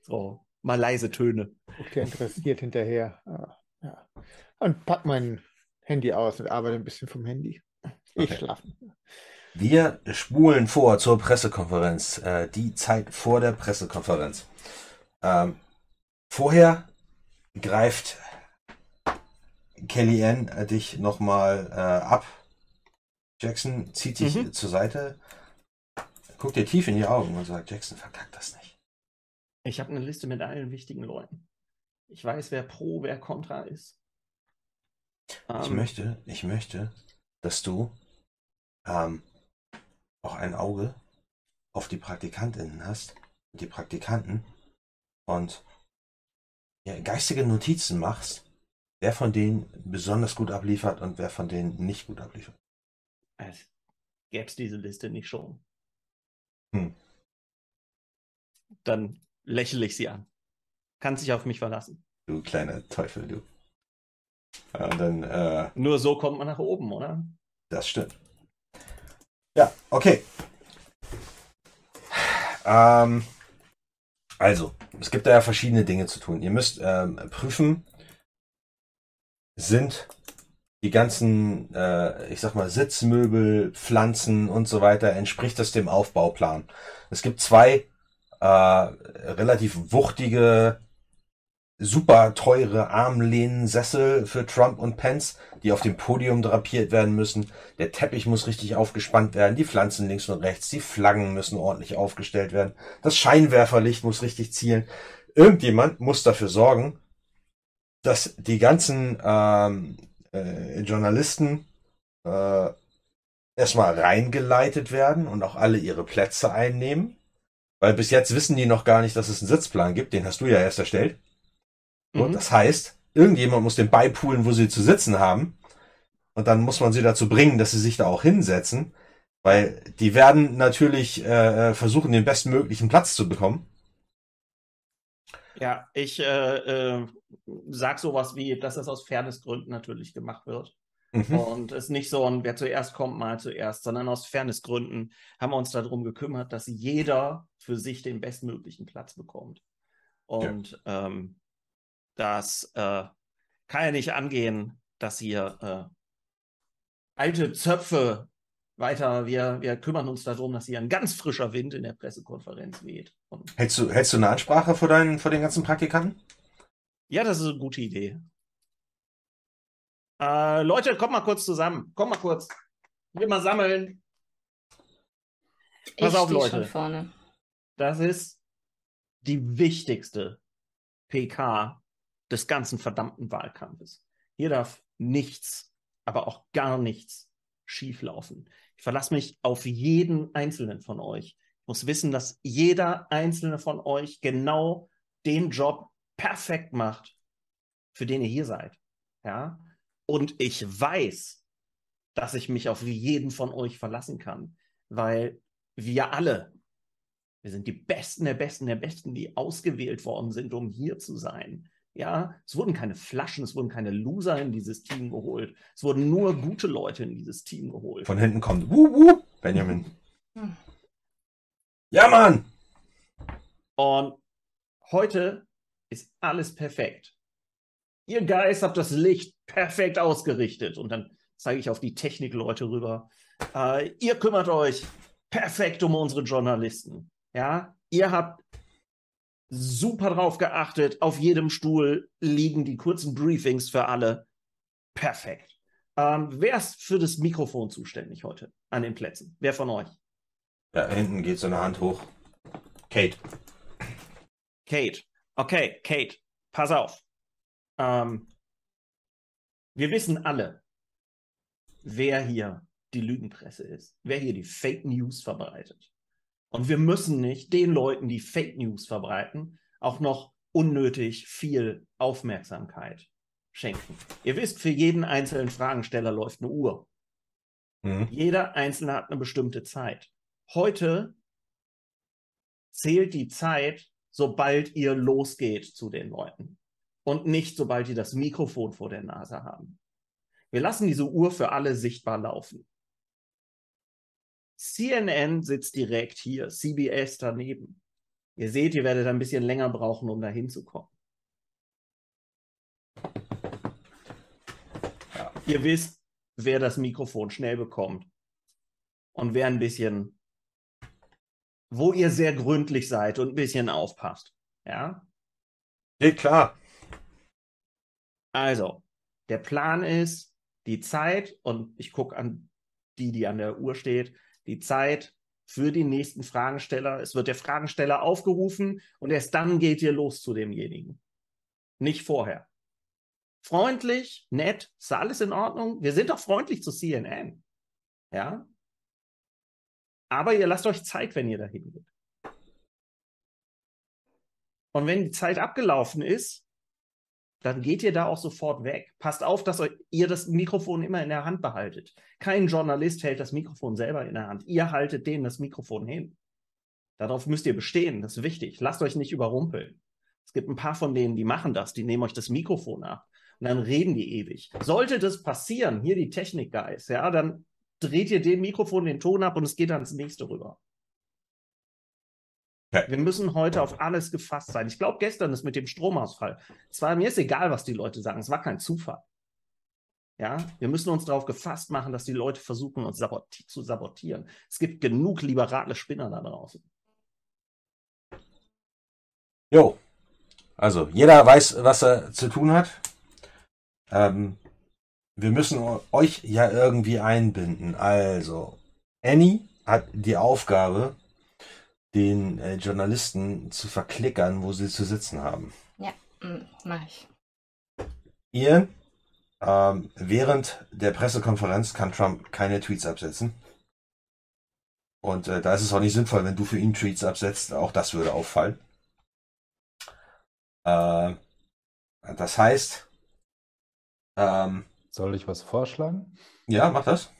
so, mal leise Töne. Guck dir interessiert hinterher. Ja, ja. Und pack mein Handy aus und arbeite ein bisschen vom Handy. Ich Okay. schlafe. Wir spulen vor zur Pressekonferenz. Äh, die Zeit vor der Pressekonferenz. Ähm, vorher greift Kellyanne äh, dich nochmal äh, ab. Jackson zieht dich Mhm. zur Seite, guckt dir tief in die Augen und sagt, Jackson, verkackt das nicht. Ich habe eine Liste mit allen wichtigen Leuten. Ich weiß, wer pro, wer contra ist. Ich Ähm, möchte, ich möchte, dass du ähm, auch ein Auge auf die Praktikantinnen hast, die Praktikanten und ja, geistige Notizen machst, wer von denen besonders gut abliefert und wer von denen nicht gut abliefert. als gäbe es diese Liste nicht schon. Hm. Dann lächle ich sie an. Kann sich auf mich verlassen. Du kleiner Teufel, du. Ja, und dann, äh, Nur so kommt man nach oben, oder? Das stimmt. Ja, okay. Ähm, Also, es gibt da ja verschiedene Dinge zu tun. Ihr müsst ähm, prüfen, sind die ganzen, äh, ich sag mal, Sitzmöbel, Pflanzen und so weiter, entspricht das dem Aufbauplan. Es gibt zwei äh, relativ wuchtige, super teure Armlehnensessel für Trump und Pence, die auf dem Podium drapiert werden müssen. Der Teppich muss richtig aufgespannt werden, die Pflanzen links und rechts, die Flaggen müssen ordentlich aufgestellt werden, das Scheinwerferlicht muss richtig zielen. Irgendjemand muss dafür sorgen, dass die ganzen ähm, äh, Journalisten äh, erstmal reingeleitet werden und auch alle ihre Plätze einnehmen. Weil bis jetzt wissen die noch gar nicht, dass es einen Sitzplan gibt. Den hast du ja erst erstellt. Mhm. Das heißt, irgendjemand muss den beipulen, wo sie zu sitzen haben. Und dann muss man sie dazu bringen, dass sie sich da auch hinsetzen. Weil die werden natürlich äh, versuchen, den bestmöglichen Platz zu bekommen. Ja, ich äh, äh, sag sowas wie, dass das aus Fairnessgründen natürlich gemacht wird. Mhm. Und es nicht so ein, wer zuerst kommt, mal zuerst, sondern aus Fairnessgründen haben wir uns darum gekümmert, dass jeder für sich den bestmöglichen Platz bekommt. Und ähm, das äh, kann ja nicht angehen, dass hier äh, alte Zöpfe weiter, wir, wir kümmern uns darum, dass hier ein ganz frischer Wind in der Pressekonferenz weht. Und Hältst du, hältst du eine Ansprache vor, deinen, vor den ganzen Praktikanten? Ja, das ist eine gute Idee. Äh, Leute, kommt mal kurz zusammen. Kommt mal kurz. Wir mal sammeln. Pass ich auf, stehe Leute. schon vorne. Das ist die wichtigste PK des ganzen verdammten Wahlkampfes. Hier darf nichts, aber auch gar nichts schieflaufen. Ich verlasse mich auf jeden einzelnen von euch. Ich muss wissen, dass jeder einzelne von euch genau den Job perfekt macht, für den ihr hier seid. Ja? Und ich weiß, dass ich mich auf jeden von euch verlassen kann, weil wir alle, wir sind die Besten der Besten der Besten, die ausgewählt worden sind, um hier zu sein. Ja, es wurden keine Flaschen, es wurden keine Loser in dieses Team geholt. Es wurden nur gute Leute in dieses Team geholt. Von hinten kommt wup, wup, Benjamin. Ja, Mann! Und heute ist alles perfekt. Ihr Guys habt das Licht perfekt ausgerichtet. Und dann zeige ich auf die Technikleute rüber. Äh, ihr kümmert euch perfekt um unsere Journalisten. Ja, ihr habt super drauf geachtet. Auf jedem Stuhl liegen die kurzen Briefings für alle. Perfekt. Ähm, wer ist für das Mikrofon zuständig heute an den Plätzen? Wer von euch? Da hinten geht so eine Hand hoch. Kate. Kate. Okay, Kate, pass auf. Ähm, wir wissen alle, wer hier die Lügenpresse ist, wer hier die Fake News verbreitet. Und wir müssen nicht den Leuten, die Fake News verbreiten, auch noch unnötig viel Aufmerksamkeit schenken. Ihr wisst, für jeden einzelnen Fragensteller läuft eine Uhr. Mhm. Jeder Einzelne hat eine bestimmte Zeit. Heute zählt die Zeit, sobald ihr losgeht zu den Leuten und nicht sobald die das Mikrofon vor der Nase haben. Wir lassen diese Uhr für alle sichtbar laufen. CNN sitzt direkt hier, CBS daneben. Ihr seht, ihr werdet ein bisschen länger brauchen, um da hinzukommen. Ihr wisst, wer das Mikrofon schnell bekommt und wer ein bisschen, wo ihr sehr gründlich seid und ein bisschen aufpasst. Ja? Geht klar. Also, der Plan ist, die Zeit, und ich gucke an die, die an der Uhr steht, die Zeit für den nächsten Fragensteller. Es wird der Fragensteller aufgerufen und erst dann geht ihr los zu demjenigen. Nicht vorher. Freundlich, nett, ist alles in Ordnung. Wir sind doch freundlich zu CNN. Ja? Aber ihr lasst euch Zeit, wenn ihr dahin geht. Und wenn die Zeit abgelaufen ist, dann geht ihr da auch sofort weg. Passt auf, dass ihr das Mikrofon immer in der Hand behaltet. Kein Journalist hält das Mikrofon selber in der Hand. Ihr haltet denen das Mikrofon hin. Darauf müsst ihr bestehen. Das ist wichtig. Lasst euch nicht überrumpeln. Es gibt ein paar von denen, die machen das. Die nehmen euch das Mikrofon ab. Und dann reden die ewig. Sollte das passieren, hier die Technik-Guys, ja, dann dreht ihr dem Mikrofon den Ton ab und es geht ans nächste rüber. Okay. Wir müssen heute auf alles gefasst sein. Ich glaube, gestern ist mit dem Stromausfall. Es war mir ist egal, was die Leute sagen. Es war kein Zufall. Ja, wir müssen uns darauf gefasst machen, dass die Leute versuchen, uns saboti zu sabotieren. Es gibt genug liberale Spinner da draußen. Jo. Also, jeder weiß, was er zu tun hat. Ähm, wir müssen euch ja irgendwie einbinden. Also, Annie hat die Aufgabe, den äh, Journalisten zu verklickern, wo sie zu sitzen haben. Ja, mm, mach ich. Ihr, ähm, während der Pressekonferenz kann Trump keine Tweets absetzen. Und äh, da ist es auch nicht sinnvoll, wenn du für ihn Tweets absetzt. Auch das würde auffallen. Äh, das heißt. Ähm, Soll ich was vorschlagen? Ja, mach das.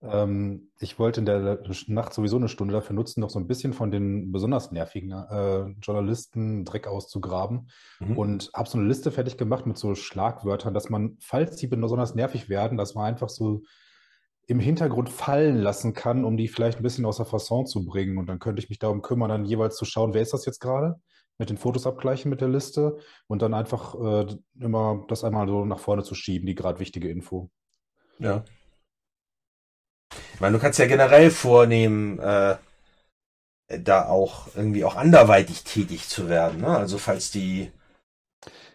Ähm, ich wollte in der Nacht sowieso eine Stunde dafür nutzen, noch so ein bisschen von den besonders nervigen äh, Journalisten Dreck auszugraben mhm. und habe so eine Liste fertig gemacht mit so Schlagwörtern, dass man, falls die besonders nervig werden, dass man einfach so im Hintergrund fallen lassen kann, um die vielleicht ein bisschen außer Fasson zu bringen. Und dann könnte ich mich darum kümmern, dann jeweils zu schauen, wer ist das jetzt gerade? mit den Fotos abgleichen mit der Liste und dann einfach äh, immer das einmal so nach vorne zu schieben, die gerade wichtige Info. Ja. Ich meine, du kannst ja generell vornehmen, äh, da auch irgendwie auch anderweitig tätig zu werden. Ne? Also falls die.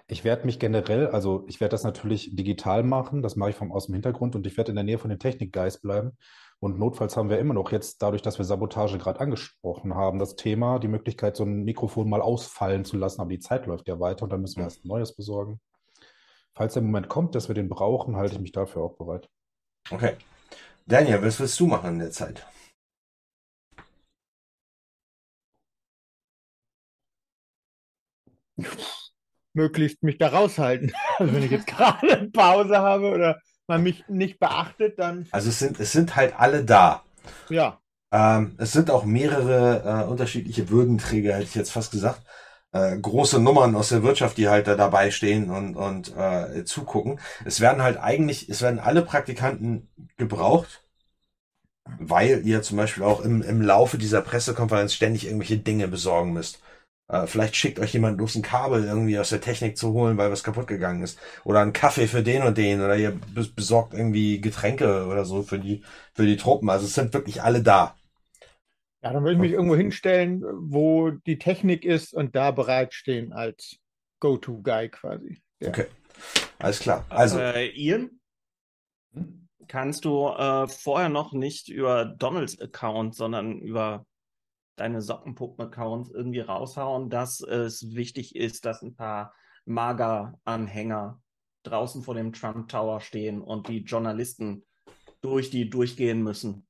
Ich werde mich generell, also ich werde das natürlich digital machen, das mache ich vom aus dem Hintergrund und ich werde in der Nähe von den Technik-Guys bleiben und notfalls haben wir immer noch jetzt, dadurch, dass wir Sabotage gerade angesprochen haben, das Thema, die Möglichkeit, so ein Mikrofon mal ausfallen zu lassen, aber die Zeit läuft ja weiter und dann müssen wir erst ein neues besorgen. Falls der Moment kommt, dass wir den brauchen, halte ich mich dafür auch bereit. Okay. Daniel, was willst du machen in der Zeit? Möglichst mich da raushalten. Also wenn ich jetzt gerade eine Pause habe oder man mich nicht beachtet, dann. Also es sind, es sind halt alle da. Ja. Ähm, es sind auch mehrere äh, unterschiedliche Würdenträger, hätte ich jetzt fast gesagt. Äh, große Nummern aus der Wirtschaft, die halt da dabei stehen und, und äh, zugucken. Es werden halt eigentlich, es werden alle Praktikanten gebraucht, weil ihr zum Beispiel auch im, im Laufe dieser Pressekonferenz ständig irgendwelche Dinge besorgen müsst. Äh, vielleicht schickt euch jemand los ein Kabel irgendwie aus der Technik zu holen, weil was kaputt gegangen ist. Oder einen Kaffee für den und den. Oder ihr besorgt irgendwie Getränke oder so für die, für die Truppen. Also es sind wirklich alle da. Ja, dann würde ich mich irgendwo hinstellen, wo die Technik ist und da bereitstehen als Go-To-Guy quasi. Ja. Okay. Alles klar. Also. Äh, Ian? Kannst du äh, vorher noch nicht über Donalds Account, sondern über deine Sockenpuppen-Accounts irgendwie raushauen, dass es wichtig ist, dass ein paar Mager-Anhänger draußen vor dem Trump Tower stehen und die Journalisten durch die durchgehen müssen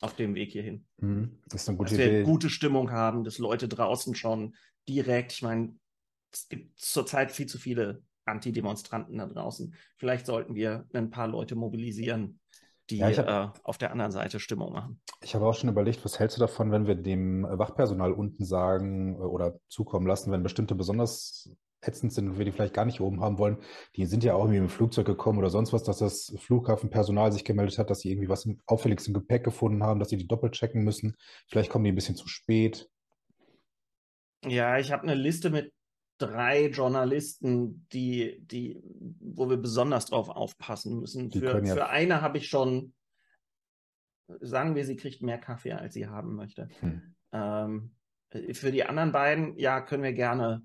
auf dem Weg hierhin. Mhm. Das ist eine gute dass Idee. wir gute Stimmung haben, dass Leute draußen schon direkt, ich meine, es gibt zurzeit viel zu viele Antidemonstranten da draußen. Vielleicht sollten wir ein paar Leute mobilisieren, die ja, hab, äh, auf der anderen Seite Stimmung machen. Ich habe auch schon überlegt, was hältst du davon, wenn wir dem Wachpersonal unten sagen äh, oder zukommen lassen, wenn bestimmte besonders ätzend sind und wir die vielleicht gar nicht oben haben wollen, die sind ja auch irgendwie im Flugzeug gekommen oder sonst was, dass das Flughafenpersonal sich gemeldet hat, dass sie irgendwie was Auffälliges im Gepäck gefunden haben, dass sie die doppelt checken müssen. Vielleicht kommen die ein bisschen zu spät. Ja, ich habe eine Liste mit drei Journalisten, die, die, wo wir besonders drauf aufpassen müssen. Für, ja für eine habe ich schon, sagen wir, sie kriegt mehr Kaffee, als sie haben möchte. Hm. Ähm, für die anderen beiden, ja, können wir gerne.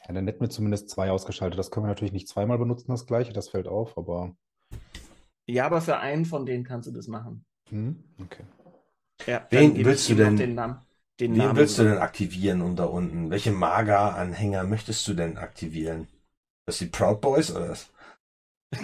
Ja, dann hätten wir zumindest zwei ausgeschaltet. Das können wir natürlich nicht zweimal benutzen, das gleiche, das fällt auf, aber. Ja, aber für einen von denen kannst du das machen. Hm? Okay. Ja, Wen willst du denn? Den Namen den Wen Namen willst du denn aktivieren und da unten? Welche Maga-Anhänger möchtest du denn aktivieren? Das die Proud Boys oder was?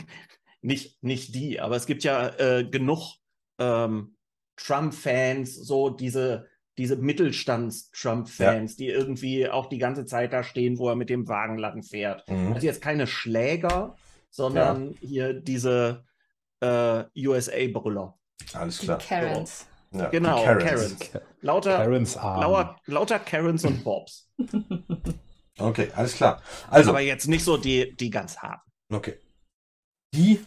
nicht, nicht die, aber es gibt ja äh, genug ähm, Trump-Fans, so diese, diese Mittelstands-Trump-Fans, ja. die irgendwie auch die ganze Zeit da stehen, wo er mit dem Wagen lang fährt. Mhm. Also jetzt keine Schläger, sondern ja. hier diese äh, USA-Brüller. Alles klar. Die Karens. Ja, genau, Karens. Karens. Lauter, Karens lauter, lauter Karens und Bobs. Okay, alles klar. Also, Aber jetzt nicht so die, die ganz harten. Okay. Die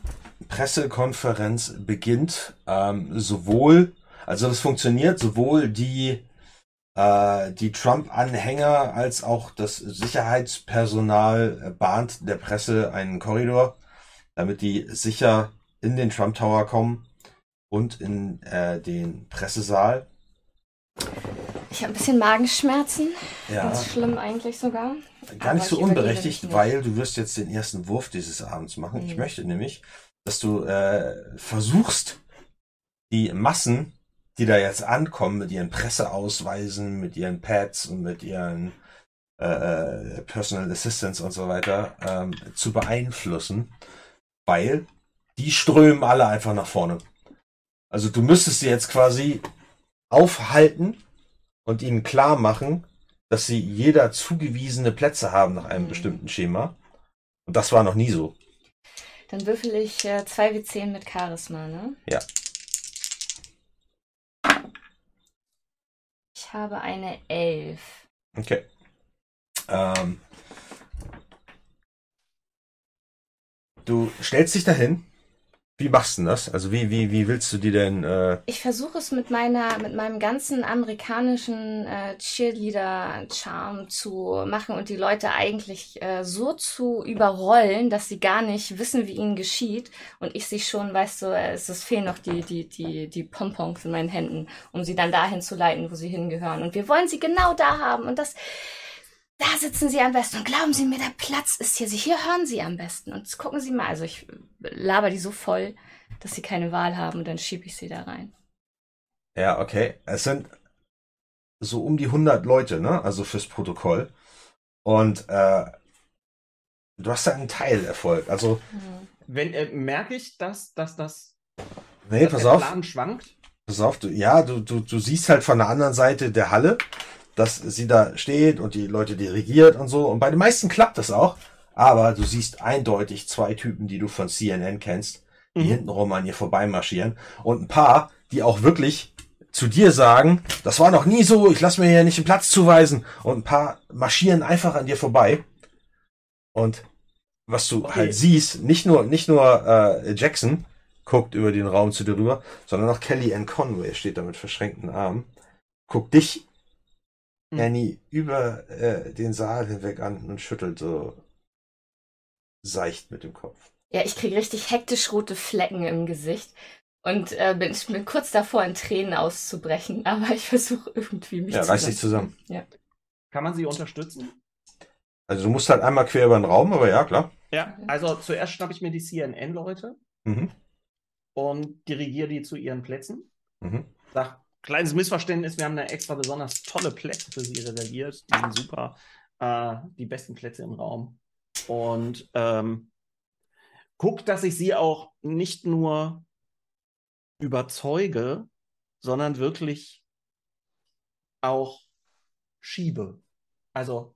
Pressekonferenz beginnt ähm, sowohl, also das funktioniert, sowohl die Äh, die Trump-Anhänger als auch das Sicherheitspersonal äh, bahnt der Presse einen Korridor, damit die sicher in den Trump Tower kommen und in äh, den Pressesaal. Ich habe ein bisschen Magenschmerzen. Ja. Ganz schlimm eigentlich sogar. Gar nicht Aber so ich unberechtigt, nicht. weil du wirst jetzt den ersten Wurf dieses Abends machen. Ich Mhm. möchte nämlich, dass du äh, versuchst, die Massen, die da jetzt ankommen mit ihren Presseausweisen, mit ihren Pads und mit ihren äh, äh, Personal Assistants und so weiter, ähm, zu beeinflussen, weil die strömen alle einfach nach vorne. Also du müsstest sie jetzt quasi aufhalten und ihnen klar machen, dass sie jeder zugewiesene Plätze haben nach einem bestimmten Schema. Und das war noch nie so. Dann würfel ich äh, 2W10 mit Charisma, ne? Ja. Ich habe eine 11. Okay. Ähm, du stellst dich dahin. Wie machst du denn das? Also wie, wie, wie willst du die denn äh, Ich versuche es mit meiner, mit meinem ganzen amerikanischen äh, Cheerleader-Charme zu machen und die Leute eigentlich äh, so zu überrollen, dass sie gar nicht wissen, wie ihnen geschieht und ich sie schon, weißt du, es, es fehlen noch die, die, die, die Pompons in meinen Händen, um sie dann dahin zu leiten, wo sie hingehören. Und wir wollen sie genau da haben und das, da sitzen sie am besten. Und glauben Sie mir, der Platz ist hier. Sie- Hier hören Sie am besten. Und gucken Sie mal. Also ich laber die so voll, dass sie keine Wahl haben und dann schiebe ich sie da rein. Ja, okay. Es sind so um die 100 Leute, ne? Also fürs Protokoll. Und äh, du hast da einen Teilerfolg. Also, Wenn äh, merke ich, dass, dass das nee, dass pass der auf. Plan schwankt. Pass auf, du, ja, du, du, du siehst halt von der anderen Seite der Halle, dass sie da steht und die Leute dirigiert und so. Und bei den meisten klappt das auch. Aber du siehst eindeutig zwei Typen, die du von CNN kennst, die hintenrum an ihr vorbeimarschieren. Und ein paar, die auch wirklich zu dir sagen, das war noch nie so, ich lass mir hier nicht den Platz zuweisen. Und ein paar marschieren einfach an dir vorbei. Und was du Okay. halt siehst, nicht nur, nicht nur äh, Jackson guckt über den Raum zu dir rüber, sondern auch Kelly Ann Conway steht da mit verschränkten Armen, guckt dich. Annie, über äh, den Saal hinweg an und schüttelt so seicht mit dem Kopf. Ja, ich kriege richtig hektisch rote Flecken im Gesicht und äh, bin, ich bin kurz davor, in Tränen auszubrechen, aber ich versuche irgendwie mich Ja, zu reiß dich zusammen. Ja. Kann man sie unterstützen? Also du musst halt einmal quer über den Raum, aber ja, klar. Ja, also zuerst schnappe ich mir die CNN-Leute Mhm. und dirigiere die zu ihren Plätzen. Mhm. Sag, kleines Missverständnis, wir haben da extra besonders tolle Plätze für sie reserviert. Die sind super. Äh, die besten Plätze im Raum. Und ähm, guck, dass ich sie auch nicht nur überzeuge, sondern wirklich auch schiebe. Also,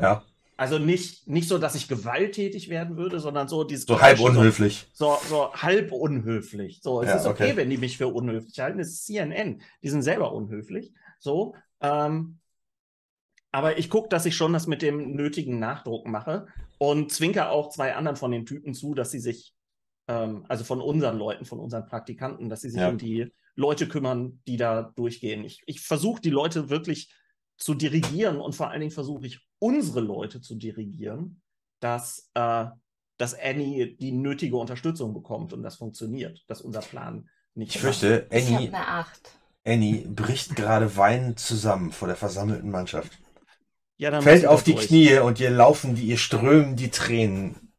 Ja, also nicht, nicht so, dass ich gewalttätig werden würde, sondern so dieses so halb so- unhöflich. so, so halb unhöflich. So, es Ja, ist okay, okay. wenn die mich für unhöflich halten. Es ist CNN. Die sind selber unhöflich. So. Ähm, aber ich gucke, dass ich schon das mit dem nötigen Nachdruck mache und zwinker auch zwei anderen von den Typen zu, dass sie sich, ähm, also von unseren Leuten, von unseren Praktikanten, dass sie sich Ja. um die Leute kümmern, die da durchgehen. Ich, ich versuche die Leute wirklich zu dirigieren und vor allen Dingen versuche ich unsere Leute zu dirigieren, dass, äh, dass Annie die nötige Unterstützung bekommt und das funktioniert, dass unser Plan nicht Ich fürchte, Ich Annie, eine 8. Annie bricht gerade weinend zusammen vor der versammelten Mannschaft. Ja, dann Fällt auf die durch. Knie und ihr laufen, die, ihr strömen die Tränen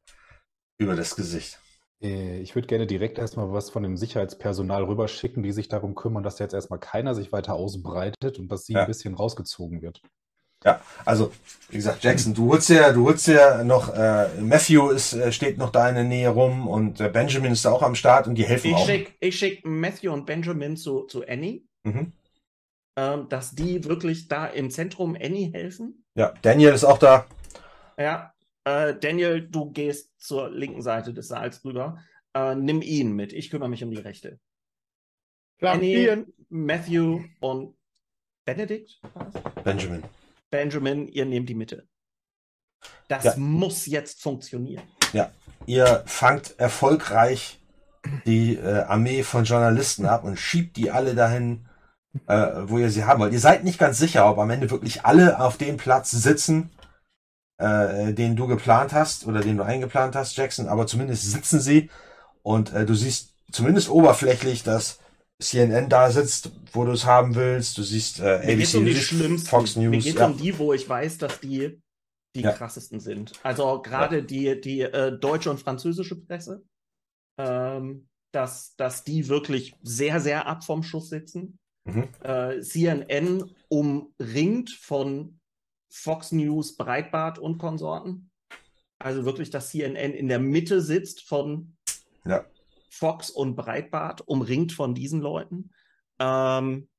über das Gesicht. Äh, Ich würde gerne direkt erstmal was von dem Sicherheitspersonal rüberschicken, die sich darum kümmern, dass jetzt erstmal keiner sich weiter ausbreitet und dass sie Ja. ein bisschen rausgezogen wird. Ja, also, wie gesagt, Jackson, du holst ja, du holst ja noch, äh, Matthew ist, äh, steht noch da in der Nähe rum und äh, Benjamin ist da auch am Start und die helfen Ich auch. schicke ich schick Matthew und Benjamin zu, zu Annie, Mhm. ähm, dass die wirklich da im Zentrum Annie helfen. Ja, Daniel ist auch da. Ja, äh, Daniel, du gehst zur linken Seite des Saals rüber. Äh, nimm ihn mit. Ich kümmere mich um die Rechte. Klar, Annie, Ian. Matthew und Benedikt? Benjamin. Benjamin, ihr nehmt die Mitte. Das Ja. muss jetzt funktionieren. Ja, ihr fangt erfolgreich die äh, Armee von Journalisten ab und schiebt die alle dahin, äh, wo ihr sie haben wollt. Ihr seid nicht ganz sicher, ob am Ende wirklich alle auf dem Platz sitzen, äh, den du geplant hast oder den du eingeplant hast, Jackson, aber zumindest sitzen sie und äh, du siehst zumindest oberflächlich, dass CNN da sitzt, wo du es haben willst. Du siehst äh, Mir ABC um News. Fox Mir News. geht Ja. um die, wo ich weiß, dass die die Ja. krassesten sind. Also gerade die, die äh, deutsche und französische Presse, ähm, dass, dass die wirklich sehr, sehr ab vom Schuss sitzen. Mhm. Äh, CNN umringt von Fox News, Breitbart und Konsorten. Also wirklich, dass CNN in der Mitte sitzt von Ja. Fox und Breitbart, umringt von diesen Leuten. Ähm,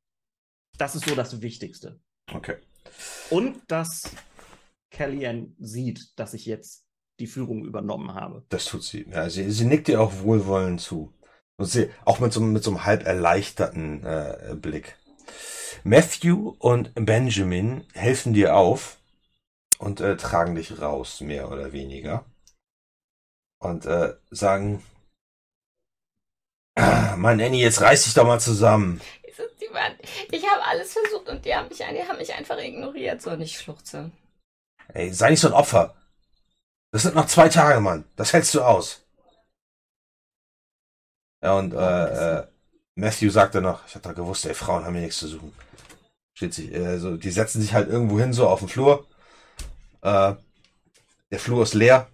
das ist so das Wichtigste. Okay. Und dass Kellyanne sieht, dass ich jetzt die Führung übernommen habe. Das tut sie. Ja, sie, sie nickt dir auch wohlwollend zu. Und sie, auch mit so, mit so einem halb erleichterten äh, Blick. Matthew und Benjamin helfen dir auf und äh, tragen dich raus, mehr oder weniger. Und äh, sagen, "Ah, Mann, Annie, jetzt reiß dich doch mal zusammen. Ich habe alles versucht und die haben mich, die haben mich einfach ignoriert. So, und ich schluchze. Ey, sei nicht so ein Opfer. Das sind noch zwei Tage, Mann. Das hältst du aus. Ja, und äh, äh, Matthew sagte noch, ich hab doch gewusst, ey, Frauen haben hier nichts zu suchen. Steht sich, äh, so, die setzen sich halt irgendwo hin, so auf dem Flur. Äh, der Flur ist leer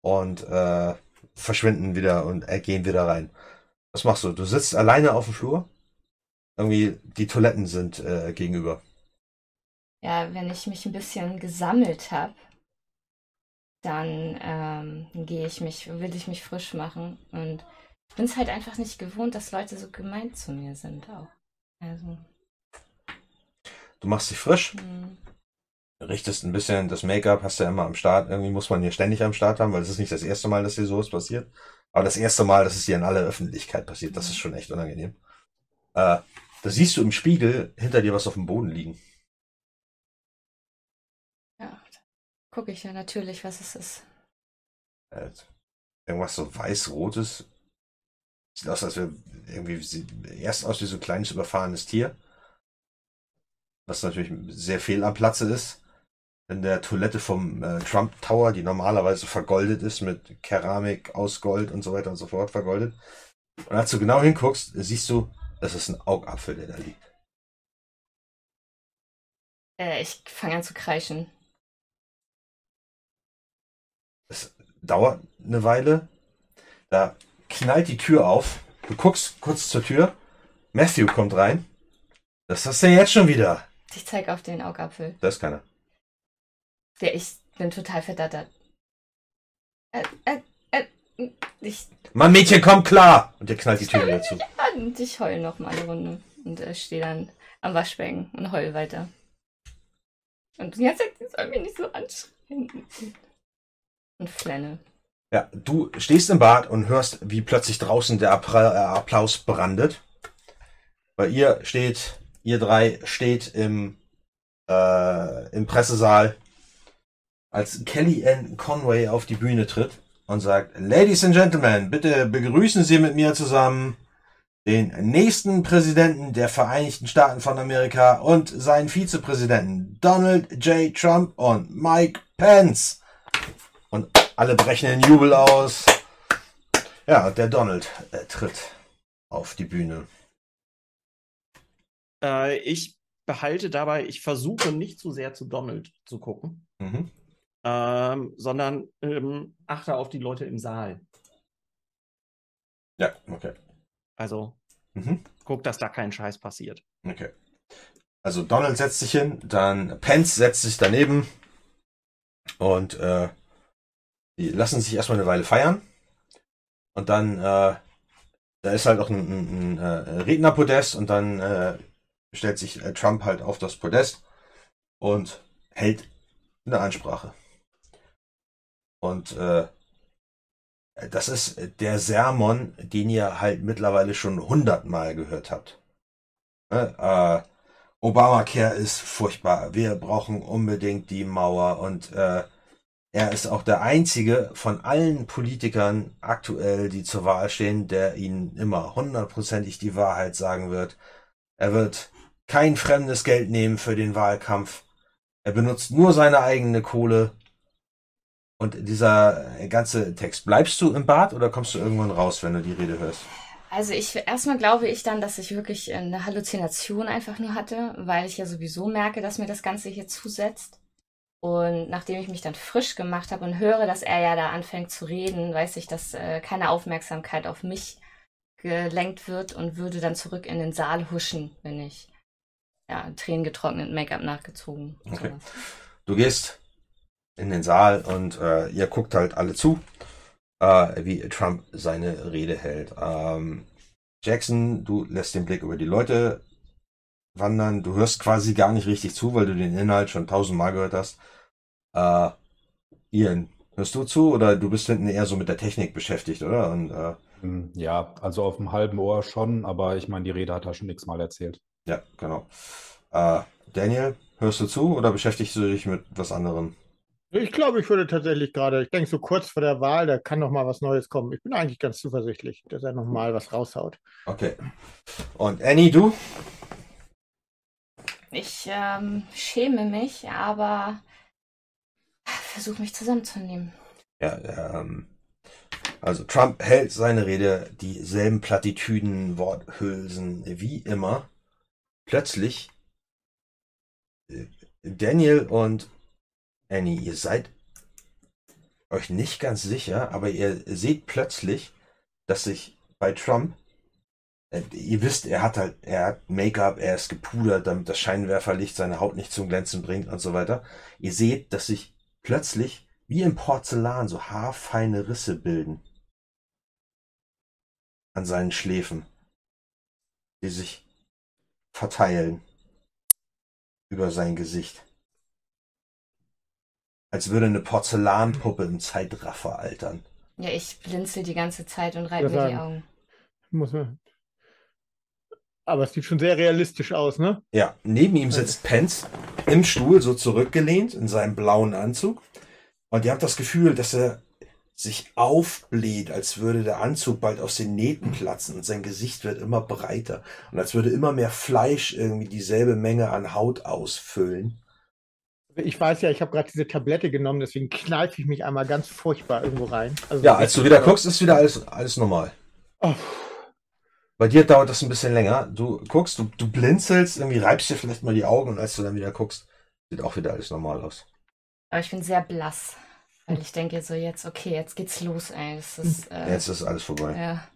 und äh, verschwinden wieder und äh, gehen wieder rein. Was machst du? Du sitzt alleine auf dem Flur? Irgendwie, die Toiletten sind äh, gegenüber. Ja, wenn ich mich ein bisschen gesammelt habe, dann ähm, gehe ich mich, will ich mich frisch machen. Und ich bin es halt einfach nicht gewohnt, dass Leute so gemein zu mir sind auch. Also, Du machst dich frisch, hm. richtest ein bisschen das Make-up, hast ja immer am Start. Irgendwie muss man hier ständig am Start haben, weil es ist nicht das erste Mal, dass dir sowas passiert. Aber das erste Mal, dass es dir in aller Öffentlichkeit passiert, das ist schon echt unangenehm. Äh, da siehst du im Spiegel hinter dir was auf dem Boden liegen. ja, gucke ich ja natürlich, was es ist. Äh, irgendwas so weiß-rotes. Sieht aus, als wäre irgendwie sieht erst aus wie so ein kleines überfahrenes Tier. Was natürlich sehr fehl am Platze ist. In der Toilette vom äh, Trump Tower, die normalerweise vergoldet ist mit Keramik aus Gold und so weiter und so fort vergoldet. Und als du genau hinguckst, siehst du, das ist ein Augapfel, der da liegt. Äh, ich fange an zu kreischen. Es dauert eine Weile. Da knallt die Tür auf. Du guckst kurz zur Tür. Matthew kommt rein. Was ist denn jetzt schon wieder? Ich zeige auf den Augapfel. Da ist keiner. Der, ich bin total verdattert. Äh, äh, äh, ich, Mann, Mädchen, komm klar! Und der knallt die Tür wieder zu. und ich heul noch mal eine Runde. Und äh, stehe dann am Waschbecken und heul weiter. Und die ganze Zeit, die soll mich nicht so anschreien. Und flenne. Ja, du stehst im Bad und hörst, wie plötzlich draußen der äh, Applaus brandet. Weil ihr steht, ihr drei steht im, äh, im Pressesaal, als Kelly Ann Conway auf die Bühne tritt und sagt, Ladies and Gentlemen, bitte begrüßen Sie mit mir zusammen den nächsten Präsidenten der Vereinigten Staaten von Amerika und seinen Vizepräsidenten Donald J. Trump und Mike Pence. Und alle brechen in Jubel aus. Ja, der Donald äh, tritt auf die Bühne. Äh, ich behalte dabei, ich versuche nicht zu sehr zu Donald zu gucken, Mhm. ähm, sondern ähm, achte auf die Leute im Saal. Ja, okay. Also Mhm. guck, dass da kein Scheiß passiert. Okay. Also Donald setzt sich hin, dann Pence setzt sich daneben und äh, die lassen sich erstmal eine Weile feiern. Und dann, äh, da ist halt auch ein, ein, ein äh, Rednerpodest und dann äh, stellt sich äh, Trump halt auf das Podest und hält eine Ansprache. Und äh, das ist der Sermon, den ihr halt mittlerweile schon hundertmal gehört habt. Ne, Äh, Obamacare ist furchtbar. Wir brauchen unbedingt die Mauer und äh, er ist auch der einzige von allen Politikern aktuell, die zur Wahl stehen, der ihnen immer hundertprozentig die Wahrheit sagen wird. Er wird kein fremdes Geld nehmen für den Wahlkampf. Er benutzt nur seine eigene Kohle. Und dieser ganze Text, bleibst du im Bad oder kommst du irgendwann raus, wenn du die Rede hörst? Also ich erstmal glaube ich dann, dass ich wirklich eine Halluzination einfach nur hatte, weil ich ja sowieso merke, dass mir das Ganze hier zusetzt. Und nachdem ich mich dann frisch gemacht habe und höre, dass er ja da anfängt zu reden, weiß ich, dass äh, keine Aufmerksamkeit auf mich gelenkt wird und würde dann zurück in den Saal huschen, wenn ich ja, tränengetrocknet Make-up nachgezogen. Okay. Du gehst in den Saal und äh, ihr guckt halt alle zu, äh, wie Trump seine Rede hält. Ähm, Jackson, du lässt den Blick über die Leute wandern. Du hörst quasi gar nicht richtig zu, weil du den Inhalt schon tausendmal gehört hast. Äh, Ian, hörst du zu oder du bist hinten eher so mit der Technik beschäftigt, oder? Und, äh, hm, ja, also auf dem halben Ohr schon, aber ich meine, die Rede hat er schon x-mal erzählt. Ja, genau. Äh, Daniel, hörst du zu oder beschäftigst du dich mit was anderem? Ich glaube, ich würde tatsächlich gerade, ich denke so kurz vor der Wahl, da kann noch mal was Neues kommen. Ich bin eigentlich ganz zuversichtlich, dass er noch mal was raushaut. Okay. Und Annie, du? Ich ähm, schäme mich, aber versuche mich zusammenzunehmen. Ja, ähm, also Trump hält seine Rede, dieselben Plattitüden, Worthülsen wie immer. Plötzlich äh, Daniel und Annie, ihr seid euch nicht ganz sicher, aber ihr seht plötzlich, dass sich bei Trump, äh, ihr wisst, er hat halt, er hat Make-up, er ist gepudert, damit das Scheinwerferlicht seine Haut nicht zum Glänzen bringt und so weiter. Ihr seht, dass sich plötzlich wie im Porzellan so haarfeine Risse bilden an seinen Schläfen, die sich verteilen über sein Gesicht. Als würde eine Porzellanpuppe im Zeitraffer altern. Ja, ich blinzel die ganze Zeit und reibe mir die Augen. Muss man. Aber es sieht schon sehr realistisch aus, ne? Ja, neben ihm sitzt Pence im Stuhl, so zurückgelehnt, in seinem blauen Anzug. Und ihr habt das Gefühl, dass er sich aufbläht, als würde der Anzug bald aus den Nähten platzen und sein Gesicht wird immer breiter und als würde immer mehr Fleisch irgendwie dieselbe Menge an Haut ausfüllen. Ich weiß ja, ich habe gerade diese Tablette genommen, deswegen kneife ich mich einmal ganz furchtbar irgendwo rein. Also ja, als du wieder guckst, ist wieder alles, alles normal. Oh. Bei dir dauert das ein bisschen länger. Du guckst, du, du blinzelst, irgendwie reibst dir vielleicht mal die Augen und als du dann wieder guckst, sieht auch wieder alles normal aus. Aber ich bin sehr blass. Weil ich denke so jetzt, okay, jetzt geht's los, ey. Ist, äh, jetzt ist alles vorbei. Ja.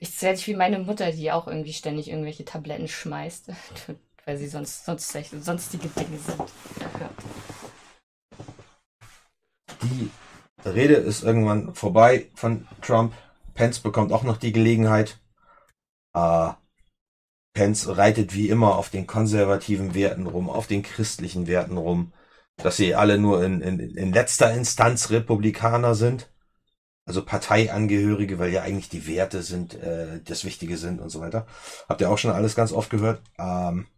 Ich werde ich wie meine Mutter, die auch irgendwie ständig irgendwelche Tabletten schmeißt, weil sie sonst, sonst sonstige Dinge sind. Die Rede ist irgendwann vorbei von Trump. Pence bekommt auch noch die Gelegenheit. Äh, Pence reitet wie immer auf den konservativen Werten rum, auf den christlichen Werten rum dass sie alle nur in, in, in letzter Instanz Republikaner sind. Also Parteiangehörige, weil ja eigentlich die Werte sind, äh, das Wichtige sind und so weiter. Habt ihr auch schon alles ganz oft gehört. Ähm,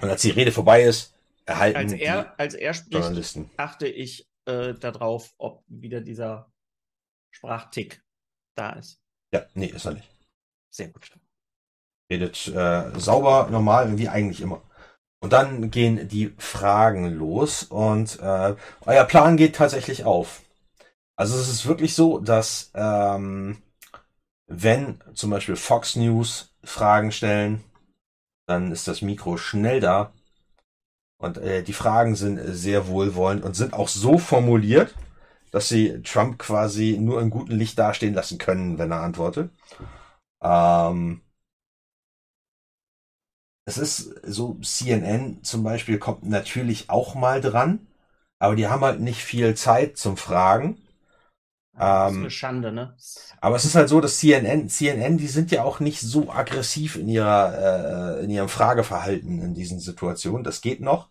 und als die Rede vorbei ist, erhalten als er, als er spricht, achte ich äh, darauf, ob wieder dieser Sprachtick da ist. Ja, nee, ist er nicht. Sehr gut. Redet äh, sauber, normal, wie eigentlich immer. Und dann gehen die Fragen los und äh, euer Plan geht tatsächlich auf. Also es ist wirklich so, dass ähm, wenn zum Beispiel Fox News Fragen stellen, dann ist das Mikro schnell da. Und äh, die Fragen sind sehr wohlwollend und sind auch so formuliert, dass sie Trump quasi nur in gutem Licht dastehen lassen können, wenn er antwortet. Ähm, es ist so, CNN zum Beispiel kommt natürlich auch mal dran, aber die haben halt nicht viel Zeit zum Fragen. Das ist ähm, eine Schande, ne? Aber es ist halt so, dass CNN, CNN, die sind ja auch nicht so aggressiv in ihrer, äh, in ihrem Frageverhalten in diesen Situationen. Das geht noch.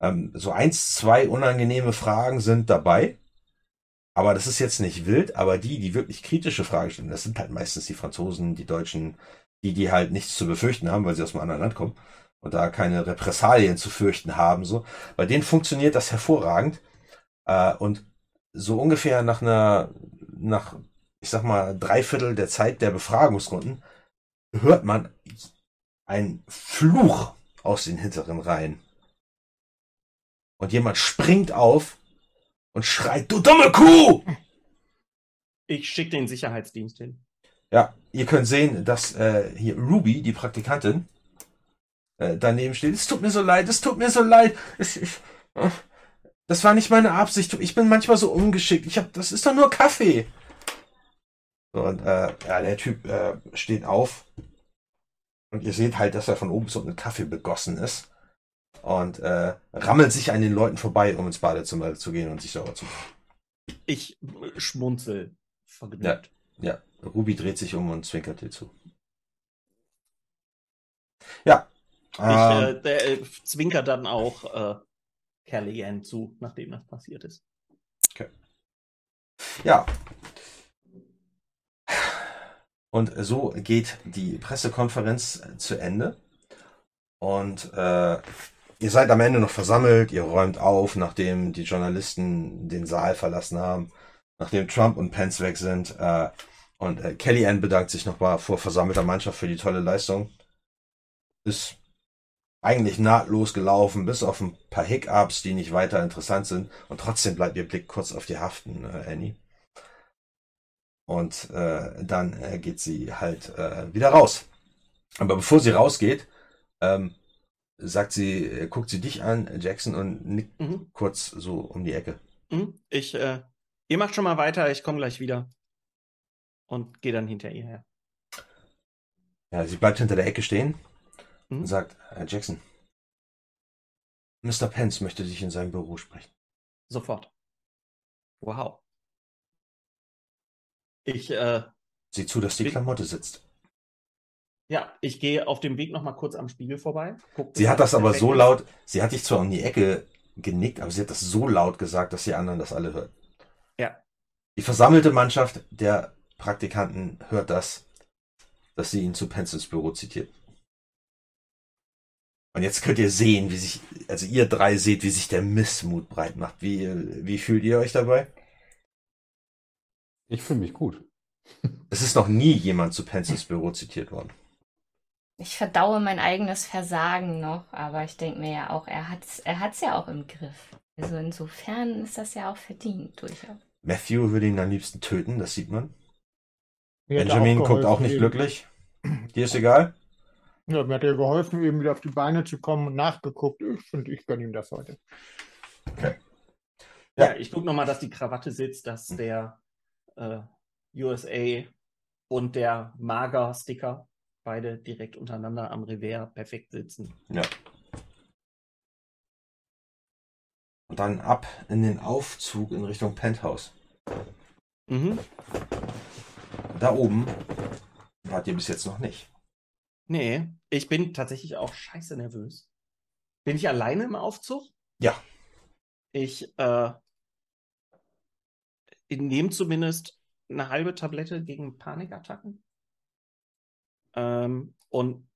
Ähm, so eins, zwei unangenehme Fragen sind dabei. Aber das ist jetzt nicht wild, aber die, die wirklich kritische Fragen stellen, das sind halt meistens die Franzosen, die Deutschen, die, die halt nichts zu befürchten haben, weil sie aus einem anderen Land kommen und da keine Repressalien zu fürchten haben, so. Bei denen funktioniert das hervorragend. Äh, und so ungefähr nach einer, nach, ich sag mal, drei Viertel der Zeit der Befragungsrunden hört man ein Fluch aus den hinteren Reihen. Und jemand springt auf und schreit, du dumme Kuh! Ich schicke den Sicherheitsdienst hin. Ja, ihr könnt sehen, dass äh, hier Ruby, die Praktikantin, äh, daneben steht. Es tut mir so leid, es tut mir so leid. Ich, ich, äh, das war nicht meine Absicht. Ich bin manchmal so ungeschickt. Ich hab, das ist doch nur Kaffee. So, und äh, ja, der Typ äh, steht auf. Und ihr seht halt, dass er von oben unten mit Kaffee begossen ist. Und äh, rammelt sich an den Leuten vorbei, um ins Badezimmer zu gehen und sich sauber zu machen. Ich schmunzel vergnügt. Ja, ja. Ruby dreht sich um und zwinkert dir zu. Ja. Ich äh, der, äh, zwinkert dann auch äh, Kellyanne zu, nachdem das passiert ist. Okay. Ja. Und so geht die Pressekonferenz zu Ende. Und äh, ihr seid am Ende noch versammelt, ihr räumt auf, nachdem die Journalisten den Saal verlassen haben, nachdem Trump und Pence weg sind. Äh, und äh, Kellyanne bedankt sich nochmal vor versammelter Mannschaft für die tolle Leistung. Ist eigentlich nahtlos gelaufen, bis auf ein paar Hiccups, die nicht weiter interessant sind. Und trotzdem bleibt ihr Blick kurz auf die Haften, äh, Annie. Und äh, dann äh, geht sie halt äh, wieder raus. Aber bevor sie rausgeht, ähm, sagt sie, äh, guckt sie dich an, Jackson, und nickt Mhm. kurz so um die Ecke. Mhm. Ich, äh, ihr macht schon mal weiter, ich komme gleich wieder. Und gehe dann hinter ihr her. Ja, sie bleibt hinter der Ecke stehen Mhm. und sagt, Herr Jackson, Mr. Pence möchte dich in seinem Büro sprechen. Sofort. Wow. Ich, äh, Sieh zu, dass die Klamotte sitzt. ja, ich gehe auf dem Weg nochmal kurz am Spiegel vorbei. guck, Sie hat das aber so laut, sie hat dich zwar um die Ecke genickt, aber sie hat das so laut gesagt, dass die anderen das alle hören. Ja. Die versammelte Mannschaft der Praktikanten hört das, dass sie ihn zu Pences Büro zitiert. Und jetzt könnt ihr sehen, wie sich, also ihr drei seht, wie sich der Missmut breit macht. Wie, wie fühlt ihr euch dabei? Ich fühle mich gut. Es ist noch nie jemand zu Pences Büro zitiert worden. Ich verdaue mein eigenes Versagen noch, aber ich denke mir ja auch, er hat's, er hat's ja auch im Griff. Also insofern ist das ja auch verdient durchaus. Matthew würde ihn am liebsten töten, das sieht man. Benjamin auch guckt auch nicht eben. glücklich. Dir ist egal? Ja, mir hat er geholfen, eben wieder auf die Beine zu kommen und nachgeguckt. Ich finde, ich gönne ihm das heute. Ja, ich gucke nochmal, dass die Krawatte sitzt, dass der äh, USA und der Mager-Sticker beide direkt untereinander am Revers perfekt sitzen. Ja. Und dann ab in den Aufzug in Richtung Penthouse. Mhm. Da oben wart ihr bis jetzt noch nicht. Nee, ich bin tatsächlich auch scheiße nervös. Bin ich alleine im Aufzug? Ja. Ich äh, nehme zumindest eine halbe Tablette gegen Panikattacken. Ähm, und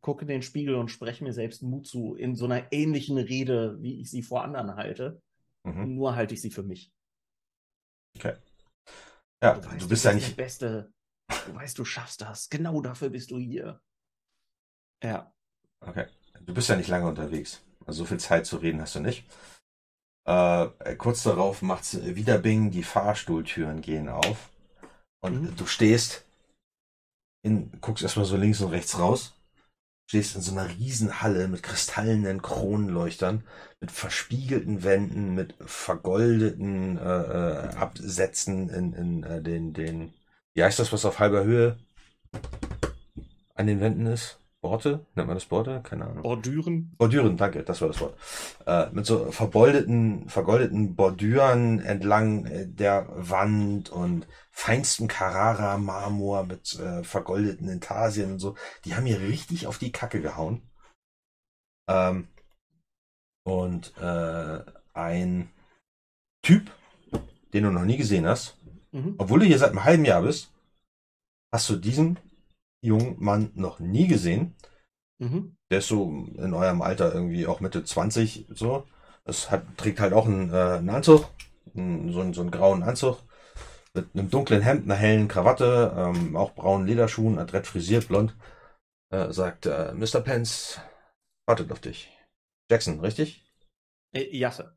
gucke in den Spiegel und spreche mir selbst Mut zu in so einer ähnlichen Rede, wie ich sie vor anderen halte. Mhm. Nur halte ich sie für mich. Okay. Ja, Du weißt, du bist ja nicht. der Beste. Du weißt, du schaffst das. Genau dafür bist du hier. Ja. Okay. Du bist ja nicht lange unterwegs. Also so viel Zeit zu reden hast du nicht. Äh, kurz darauf macht's wieder Bing, die Fahrstuhltüren gehen auf. Und Mhm. du stehst in, guckst erstmal so links und rechts raus. Stehst in so einer riesen Halle mit kristallenen Kronleuchtern, mit verspiegelten Wänden, mit vergoldeten äh, äh, Absätzen in, in äh, den, den, wie heißt das, was auf halber Höhe an den Wänden ist? Borte? Nennt man das Borte? Keine Ahnung. Bordüren. Bordüren, danke, das war das Wort. Äh, mit so vergoldeten, vergoldeten Bordüren entlang äh, der Wand und feinstem Carrara-Marmor mit äh, vergoldeten Intarsien und so. Die haben hier richtig auf die Kacke gehauen. Ähm, und äh, ein Typ, den du noch nie gesehen hast, Mhm. obwohl du hier seit einem halben Jahr bist, hast du diesen jungen Mann noch nie gesehen. Mhm. Der ist so in eurem Alter irgendwie auch Mitte 20 so. Es hat, trägt halt auch einen, äh, einen Anzug, einen, so, einen, so einen grauen Anzug mit einem dunklen Hemd, einer hellen Krawatte, ähm, auch braunen Lederschuhen, adrett frisiert, blond. äh, sagt, äh, Mr. Pence wartet auf dich. Jackson, richtig? Äh, ja, Sir.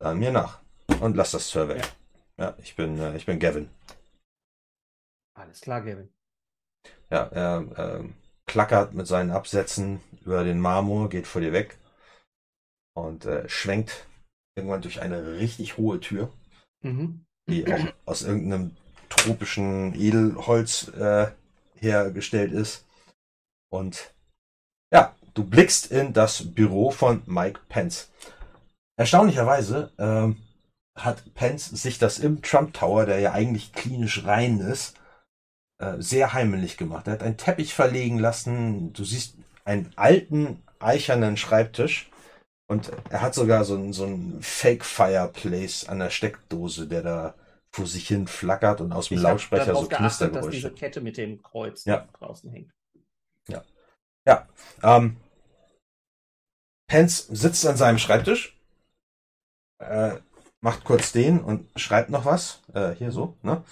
Dann mir nach. Und lass das Survey. Ja, ja ich bin, äh, ich bin Gavin. Alles klar, Gavin. Ja, er äh, klackert mit seinen Absätzen über den Marmor, geht vor dir weg und äh, schwenkt irgendwann durch eine richtig hohe Tür, Mhm. Die auch aus irgendeinem tropischen Edelholz äh, hergestellt ist. Und ja, du blickst in das Büro von Mike Pence. Erstaunlicherweise ähm, hat Pence sich das im Trump Tower, der ja eigentlich klinisch rein ist, äh, sehr heimlich gemacht. Er hat einen Teppich verlegen lassen. Du siehst einen alten eichernen Schreibtisch und er hat sogar so ein, so ein Fake Fireplace an der Steckdose, der da vor sich hin flackert und aus dem Ich Lautsprecher so geachtet, dass Knistergeräusche. diese Kette mit dem Kreuz Ja. draußen hängt. Ja. Ja. Ähm, Pence sitzt an seinem Schreibtisch, äh, macht kurz den und schreibt noch was. Äh, hier so, ne?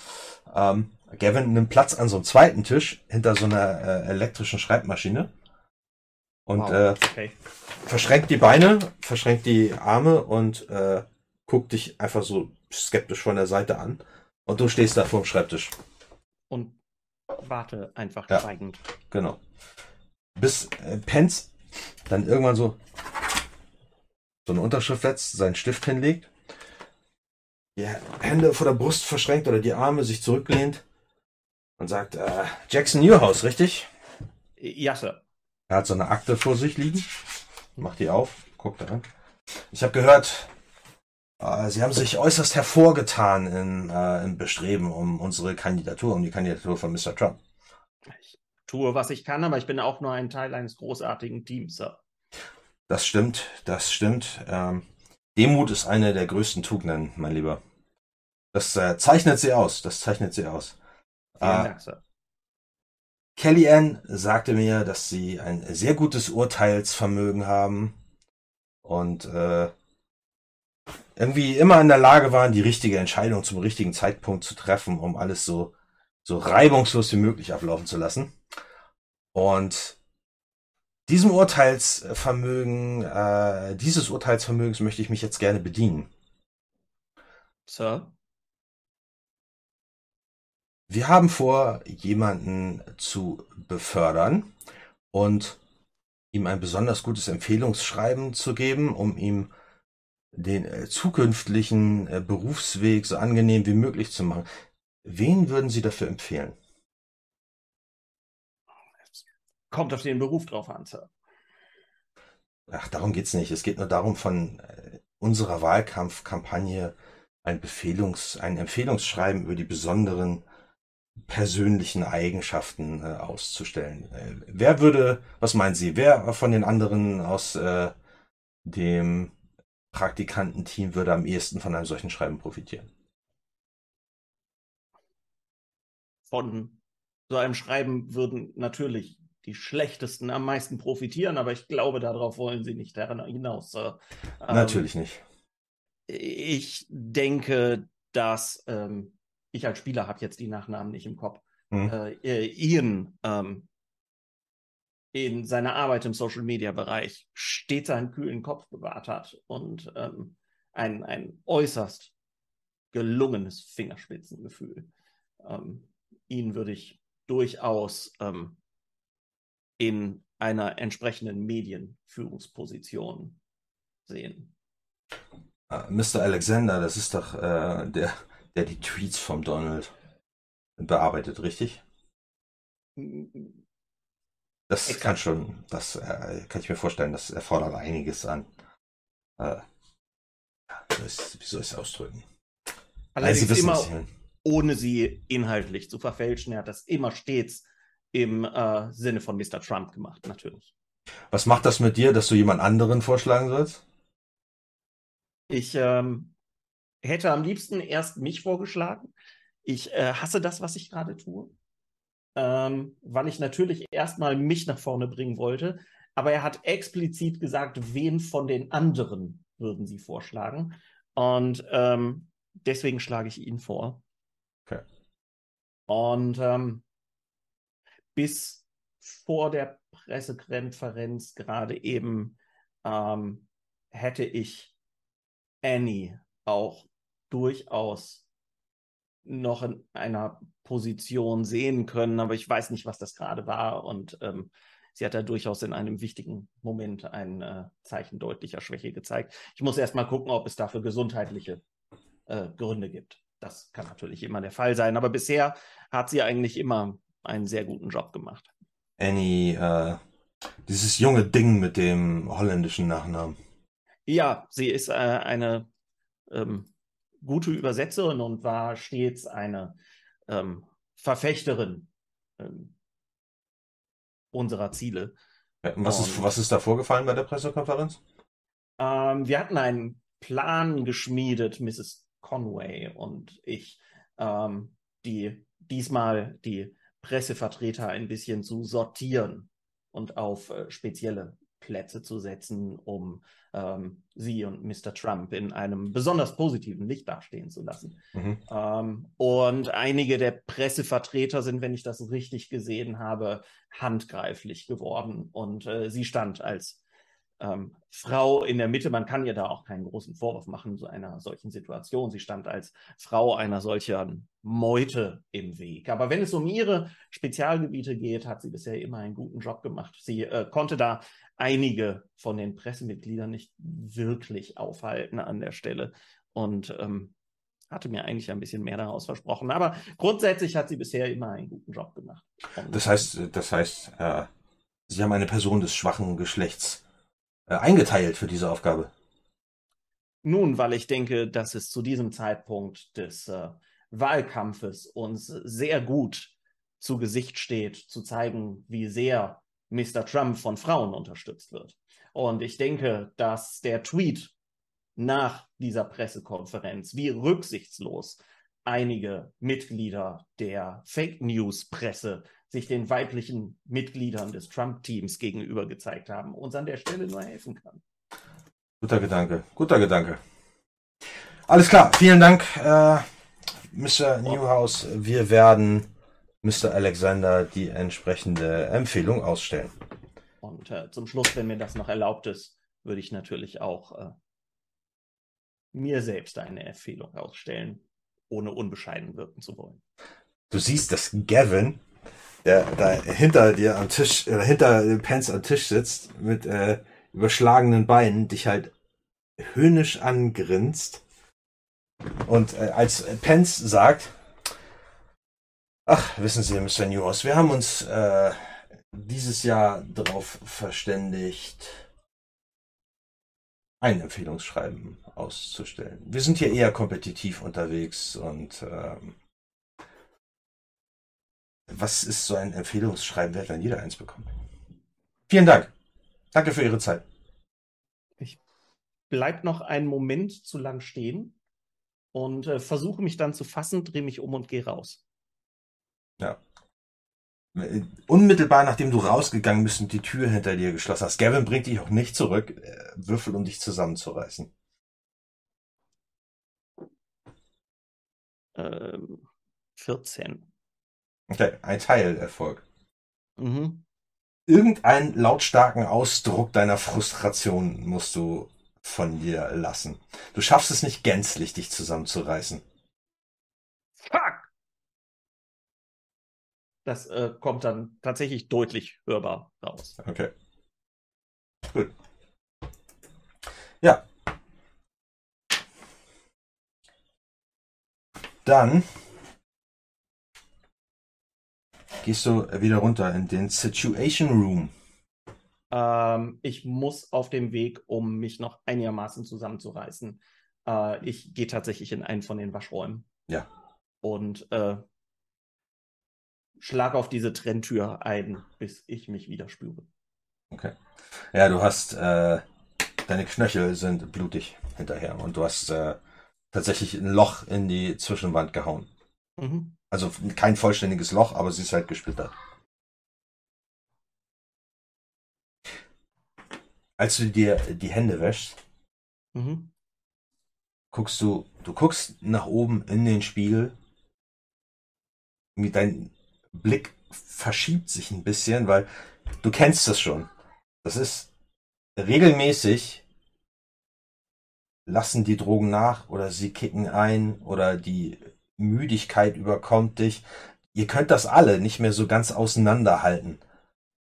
Ähm, Gavin nimmt Platz an so einem zweiten Tisch hinter so einer äh, elektrischen Schreibmaschine. Und Wow, äh, okay. verschränkt die Beine, verschränkt die Arme und äh, guckt dich einfach so skeptisch von der Seite an. Und du stehst da vor dem Schreibtisch. Und warte einfach Ja. schweigend. Genau. Bis äh, Pence dann irgendwann so so eine Unterschrift setzt, seinen Stift hinlegt, die Hände vor der Brust verschränkt oder die Arme sich zurücklehnt und sagt, äh, Jackson Newhouse, richtig? Ja, Sir. Er hat so eine Akte vor sich liegen, macht die auf, guckt da rein. Ich habe gehört, äh, Sie haben sich äußerst hervorgetan in, äh, im Bestreben um unsere Kandidatur, um die Kandidatur von Mr. Trump. Tue, was ich kann, aber ich bin auch nur ein Teil eines großartigen Teams, Sir. Das stimmt, das stimmt. Ähm, Demut ist eine der größten Tugenden, mein Lieber. Das äh, zeichnet sie aus, das zeichnet sie aus. Vielen Äh, Dank, Sir. Kellyanne sagte mir, dass sie ein sehr gutes Urteilsvermögen haben und äh, irgendwie immer in der Lage waren, die richtige Entscheidung zum richtigen Zeitpunkt zu treffen, um alles so, so reibungslos wie möglich ablaufen zu lassen. Und diesem Urteilsvermögen, äh, dieses Urteilsvermögens möchte ich mich jetzt gerne bedienen. Sir? Wir haben vor, jemanden zu befördern und ihm ein besonders gutes Empfehlungsschreiben zu geben, um ihm den äh, zukünftigen äh, Berufsweg so angenehm wie möglich zu machen. Wen würden Sie dafür empfehlen? Kommt auf den Beruf drauf an, Sir. Ach, darum geht's nicht. Es geht nur darum, von äh, unserer Wahlkampfkampagne ein Befehlungs-, ein Empfehlungsschreiben über die besonderen persönlichen Eigenschaften äh, auszustellen. Äh, wer würde, was meinen Sie, wer von den anderen aus äh, dem Praktikantenteam würde am ehesten von einem solchen Schreiben profitieren? Von so einem Schreiben würden natürlich die Schlechtesten am meisten profitieren, aber ich glaube, darauf wollen Sie nicht hinaus. Ähm, Natürlich nicht. Ich denke, dass ähm, ich als Spieler habe jetzt die Nachnamen nicht im Kopf. Hm. Äh, äh, Ian ähm, in seiner Arbeit im Social Media Bereich stets einen kühlen Kopf bewahrt hat und ähm, ein, ein äußerst gelungenes Fingerspitzengefühl. Ähm, ihn würde ich durchaus ähm, in einer entsprechenden Medienführungsposition sehen. Äh, Mr. Alexander, das ist doch äh, der, der die Tweets vom Donald bearbeitet, richtig? Das Exakt. kann schon, das äh, kann ich mir vorstellen, das erfordert einiges an. Äh, wie soll ich es ausdrücken? Allerdings wissen, immer ohne sie inhaltlich zu verfälschen. Er hat das immer stets im äh, Sinne von Mr. Trump gemacht, natürlich. Was macht das mit dir, dass du jemand anderen vorschlagen sollst? Ich ähm, hätte am liebsten erst mich vorgeschlagen. Ich äh, hasse das, was ich gerade tue, ähm, weil ich natürlich erstmal mich nach vorne bringen wollte. Aber er hat explizit gesagt, wen von den anderen würden sie vorschlagen. Und ähm, deswegen schlage ich ihn vor. Okay. Und ähm, bis vor der Pressekonferenz gerade eben ähm, hätte ich Annie auch durchaus noch in einer Position sehen können, aber ich weiß nicht, was das gerade war. Und ähm, sie hat da durchaus in einem wichtigen Moment ein äh, Zeichen deutlicher Schwäche gezeigt. Ich muss erst mal gucken, ob es dafür gesundheitliche äh, Gründe gibt. Das kann natürlich immer der Fall sein, aber bisher hat sie eigentlich immer einen sehr guten Job gemacht. Annie, äh, dieses junge Ding mit dem holländischen Nachnamen. Ja, sie ist äh, eine ähm, gute Übersetzerin und war stets eine ähm, Verfechterin ähm, unserer Ziele. Ja, was, ist, was ist da vorgefallen bei der Pressekonferenz? Ähm, wir hatten einen Plan geschmiedet, Mrs. Conway und ich, ähm, die diesmal die Pressevertreter ein bisschen zu sortieren und auf äh, spezielle Plätze zu setzen, um ähm, sie und Mr. Trump in einem besonders positiven Licht dastehen zu lassen. Mhm. Ähm, und einige der Pressevertreter sind, wenn ich das richtig gesehen habe, handgreiflich geworden. Und äh, sie stand als ähm, Frau in der Mitte. Man kann ihr da auch keinen großen Vorwurf machen, so einer solchen Situation. Sie stand als Frau einer solchen Meute im Weg. Aber wenn es um ihre Spezialgebiete geht, hat sie bisher immer einen guten Job gemacht. Sie äh, konnte da einige von den Pressemitgliedern nicht wirklich aufhalten an der Stelle und ähm, hatte mir eigentlich ein bisschen mehr daraus versprochen. Aber grundsätzlich hat sie bisher immer einen guten Job gemacht. Das heißt, das heißt, äh, Sie haben eine Person des schwachen Geschlechts äh, eingeteilt für diese Aufgabe? Nun, weil ich denke, dass es zu diesem Zeitpunkt des äh, Wahlkampfes uns sehr gut zu Gesicht steht, zu zeigen, wie sehr Mr. Trump von Frauen unterstützt wird. Und ich denke, dass der Tweet nach dieser Pressekonferenz, wie rücksichtslos einige Mitglieder der Fake News Presse sich den weiblichen Mitgliedern des Trump-Teams gegenüber gezeigt haben, uns an der Stelle nur helfen kann. Guter Gedanke, guter Gedanke. Alles klar, vielen Dank, äh, Mr. Newhouse. Wir werden Mr. Alexander die entsprechende Empfehlung ausstellen. Und äh, zum Schluss, wenn mir das noch erlaubt ist, würde ich natürlich auch äh, mir selbst eine Empfehlung ausstellen, ohne unbescheiden wirken zu wollen. Du siehst, dass Gavin der da hinter dir am Tisch, oder hinter Pence am Tisch sitzt, mit äh, überschlagenen Beinen, dich halt höhnisch angrinst. Und äh, als Pence sagt, ach, wissen Sie, Mr. Newhouse, wir haben uns äh, dieses Jahr darauf verständigt, ein Empfehlungsschreiben auszustellen. Wir sind hier eher kompetitiv unterwegs und ähm, was ist so ein Empfehlungsschreiben wert, wenn jeder eins bekommt? Vielen Dank. Danke für Ihre Zeit. Ich bleibe noch einen Moment zu lang stehen und äh, versuche mich dann zu fassen, drehe mich um und gehe raus. Ja. Unmittelbar nachdem du rausgegangen bist und die Tür hinter dir geschlossen hast. Gavin bringt dich auch nicht zurück. Äh, Würfel, um dich zusammenzureißen. Ähm, 14. Okay, ein Teilerfolg. Mhm. Irgendeinen lautstarken Ausdruck deiner Frustration musst du von dir lassen. Du schaffst es nicht gänzlich, dich zusammenzureißen. Fuck! Das äh, kommt dann tatsächlich deutlich hörbar raus. Okay. Gut. Ja. Dann gehst du wieder runter in den Situation Room. Ähm, ich muss auf dem Weg, um mich noch einigermaßen zusammenzureißen. Äh, ich gehe tatsächlich in einen von den Waschräumen. Ja. Und äh, schlag auf diese Trenntür ein, bis ich mich wieder spüre. Okay. Ja, du hast, äh, deine Knöchel sind blutig hinterher und du hast äh, tatsächlich ein Loch in die Zwischenwand gehauen. Mhm. Also kein vollständiges Loch, aber sie ist halt gesplittert. Als du dir die Hände wäschst, mhm. guckst du, du guckst nach oben in den Spiegel. Dein Blick verschiebt sich ein bisschen, weil du kennst es schon. Das ist regelmäßig lassen die Drogen nach oder sie kicken ein oder die Müdigkeit überkommt dich. Ihr könnt das alle nicht mehr so ganz auseinanderhalten,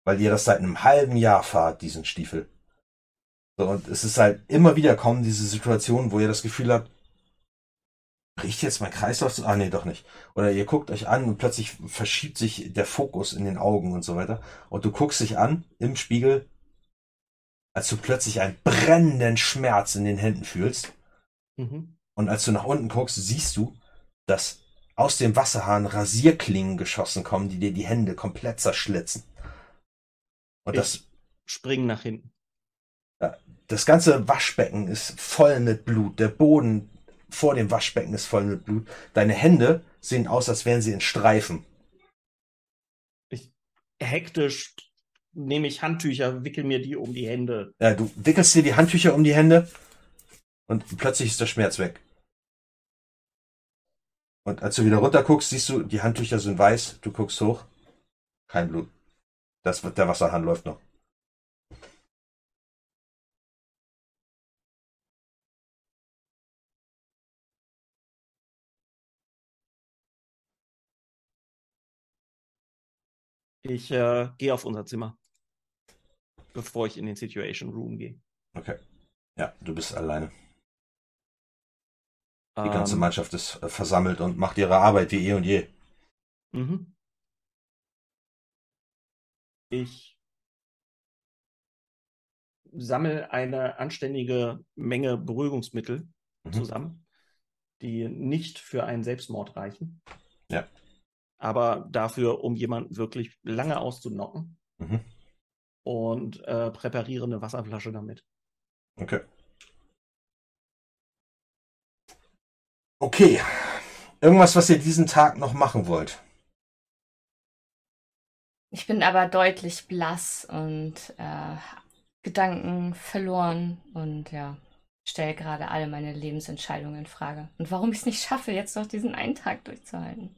weil ihr das seit einem halben Jahr fahrt, diesen Stiefel. So, und es ist halt immer wieder kommen diese Situationen, wo ihr das Gefühl habt, bricht jetzt mein Kreislauf zu? Ah, nee, doch nicht. Oder ihr guckt euch an und plötzlich verschiebt sich der Fokus in den Augen und so weiter. Und du guckst dich an im Spiegel, als du plötzlich einen brennenden Schmerz in den Händen fühlst. Mhm. Und als du nach unten guckst, siehst du, dass aus dem Wasserhahn Rasierklingen geschossen kommen, die dir die Hände komplett zerschlitzen. Und Ich das, spring nach hinten. das ganze Waschbecken ist voll mit Blut. Der Boden vor dem Waschbecken ist voll mit Blut. Deine Hände sehen aus, als wären sie in Streifen. Hektisch nehme ich Handtücher, wickel mir die um die Hände. Ja, du wickelst dir die Handtücher um die Hände und plötzlich ist der Schmerz weg. Und als du wieder runter guckst, siehst du, die Handtücher sind weiß. Du guckst hoch. Kein Blut. Das, der Wasserhahn läuft noch. Ich äh, gehe auf unser Zimmer, bevor ich in den Situation Room gehe. Okay. Ja, du bist alleine. Die ganze Ähm, Mannschaft ist äh, versammelt und macht ihre Arbeit wie eh und je. Mhm. Ich sammle eine anständige Menge Beruhigungsmittel Mhm. zusammen, die nicht für einen Selbstmord reichen, Ja. Aber dafür, um jemanden wirklich lange auszunocken Mhm. und äh, präpariere eine Wasserflasche damit. Okay. Okay. Irgendwas, was ihr diesen Tag noch machen wollt. Ich bin aber deutlich blass und äh, Gedanken verloren und ja, stelle gerade alle meine Lebensentscheidungen in Frage. Und warum ich es nicht schaffe, jetzt noch diesen einen Tag durchzuhalten.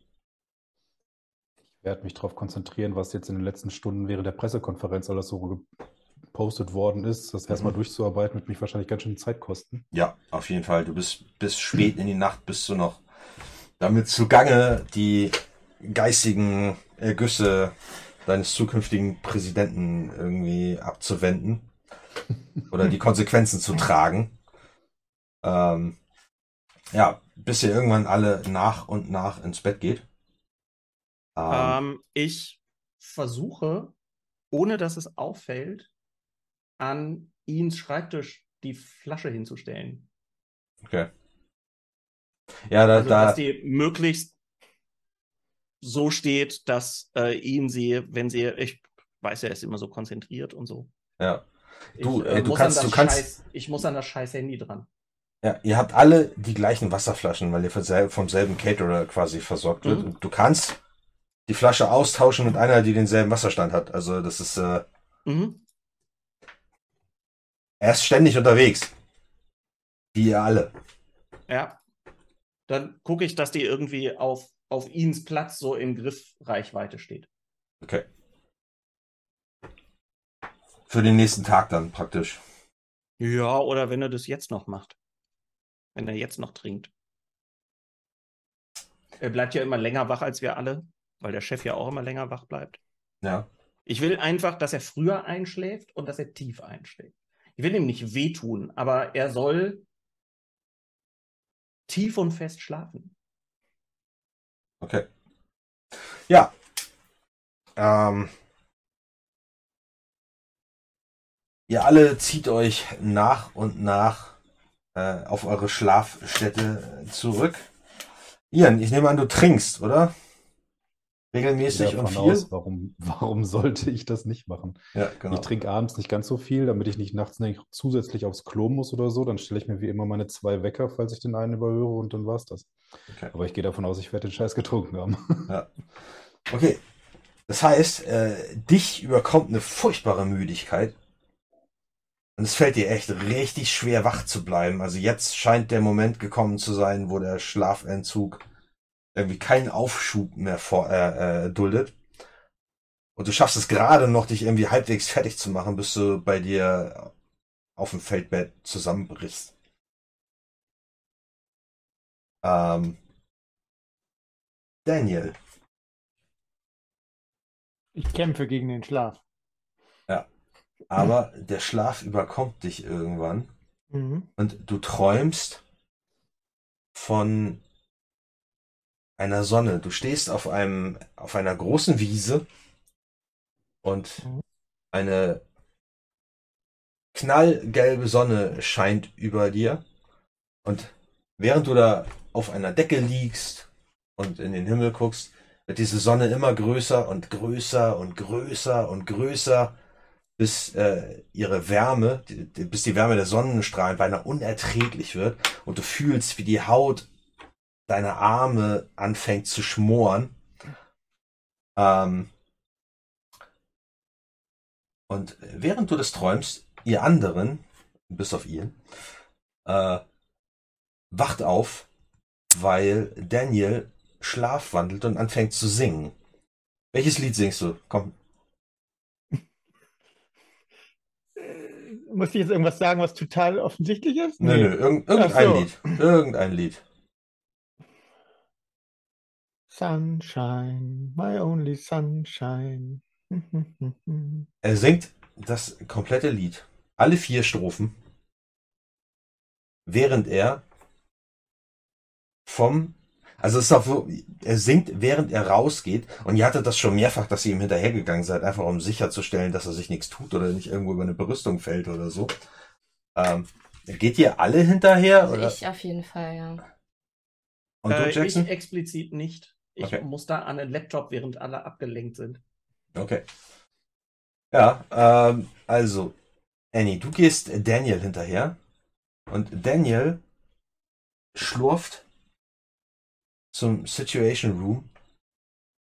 Ich werde mich darauf konzentrieren, was jetzt in den letzten Stunden während der Pressekonferenz alles so gepostet worden ist. Das erstmal Mhm. durchzuarbeiten, wird mich wahrscheinlich ganz schön Zeit kosten. Ja, auf jeden Fall. Du bist bis spät in die Nacht bist du noch damit zugange, die geistigen Ergüsse deines zukünftigen Präsidenten irgendwie abzuwenden oder die Konsequenzen zu tragen. Ähm, ja, bis ihr irgendwann alle nach und nach ins Bett geht. Ähm, Ähm, ich versuche, ohne dass es auffällt, an Ians Schreibtisch die Flasche hinzustellen. okay. Ja, da, Also, da, dass die möglichst so steht, dass äh, ihn sie, wenn sie, ich weiß, er ist immer so konzentriert und so. ja. Du, ich, äh, du kannst, du kannst, Scheiß, ich muss an das scheiß Handy dran. Ja, ihr habt alle die gleichen Wasserflaschen, weil ihr vom selben Caterer quasi versorgt wird. Mhm. Und du kannst die Flasche austauschen mit einer, die denselben Wasserstand hat. Also das ist, äh, Mhm. er ist ständig unterwegs. Wie ihr alle. Ja. Dann gucke ich, dass die irgendwie auf, auf Ians Platz so in Griffreichweite steht. Okay. Für den nächsten Tag dann praktisch. Ja, oder wenn er das jetzt noch macht. Wenn er jetzt noch trinkt. Er bleibt ja immer länger wach als wir alle, weil der Chef ja auch immer länger wach bleibt. Ja. Ich will einfach, dass er früher einschläft und dass er tief einschläft. Ich will ihm nicht wehtun, aber er soll tief und fest schlafen. Okay. Ja. Ähm, ihr alle zieht euch nach und nach äh, auf eure Schlafstätte zurück. Ian, ich nehme an, du trinkst, oder? Regelmäßig und viel? aus, warum, warum sollte ich das nicht machen? Ja, genau. Ich trinke abends nicht ganz so viel, damit ich nicht nachts nicht zusätzlich aufs Klo muss oder so. Dann stelle ich mir wie immer meine zwei Wecker, falls ich den einen überhöre und dann war's das. Okay. Aber ich gehe davon aus, ich werde den Scheiß getrunken haben. Ja. Okay. Das heißt, äh, dich überkommt eine furchtbare Müdigkeit. Und es fällt dir echt richtig schwer, wach zu bleiben. Also jetzt scheint der Moment gekommen zu sein, wo der Schlafentzug irgendwie keinen Aufschub mehr vor, äh, äh, duldet. Und du schaffst es gerade noch, dich irgendwie halbwegs fertig zu machen, bis du bei dir auf dem Feldbett zusammenbrichst. Ähm, Daniel. Ich kämpfe gegen den Schlaf. Ja. Aber der Schlaf überkommt dich irgendwann Mhm. und du träumst von einer Sonne. Du stehst auf einem, auf einer großen Wiese und eine knallgelbe Sonne scheint über dir. Und während du da auf einer Decke liegst und in den Himmel guckst, wird diese Sonne immer größer und größer und größer und größer, bis äh, ihre Wärme, bis die Wärme der Sonnenstrahlen beinahe unerträglich wird und du fühlst, wie die Haut deiner Arme anfängt zu schmoren. Ähm, und während du das träumst, ihr anderen, bis auf ihn, äh, wacht auf, weil Daniel schlafwandelt und anfängt zu singen. Welches Lied singst du? Komm. Muss ich jetzt irgendwas sagen, was total offensichtlich ist? Nö, nö, irgend, irgendein so. Lied. Irgendein Lied. Sunshine, my only sunshine. Er singt das komplette Lied. Alle vier Strophen. Während er vom, also es ist auch so, er singt, während er rausgeht. Und ihr hattet das schon mehrfach, dass ihr ihm hinterhergegangen seid, einfach um sicherzustellen, dass er sich nichts tut oder nicht irgendwo über eine Berüstung fällt oder so. Ähm, geht ihr alle hinterher? Also oder? ich auf jeden Fall, ja. Und du, Äh, Jackson? Ich explizit nicht. Ich Okay. muss da an den Laptop, während alle abgelenkt sind. Okay. Ja, ähm, also, Annie, du gehst Daniel hinterher und Daniel schlurft zum Situation Room,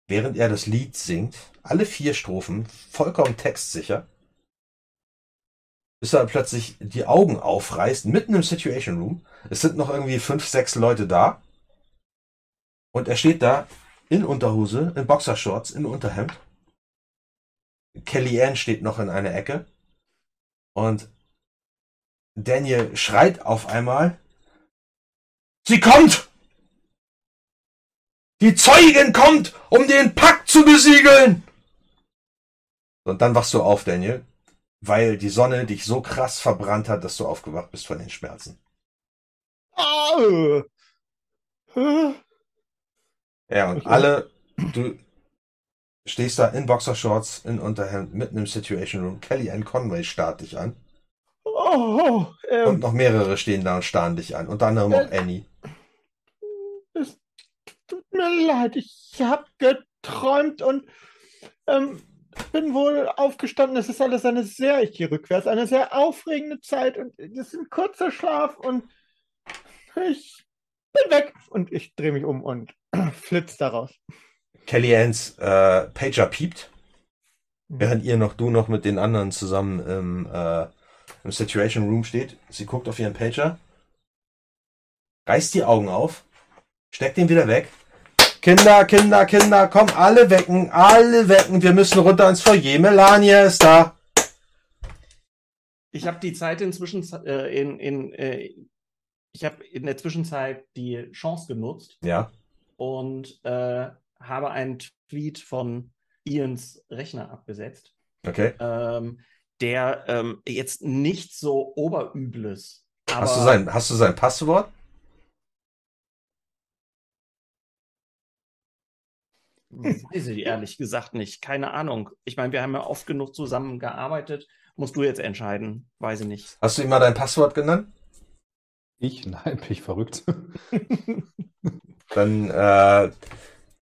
während er das Lied singt. Alle vier Strophen, vollkommen textsicher. Bis er plötzlich die Augen aufreißt, mitten im Situation Room. Es sind noch irgendwie fünf, sechs Leute da. Und er steht da in Unterhose, in Boxershorts, in Unterhemd. Kellyanne steht noch in einer Ecke. Und Daniel schreit auf einmal. Sie kommt! Die Zeugin kommt, um den Pakt zu besiegeln! Und dann wachst du auf, Daniel, weil die Sonne dich so krass verbrannt hat, dass du aufgewacht bist von den Schmerzen. Au! Äh, Ja, und Okay. alle, du stehst da in Boxershorts, in Unterhemd, mitten im Situation Room. Kellyanne Conway starrt dich an. Oh, ähm, Und noch mehrere stehen da und starren dich an. Unter anderem auch Annie. es tut mir leid, ich habe geträumt und ähm, bin wohl aufgestanden. Es ist alles eine sehr, ich gehe rückwärts, eine sehr aufregende Zeit und es ist ein kurzer Schlaf und ich bin weg und ich drehe mich um und flitz daraus. Kellyannes äh, Pager piept, während ihr noch, du noch mit den anderen zusammen im, äh, im Situation Room steht. Sie guckt auf ihren Pager, reißt die Augen auf, steckt den wieder weg. Kinder, Kinder, Kinder, komm, alle wecken, alle wecken, wir müssen runter ins Foyer. Melania ist da. Ich habe die Zeit inzwischen äh, in, in äh, ich habe in der Zwischenzeit die Chance genutzt Ja. Und äh, habe einen Tweet von Ians Rechner abgesetzt, Okay. ähm, der ähm, jetzt nicht so oberübles, aber Hast du sein, hast du sein Passwort? weiß ich ehrlich gesagt nicht. Keine Ahnung. Ich meine, wir haben ja oft genug zusammengearbeitet. Musst du jetzt entscheiden. Weiß ich nicht. Hast du ihm mal dein Passwort genannt? Ich? Nein, bin ich verrückt. Dann, äh,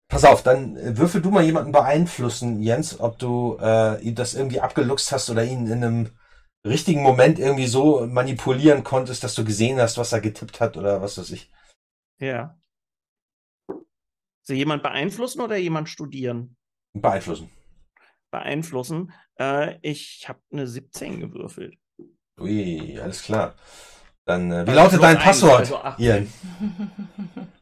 pass auf, dann würfel du mal jemanden beeinflussen, Jens, ob du äh, ihm das irgendwie abgeluchst hast oder ihn in einem richtigen Moment irgendwie so manipulieren konntest, dass du gesehen hast, was er getippt hat oder was weiß ich. Ja. Sie jemand beeinflussen oder jemand studieren? Beeinflussen. Beeinflussen. Äh, ich habe eine 17 gewürfelt. Ui, alles klar. Dann, äh, wie Also lautet dein Passwort, also. Ian?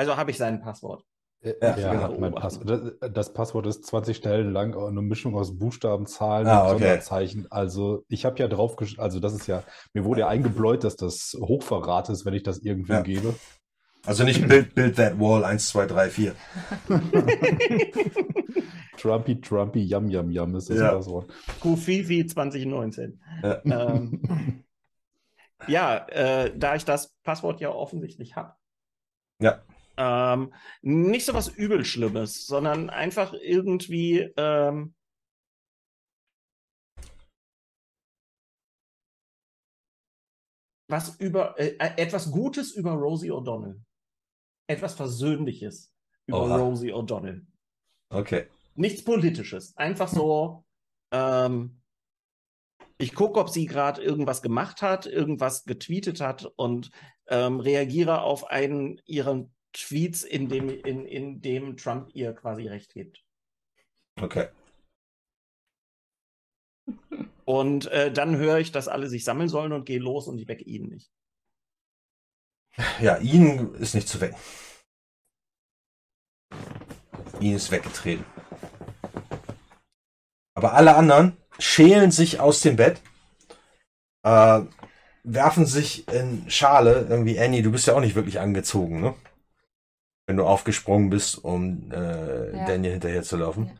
Also habe ich sein Passwort. Äh, Ja, Er genau. hat mein Passwort. Das, Passwort ist 20 Stellen lang, eine Mischung aus Buchstaben, Zahlen Ah, und okay. Sonderzeichen. Also ich habe ja drauf, also das ist ja, mir wurde ja eingebläut, dass das Hochverrat ist, wenn ich das irgendwem Ja. gebe. Also nicht build, build that wall 1, 2, 3, 4. Trumpy, Trumpy, Yum, Yum, Yum ist das Ja. Passwort. Kufifi 2019. Ja. Ähm, ja, äh, da ich das Passwort ja offensichtlich habe. Ja. Ähm, nicht so was übel Schlimmes, sondern einfach irgendwie ähm, was über äh, äh, etwas Gutes über Rosie O'Donnell. Etwas Versöhnliches über Oha. Rosie O'Donnell. Okay. Nichts Politisches. Einfach so, ähm, ich gucke, ob sie gerade irgendwas gemacht hat, irgendwas getweetet hat und ähm, reagiere auf einen ihrer Tweets, in dem, in, in dem Trump ihr quasi recht gibt. Okay. Und äh, dann höre ich, dass alle sich sammeln sollen und gehe los und ich wecke ihn nicht. Ja, ihn ist nicht zu wecken. Ihn ist weggetreten. Aber alle anderen schälen sich aus dem Bett, äh, werfen sich in Schale. Irgendwie, Annie, du bist ja auch nicht wirklich angezogen, ne? Wenn du aufgesprungen bist, um äh, Ja. Daniel hinterher zu laufen. Ja.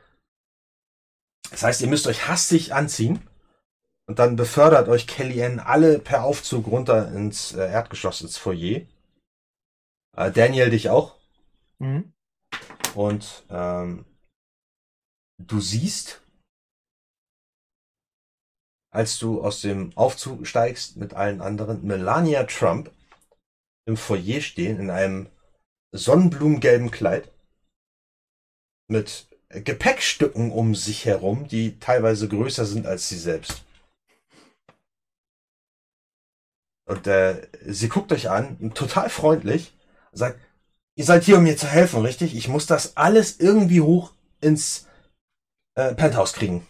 Das heißt, ihr müsst euch hastig anziehen und dann befördert euch Kellyanne alle per Aufzug runter ins äh, Erdgeschoss, ins Foyer. Äh, Daniel dich auch. Mhm. Und ähm, du siehst, als du aus dem Aufzug steigst mit allen anderen, Melania Trump im Foyer stehen in einem sonnenblumengelben Kleid mit Gepäckstücken um sich herum, die teilweise größer sind als sie selbst. Und äh, sie guckt euch an, total freundlich, und sagt, ihr seid hier, um mir zu helfen, richtig? Ich muss das alles irgendwie hoch ins äh, Penthouse kriegen.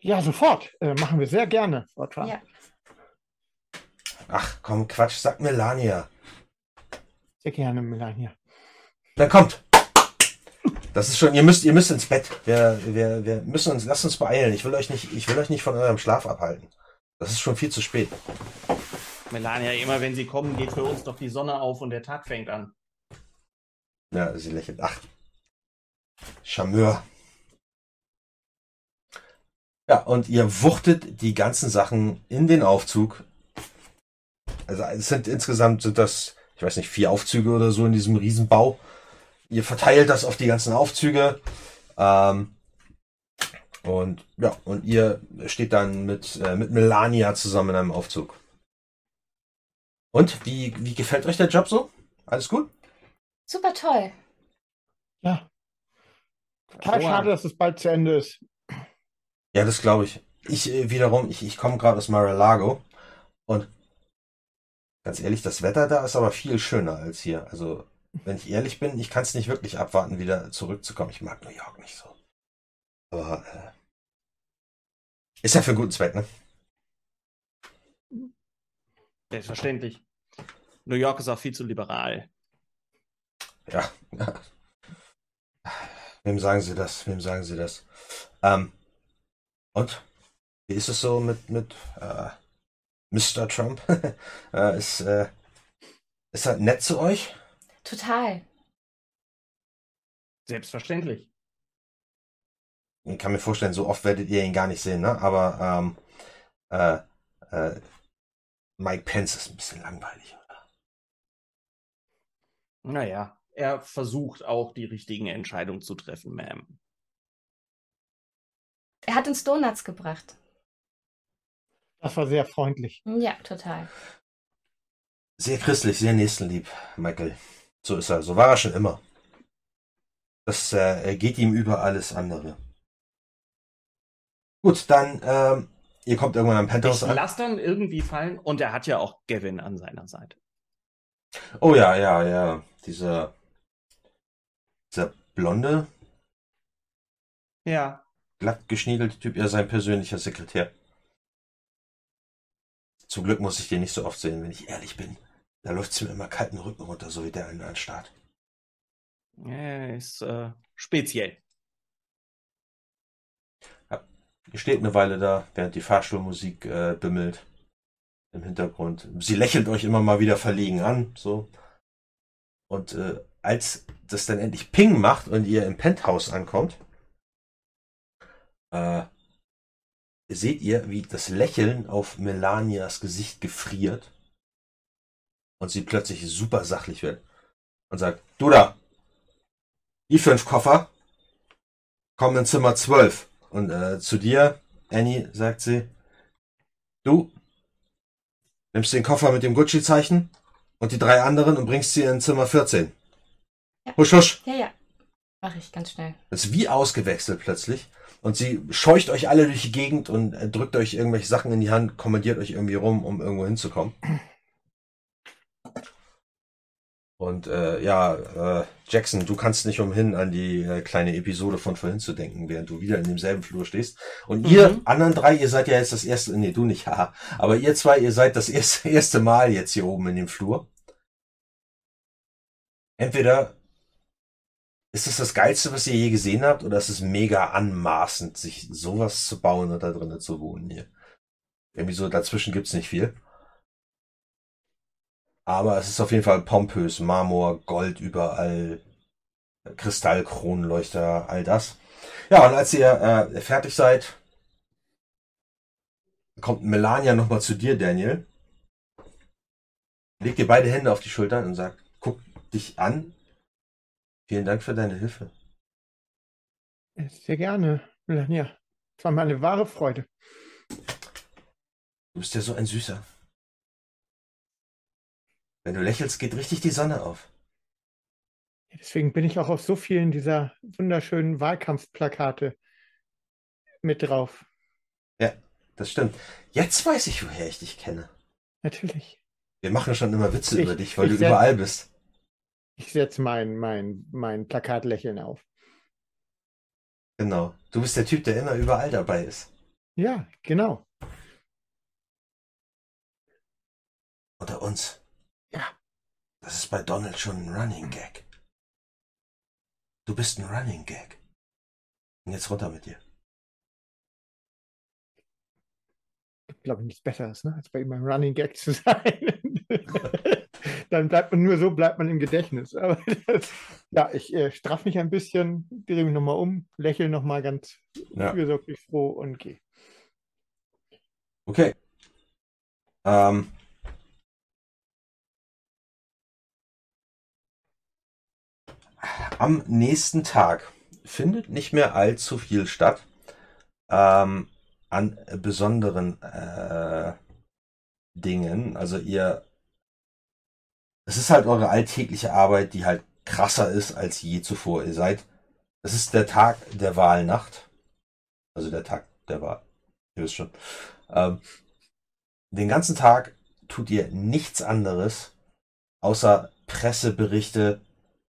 Ja, sofort. Äh, machen wir sehr gerne. Ja. Ach, komm, Quatsch, sagt Melania. Sehr gerne, Melania. Dann kommt. Das ist schon, ihr müsst, ihr müsst ins Bett. Wir, wir, wir müssen uns, lasst uns beeilen. Ich will euch nicht, ich will euch nicht von eurem Schlaf abhalten. Das ist schon viel zu spät. Melania, immer wenn sie kommen, geht für uns doch die Sonne auf und der Tag fängt an. Ja, sie lächelt. Ach. Charmeur. Ja, und ihr wuchtet die ganzen Sachen in den Aufzug. Also es sind insgesamt sind das, ich weiß nicht, vier Aufzüge oder so in diesem Riesenbau. Ihr verteilt das auf die ganzen Aufzüge. Ähm, und ja, und ihr steht dann mit, äh, mit Melania zusammen in einem Aufzug. Und wie, wie gefällt euch der Job so? Alles gut? Super toll. Ja. Total schade, dass es bald zu Ende ist. Ja, das glaube ich. Ich äh, wiederum, ich, ich komme gerade aus Mar-a-Lago und ganz ehrlich, das Wetter da ist aber viel schöner als hier. Also, wenn ich ehrlich bin, ich kann es nicht wirklich abwarten, wieder zurückzukommen. Ich mag New York nicht so. Aber äh, ist ja für einen guten Zweck, ne? Selbstverständlich. New York ist auch viel zu liberal. Ja. ja. Wem sagen Sie das? Wem sagen Sie das? Ähm, und? Wie ist es so mit, mit äh, Mr. Trump? äh, ist, äh, ist er nett zu euch? Total. Selbstverständlich. Ich kann mir vorstellen, so oft werdet ihr ihn gar nicht sehen, ne? Aber ähm, äh, äh, Mike Pence ist ein bisschen langweilig, oder? Naja, er versucht auch die richtigen Entscheidungen zu treffen, Ma'am. Er hat uns Donuts gebracht. Das war sehr freundlich. Ja, total. Sehr christlich, sehr nächstenlieb, Michael. So ist er. So war er schon immer. Das äh, geht ihm über alles andere. Gut, dann, ähm, ihr kommt irgendwann am Penthouse an. lasse dann irgendwie fallen und er hat ja auch Gavin an seiner Seite. Oh ja, ja, ja. Dieser, dieser blonde, Ja. glatt geschniegelte Typ, ja, sein persönlicher Sekretär. Zum Glück muss ich den nicht so oft sehen, wenn ich ehrlich bin. Da läuft's mir immer kalten Rücken runter, so wie der einen anstarrt. Er ist äh, speziell. Ihr steht eine Weile da, während die Fahrstuhlmusik äh, bimmelt im Hintergrund. Sie lächelt euch immer mal wieder verlegen an, so. Und äh, als das dann endlich Ping macht und ihr im Penthouse ankommt, äh, seht ihr, wie das Lächeln auf Melanias Gesicht gefriert und sie plötzlich super sachlich wird und sagt, du da, die fünf Koffer kommen in Zimmer 12. Und äh, zu dir, Annie, sagt sie, du nimmst den Koffer mit dem Gucci-Zeichen und die drei anderen und bringst sie in Zimmer 14. Ja. Husch, husch. Ja, ja. Mache ich ganz schnell. Das ist wie ausgewechselt plötzlich. Und sie scheucht euch alle durch die Gegend und äh, drückt euch irgendwelche Sachen in die Hand, kommandiert euch irgendwie rum, um irgendwo hinzukommen. Und äh, ja, äh, Jackson, du kannst nicht umhin, an die äh, kleine Episode von vorhin zu denken, während du wieder in demselben Flur stehst. Und ihr Mhm. anderen drei, ihr seid ja jetzt das erste, nee, du nicht, haha. Aber ihr zwei, ihr seid das erste, erste Mal jetzt hier oben in dem Flur. Entweder ist es das Geilste, was ihr je gesehen habt, oder ist es mega anmaßend, sich sowas zu bauen und da drinnen zu wohnen hier? Irgendwie so dazwischen gibt's nicht viel. Aber es ist auf jeden Fall pompös. Marmor, Gold überall, Kristallkronleuchter, all das. Ja, und als ihr äh, fertig seid, kommt Melania nochmal zu dir, Daniel. Legt dir beide Hände auf die Schultern und sagt, guck dich an. Vielen Dank für deine Hilfe. Sehr gerne, Melania. Es war mir eine wahre Freude. Du bist ja so ein Süßer. Wenn du lächelst, geht richtig die Sonne auf. Deswegen bin ich auch auf so vielen dieser wunderschönen Wahlkampfplakate mit drauf. Ja, das stimmt. Jetzt weiß ich, woher ich dich kenne. Natürlich. Wir machen schon immer Witze Ich- über dich, weil du überall bist. Ich setze mein, mein, mein Plakatlächeln auf. Genau. Du bist der Typ, der immer überall dabei ist. Ja, genau. Unter uns. Ja. Das ist bei Donald schon ein Running Gag. Du bist ein Running Gag. Und jetzt runter mit dir. Gibt, glaube ich, nichts Besseres, ne, als bei ihm ein Running Gag zu sein. Dann bleibt man nur so, bleibt man im Gedächtnis. Aber das, ja, ich äh, straff mich ein bisschen, drehe mich nochmal um, lächle nochmal ganz Ja. fürsorglich froh und gehe. Okay. Ähm. Am nächsten Tag findet nicht mehr allzu viel statt. Ähm, an besonderen äh, Dingen. Also ihr. Es ist halt eure alltägliche Arbeit, die halt krasser ist als je zuvor. Ihr seid. Es ist der Tag der Wahlnacht. Also der Tag der Wahl. Ihr wisst schon. Ähm, den ganzen Tag tut ihr nichts anderes, außer Presseberichte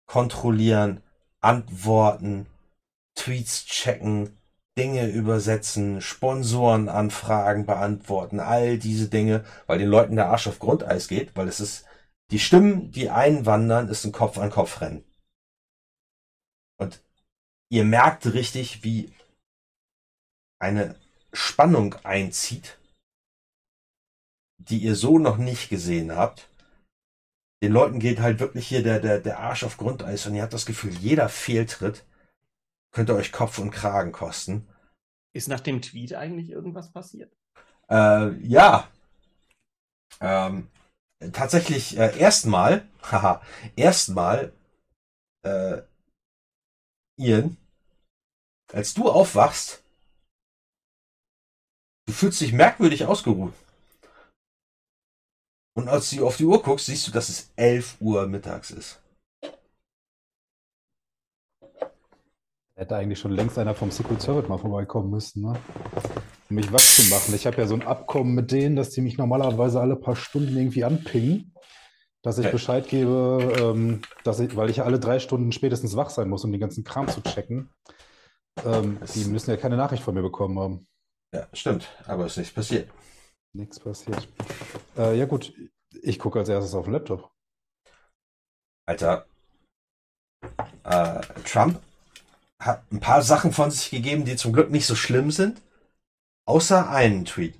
kontrollieren, antworten, Tweets checken, Dinge übersetzen, Sponsorenanfragen beantworten, all diese Dinge, weil den Leuten der Arsch auf Grundeis geht, weil es ist, die Stimmen, die einwandern, ist ein Kopf-an-Kopf-Rennen. Und ihr merkt richtig, wie eine Spannung einzieht, die ihr so noch nicht gesehen habt. Den Leuten geht halt wirklich hier der, der, der Arsch auf Grundeis und ihr habt das Gefühl, jeder Fehltritt könnte euch Kopf und Kragen kosten. Ist nach dem Tweet eigentlich irgendwas passiert? Äh, ja. Ähm, tatsächlich äh, erstmal, haha, erstmal, äh, Ian, als du aufwachst, du fühlst dich merkwürdig ausgeruht. Und als du auf die Uhr guckst, siehst du, dass es 11 Uhr mittags ist. Hätte eigentlich schon längst einer vom Secret Service mal vorbeikommen müssen, ne? Um mich wach zu machen. Ich habe ja so ein Abkommen mit denen, dass die mich normalerweise alle paar Stunden irgendwie anpingen, dass ich. Bescheid gebe, ähm, dass ich, weil ich ja alle drei Stunden spätestens wach sein muss, um den ganzen Kram zu checken. Ähm, die müssen ja keine Nachricht von mir bekommen haben. Ja, stimmt, aber ist nichts passiert. Nichts passiert. Äh, ja gut, ich gucke als erstes auf den Laptop. Alter, äh, Trump hat ein paar Sachen von sich gegeben, die zum Glück nicht so schlimm sind, außer einen Tweet.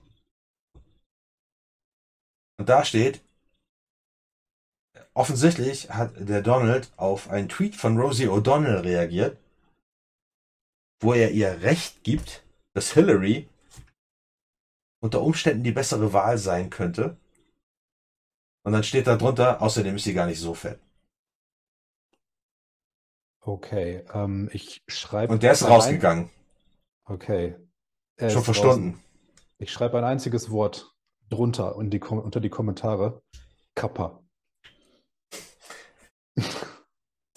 Und da steht, offensichtlich hat der Donald auf einen Tweet von Rosie O'Donnell reagiert, wo er ihr Recht gibt, dass Hillary unter Umständen die bessere Wahl sein könnte. Und dann steht da drunter, außerdem ist sie gar nicht so fett. Okay, ähm, ich schreibe. Und der ist rausgegangen. Okay. Er Schon verstanden. draußen. Ich schreibe ein einziges Wort drunter und die, unter die Kommentare. Kappa.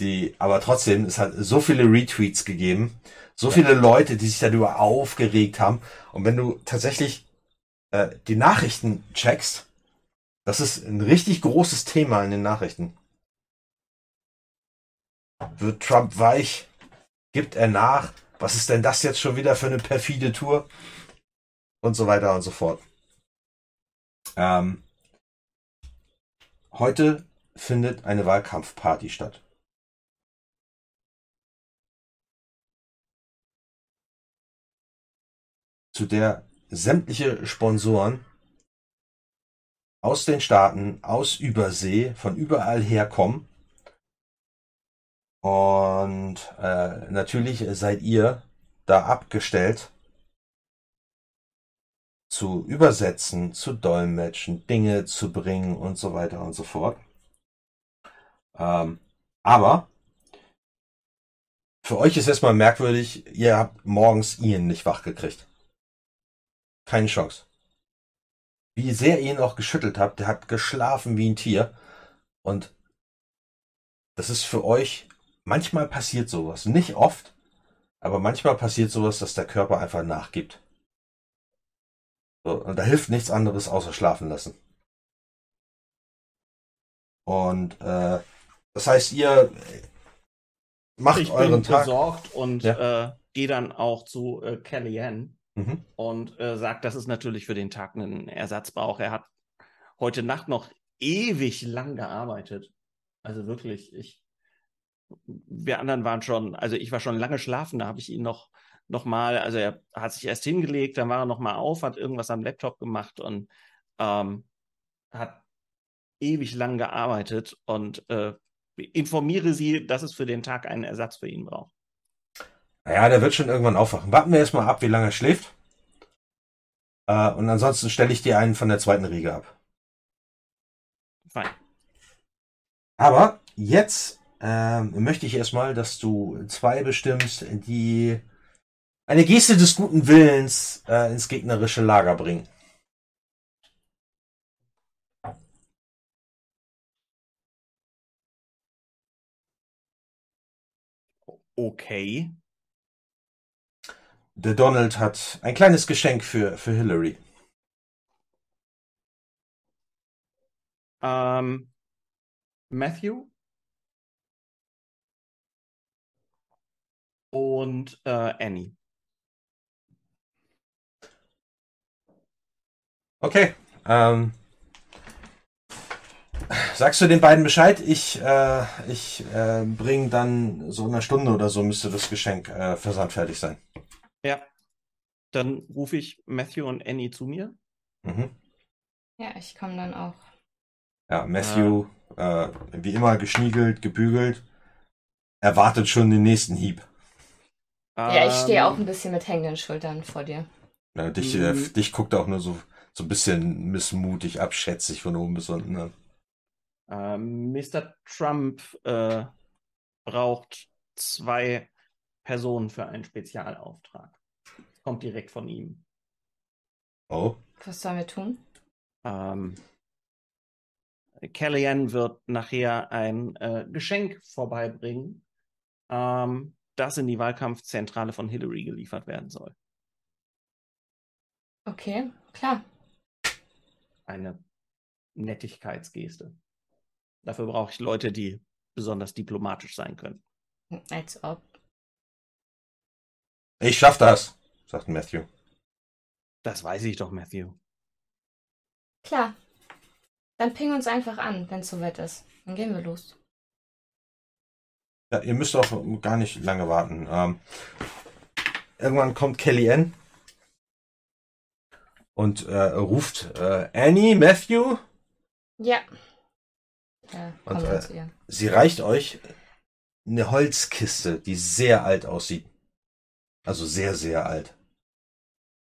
Die, aber trotzdem, es hat so viele Retweets gegeben, so viele Leute, die sich darüber aufgeregt haben. Und wenn du tatsächlich äh, die Nachrichten checkst, das ist ein richtig großes Thema in den Nachrichten. Wird Trump weich? Gibt er nach? Was ist denn das jetzt schon wieder für eine perfide Tour? Und so weiter und so fort. Ähm, heute findet eine Wahlkampfparty statt. zu der sämtliche Sponsoren aus den Staaten, aus Übersee, von überall herkommen. Und äh, natürlich seid ihr da abgestellt zu übersetzen, zu dolmetschen, Dinge zu bringen und so weiter und so fort. Ähm, aber für euch ist erstmal merkwürdig, ihr habt morgens Ian nicht wach gekriegt. Keine Chance. Wie sehr ihr ihn auch geschüttelt habt, der hat geschlafen wie ein Tier. Und das ist für euch, manchmal passiert sowas. Nicht oft, aber manchmal passiert sowas, dass der Körper einfach nachgibt. So, und da hilft nichts anderes außer schlafen lassen. Und äh, das heißt, ihr macht ich euren bin Tag. besorgt und Ja. äh, gehe dann auch zu äh, Kellyanne Mhm. und äh, sagt, dass es natürlich für den Tag einen Ersatz braucht. Er hat heute Nacht noch ewig lang gearbeitet. Also wirklich, ich, wir anderen waren schon, also ich war schon lange schlafen, da habe ich ihn noch, noch mal, also er hat sich erst hingelegt, dann war er noch mal auf, hat irgendwas am Laptop gemacht und ähm, hat ewig lang gearbeitet und äh, informiere sie, dass es für den Tag einen Ersatz für ihn braucht. Naja, der wird schon irgendwann aufwachen. Warten wir erstmal ab, wie lange er schläft. Äh, und ansonsten stelle ich dir einen von der zweiten Riege ab. Fein. Aber jetzt ähm, möchte ich erstmal, dass du zwei bestimmst, die eine Geste des guten Willens äh, ins gegnerische Lager bringen. Okay. Der Donald hat ein kleines Geschenk für, für Hillary. Ähm, Matthew und äh, Annie. Okay. Ähm, sagst du den beiden Bescheid? Ich, äh, ich äh, bringe dann so in einer Stunde oder so müsste das Geschenk äh, versandfertig sein. Ja. Dann rufe ich Matthew und Annie zu mir. Mhm. Ja, ich komme dann auch. Ja, Matthew, äh, wie immer geschniegelt, gebügelt, erwartet schon den nächsten Hieb. Ja, ich stehe Ähm, auch ein bisschen mit hängenden Schultern vor dir. Ja, dich, Mhm. äh, dich guckt auch nur so, so ein bisschen missmutig, abschätzig von oben bis unten. Ne? Ähm, Mr. Trump äh, braucht zwei Personen für einen Spezialauftrag. Kommt direkt von ihm. Oh, Was sollen wir tun? Ähm, Kellyanne wird nachher ein äh, Geschenk vorbeibringen, ähm, das in die Wahlkampfzentrale von Hillary geliefert werden soll. Okay, klar. Eine Nettigkeitsgeste. Dafür brauche ich Leute, die besonders diplomatisch sein können. Als ob. ich schaff das, sagt Matthew. Das weiß ich doch, Matthew. Klar. Dann ping uns einfach an, wenn es soweit ist. Dann gehen wir los. Ja, ihr müsst auch gar nicht lange warten. Ähm, irgendwann kommt Kellyanne und äh, ruft äh, Annie, Matthew. Ja. Ja, Und äh, sie reicht euch eine Holzkiste, die sehr alt aussieht. Also sehr, sehr alt.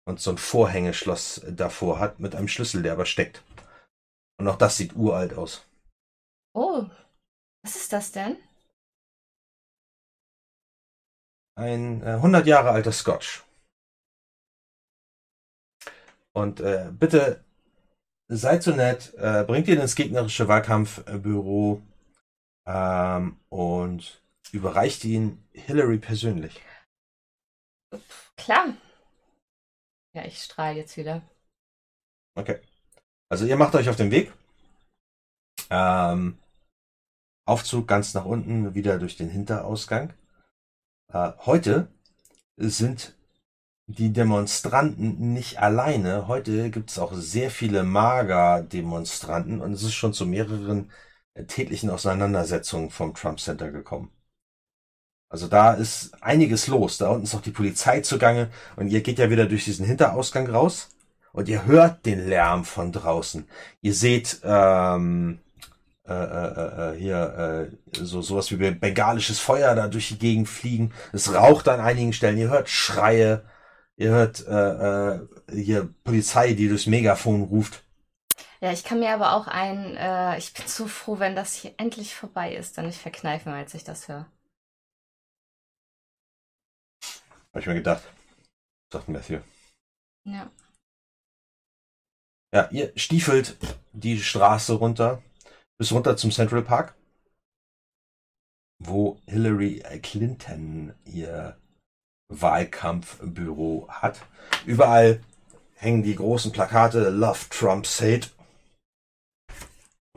Und so ein Vorhängeschloss davor hat mit einem Schlüssel, der aber steckt. Und auch das sieht uralt aus. Oh, was ist das denn? Ein äh, 100 Jahre alter Scotch. Und äh, bitte seid so nett, äh, bringt ihn ins gegnerische Wahlkampfbüro ähm, und überreicht ihn Hillary persönlich. Klar. Ja, ich strahle jetzt wieder. Okay. Also ihr macht euch auf den Weg. Ähm, Aufzug ganz nach unten, wieder durch den Hinterausgang. Äh, heute sind die Demonstranten nicht alleine. Heute gibt es auch sehr viele Mager-Demonstranten und es ist schon zu mehreren äh, tätlichen Auseinandersetzungen vom Trump Center gekommen. Also da ist einiges los. Da unten ist auch die Polizei zugange und ihr geht ja wieder durch diesen Hinterausgang raus und ihr hört den Lärm von draußen. Ihr seht ähm, äh, äh, äh, hier äh, so sowas wie bengalisches Feuer da durch die Gegend fliegen. Es raucht an einigen Stellen. Ihr hört Schreie. Ihr hört äh, äh, hier Polizei, die durchs Megafon ruft. Ja, ich kann mir aber auch ein, äh, ich bin so froh, wenn das hier endlich vorbei ist, dann nicht verkneifen, als ich das höre. Hab ich mir gedacht. Sagt Matthew. Ja. Ja, ihr stiefelt die Straße runter bis runter zum Central Park, wo Hillary Clinton ihr Wahlkampfbüro hat. Überall hängen die großen Plakate Love Trump Hate.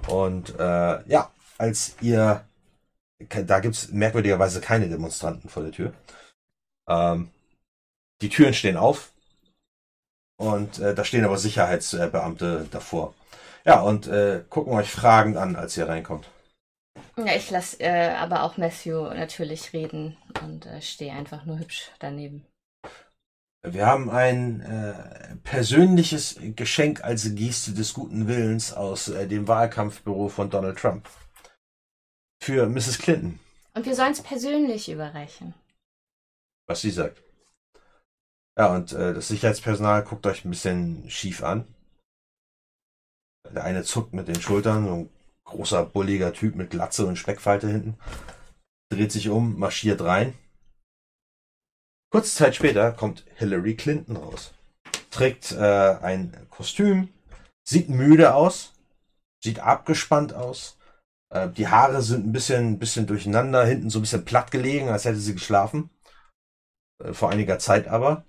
Und äh, ja, als ihr, da gibt's merkwürdigerweise keine Demonstranten vor der Tür. Ähm, die Türen stehen auf und äh, da stehen aber Sicherheitsbeamte davor. Ja, und äh, gucken euch fragend an, als ihr reinkommt. Ja, ich lasse äh, aber auch Matthew natürlich reden und äh, stehe einfach nur hübsch daneben. Wir haben ein äh, persönliches Geschenk als Geste des guten Willens aus äh, dem Wahlkampfbüro von Donald Trump. Für Mrs. Clinton, Und wir sollen es persönlich überreichen. was sie sagt. Ja, und äh, das Sicherheitspersonal guckt euch ein bisschen schief an. Der eine zuckt mit den Schultern, so ein großer, bulliger Typ mit Glatze und Speckfalte hinten. Dreht sich um, marschiert rein. Kurze Zeit später kommt Hillary Clinton raus. Trägt äh, ein Kostüm, sieht müde aus, sieht abgespannt aus. Äh, die Haare sind ein bisschen, bisschen durcheinander, hinten so ein bisschen platt gelegen, als hätte sie geschlafen. Äh, vor einiger Zeit aber.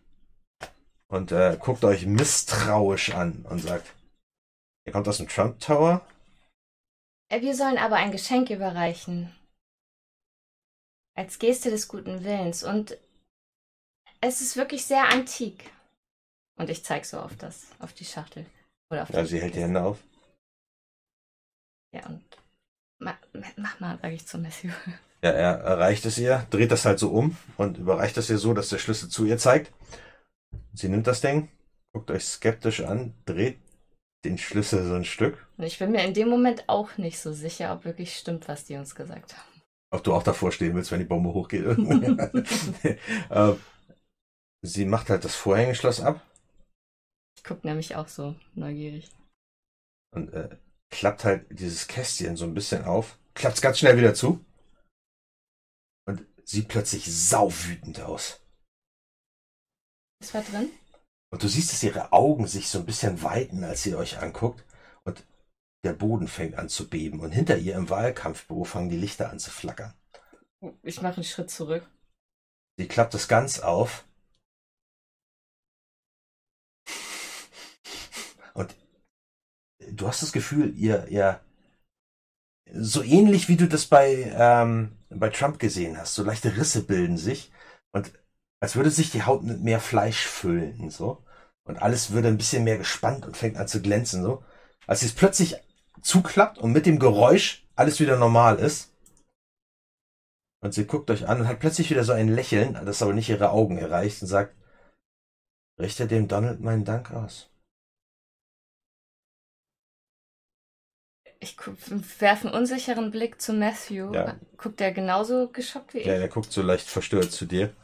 Und äh, guckt euch misstrauisch an und sagt, ihr kommt aus dem Trump Tower? Äh, Wir sollen aber ein Geschenk überreichen. Als Geste des guten Willens. Und es ist wirklich sehr antik. Und ich zeige so auf das, auf die Schachtel. Oder auf Ja, die sie hält die Hände auf. Ja, und ma, mach mal, sage ich zu Matthew. Ja, er erreicht es ihr, dreht das halt so um und überreicht es ihr so, dass der Schlüssel zu ihr zeigt. Sie nimmt das Ding, guckt euch skeptisch an, dreht den Schlüssel so ein Stück. Und ich bin mir in dem Moment auch nicht so sicher, ob wirklich stimmt, was die uns gesagt haben. Ob du auch davor stehen willst, wenn die Bombe hochgeht. äh, sie macht halt das Vorhängeschloss ab Ich gucke nämlich auch so neugierig. und äh, klappt halt dieses Kästchen so ein bisschen auf, klappt es ganz schnell wieder zu und sieht plötzlich sauwütend aus. Was war drin? Und du siehst, dass ihre Augen sich so ein bisschen weiten, als sie euch anguckt. Und der Boden fängt an zu beben. Und hinter ihr im Wahlkampfbüro fangen die Lichter an zu flackern. Ich mache einen Schritt zurück. Sie klappt das ganz auf. Und du hast das Gefühl, ihr, ihr, so ähnlich wie du das bei, ähm, bei Trump gesehen hast, so leichte Risse bilden sich. Und als würde sich die Haut mit mehr Fleisch füllen, so. Und alles würde ein bisschen mehr gespannt und fängt an zu glänzen, so. Als es plötzlich zuklappt und mit dem Geräusch alles wieder normal ist. Und sie guckt euch an und hat plötzlich wieder so ein Lächeln, das aber nicht ihre Augen erreicht und sagt, richte dem Donald meinen Dank aus. Ich werfe einen unsicheren Blick zu Matthew. Ja. Guckt er genauso geschockt wie ich? Ja, der guckt so leicht verstört zu dir.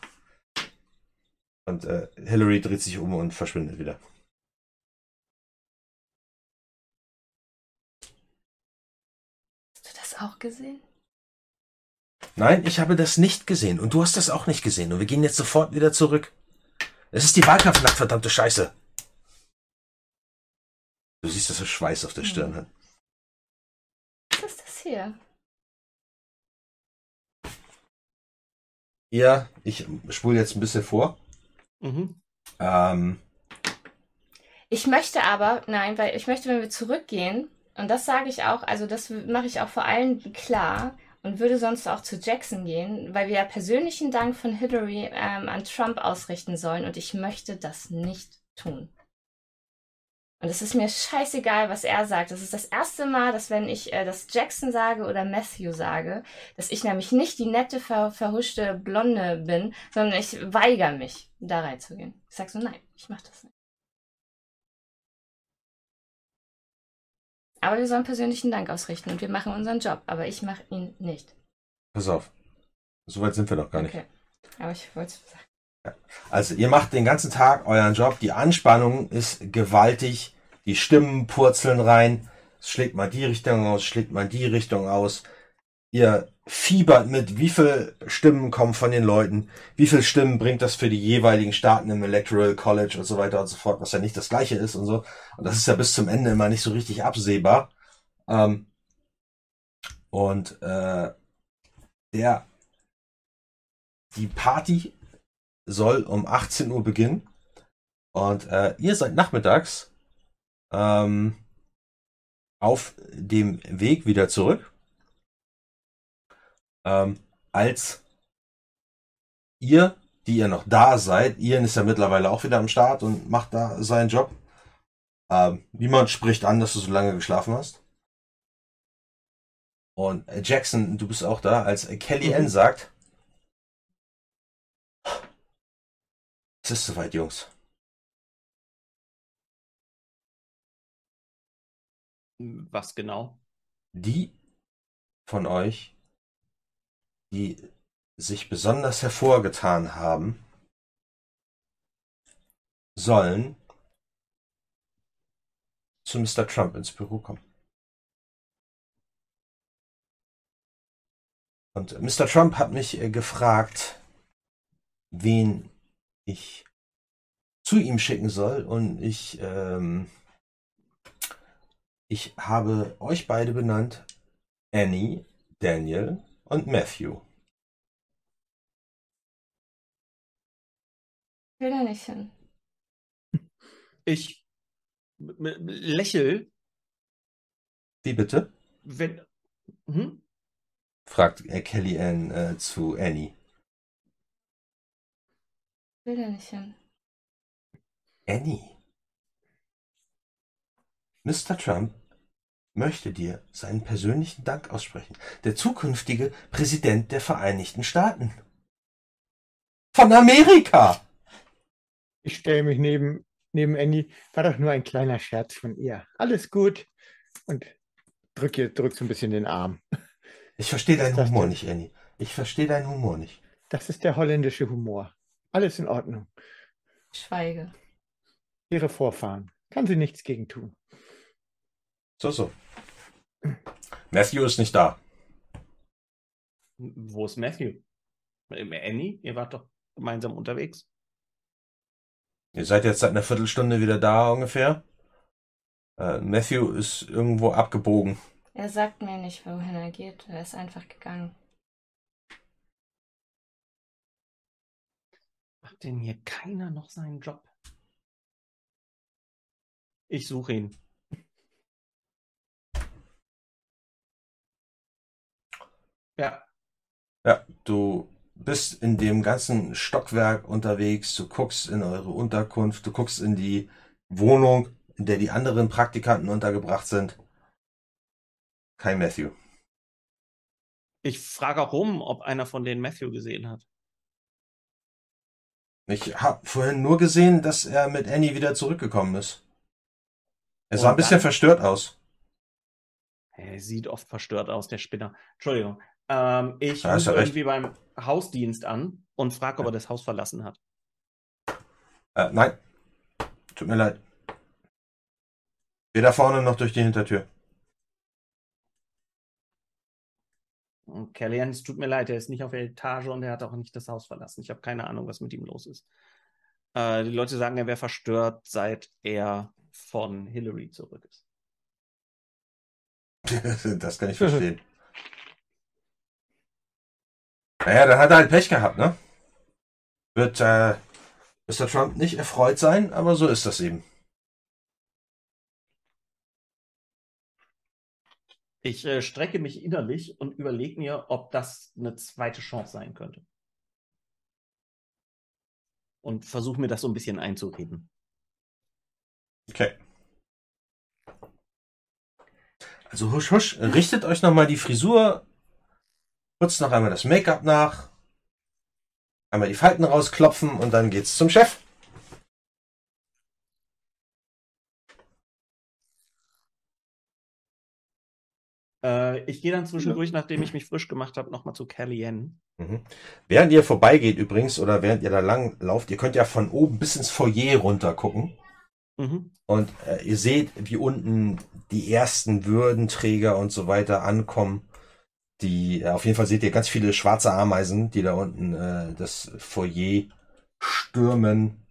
Und äh, Hillary dreht sich um und verschwindet wieder. Hast du das auch gesehen? Nein, ich habe das nicht gesehen. Und du hast das auch nicht gesehen. Und wir gehen jetzt sofort wieder zurück. Es ist die Wahlkampfnacht, verdammte Scheiße. Du siehst, dass er Schweiß auf der Stirn hat. Was ist das hier? Ja, ich spule jetzt ein bisschen vor. Mhm. Ähm, Ich möchte aber, nein, weil ich möchte, wenn wir zurückgehen, und das sage ich auch, also das mache ich auch vor allen klar und würde sonst auch zu Jackson gehen, weil wir ja persönlichen Dank von Hillary ähm, an Trump ausrichten sollen und ich möchte das nicht tun. Und es ist mir scheißegal, was er sagt. Das ist das erste Mal, dass wenn ich äh, das Jackson sage oder Matthew sage, dass ich nämlich nicht die nette, ver verhuschte Blonde bin, sondern ich weigere mich, da reinzugehen. Ich sag so, nein, ich mach das nicht. Aber wir sollen persönlichen Dank ausrichten und wir machen unseren Job, aber ich mache ihn nicht. pass auf. Soweit sind wir noch gar nicht. Okay. Aber ich wollte es sagen. Also ihr macht den ganzen Tag euren Job. Die Anspannung ist gewaltig. Die Stimmen purzeln rein. Es schlägt mal die Richtung aus, schlägt mal die Richtung aus. Ihr fiebert mit, wie viel Stimmen kommen von den Leuten, wie viel Stimmen bringt das für die jeweiligen Staaten im Electoral College und so weiter und so fort, was ja nicht das gleiche ist und so. Und das ist ja bis zum Ende immer nicht so richtig absehbar. Ähm, und äh, der die Party soll um 18 Uhr beginnen. Und äh, ihr seid nachmittags ähm, auf dem Weg wieder zurück. Ähm, als ihr, die ihr noch da seid, Ian ist ja mittlerweile auch wieder am Start und macht da seinen Job. Ähm, niemand spricht an, dass du so lange geschlafen hast. Und äh, Jackson, du bist auch da, als Kelly Ann sagt, es ist soweit, Jungs. Was genau? Die von euch, die sich besonders hervorgetan haben, sollen zu Mr. Trump ins Büro kommen. Und Mr. Trump hat mich äh, gefragt, wen ich zu ihm schicken soll. Und ich, ähm, ich habe euch beide benannt, Annie, Daniel und Matthew. Ich will da nicht hin. Ich lächel, Wie bitte? wenn. Hm? fragt äh, Kelly Ann äh, zu Annie. Ich will da nicht hin. Annie. Mr. Trump möchte dir seinen persönlichen Dank aussprechen. Der zukünftige Präsident der Vereinigten Staaten. Von Amerika! Ich stelle mich neben, neben Andy. War doch nur ein kleiner Scherz von ihr. Alles gut. Und drück, ihr, drück so ein bisschen den Arm. Ich verstehe deinen Das- Humor nicht, Annie. Ich verstehe deinen Humor nicht. Das ist der holländische Humor. Alles in Ordnung. Schweige. Ihre Vorfahren. Kann sie nichts gegen tun. So, so. Matthew ist nicht da. Wo ist Matthew? Annie? Ihr wart doch gemeinsam unterwegs. Ihr seid jetzt seit einer Viertelstunde wieder da ungefähr. Äh, Matthew ist irgendwo abgebogen. Er sagt mir nicht, wohin er geht. Er ist einfach gegangen. Macht denn hier keiner noch seinen Job? Ich suche ihn. Ja, Ja, du bist in dem ganzen Stockwerk unterwegs, du guckst in eure Unterkunft, du guckst in die Wohnung, in der die anderen Praktikanten untergebracht sind. Kein Matthew. Ich frage auch rum, ob einer von denen Matthew gesehen hat. Ich habe vorhin nur gesehen, dass er mit Annie wieder zurückgekommen ist. Er sah ein bisschen verstört aus. Er sieht oft verstört aus, der Spinner. Entschuldigung. Ähm, ich Ja, rufe irgendwie beim Hausdienst an und frage, ob er das Haus verlassen hat. Äh, nein. Tut mir leid. Weder vorne noch durch die Hintertür. Und Kellyanne, es tut mir leid, er ist nicht auf der Etage und er hat auch nicht das Haus verlassen. Ich habe keine Ahnung, was mit ihm los ist. Äh, die Leute sagen, er wäre verstört, seit er von Hillary zurück ist. das kann ich verstehen. Naja, dann hat er halt Pech gehabt, ne? Wird äh, Mr. Trump nicht erfreut sein, aber so ist das eben. Ich äh, strecke mich innerlich und überlege mir, ob das eine zweite Chance sein könnte. Und versuche mir das so ein bisschen einzureden. Okay. Also husch, husch, richtet euch nochmal die Frisur, putzt noch einmal das Make-up nach, einmal die Falten rausklopfen und dann geht's zum Chef. Äh, ich gehe dann zwischendurch, nachdem ich mich frisch gemacht habe, nochmal zu Kellyanne. Mhm. Während ihr vorbeigeht übrigens oder während ihr da lang lauft, ihr könnt ja von oben bis ins Foyer runter gucken. Mhm. Und äh, ihr seht, wie unten die ersten Würdenträger und so weiter ankommen. Die, äh, auf jeden Fall seht ihr ganz viele schwarze Ameisen, die da unten äh, das Foyer stürmen.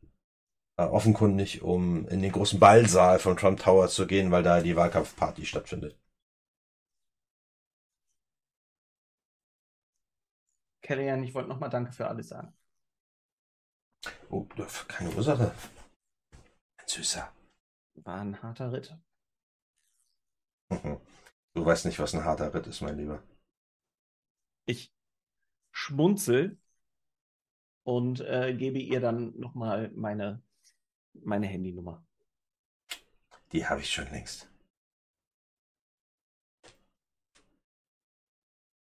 Äh, offenkundig, um in den großen Ballsaal von Trump Tower zu gehen, weil da die Wahlkampfparty stattfindet. Kellyanne, ich wollte nochmal Danke für alles sagen. Oh, keine Ursache. Ein Süßer. War ein harter Ritt. Du weißt nicht, was ein harter Ritt ist, mein Lieber. Ich schmunzel und äh, gebe ihr dann nochmal meine, meine Handynummer. Die habe ich schon längst.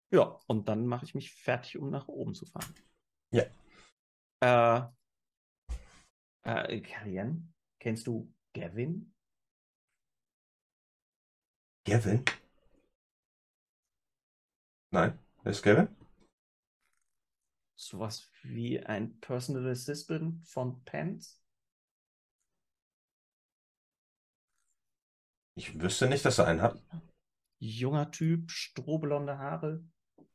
Ja, und dann mache ich mich fertig, um nach oben zu fahren. Ja. Äh, äh, Kellyanne, kennst du Gavin? Gavin? Nein, ist Gavin? Sowas wie ein Personal Assistant von Pence? Ich wüsste nicht, dass er einen hat. Junger Typ, strohblonde Haare,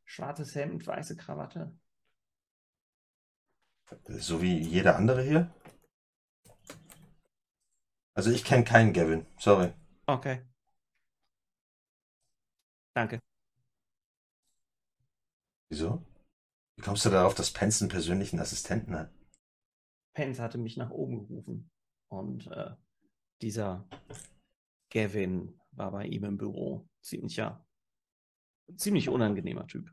schwarzes Hemd, weiße Krawatte. So wie jeder andere hier. Also ich kenne keinen Gavin, sorry. Okay. Danke. Wieso? Wie kommst du darauf, dass Pence einen persönlichen Assistenten hat? Pence hatte mich nach oben gerufen und äh, dieser Gavin war bei ihm im Büro. Ziemlicher, ziemlich unangenehmer Typ.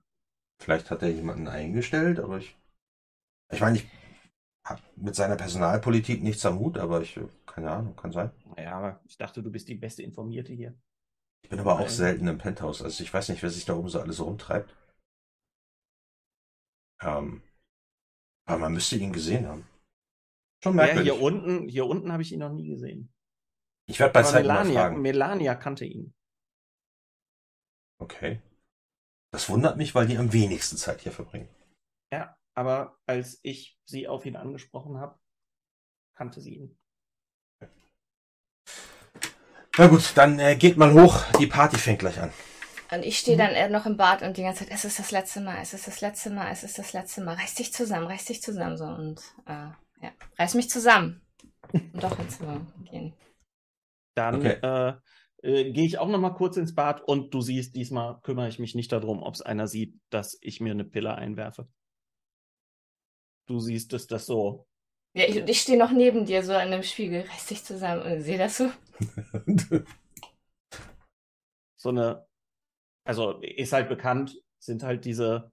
Vielleicht hat er jemanden eingestellt, aber ich. Ich meine, ich habe mit seiner Personalpolitik nichts am Hut, aber ich. Keine Ahnung, kann sein. Ja, aber ich dachte, du bist die beste Informierte hier. Ich bin aber auch selten im Penthouse. Also ich weiß nicht, wer sich da oben so alles rumtreibt. Ähm, aber man müsste ihn gesehen haben. Schon Ja, merkwürdig. hier unten, hier unten habe ich ihn noch nie gesehen. ich werde bei Zeit Melania, fragen. Melania kannte ihn. Okay. Das wundert mich, weil die am wenigsten Zeit hier verbringen. Ja, aber als ich sie auf ihn angesprochen habe, kannte sie ihn. Na gut, dann äh, geht mal hoch. Die Party fängt gleich an. Und ich stehe dann äh, noch im Bad und die ganze Zeit, es ist das letzte Mal, es ist das letzte Mal, es ist das letzte Mal. Reiß dich zusammen, reiß dich zusammen. So und äh, ja, reiß mich zusammen. Um doch hinzugehen. Dann Okay. äh, äh, gehe ich auch noch mal kurz ins Bad und du siehst, diesmal kümmere ich mich nicht darum, ob es einer sieht, dass ich mir eine Pille einwerfe. Du siehst, dass das so. Ja, ich, ich stehe noch neben dir so an dem Spiegel, reiß dich zusammen. Und sehe das so? so eine, also ist halt bekannt, sind halt diese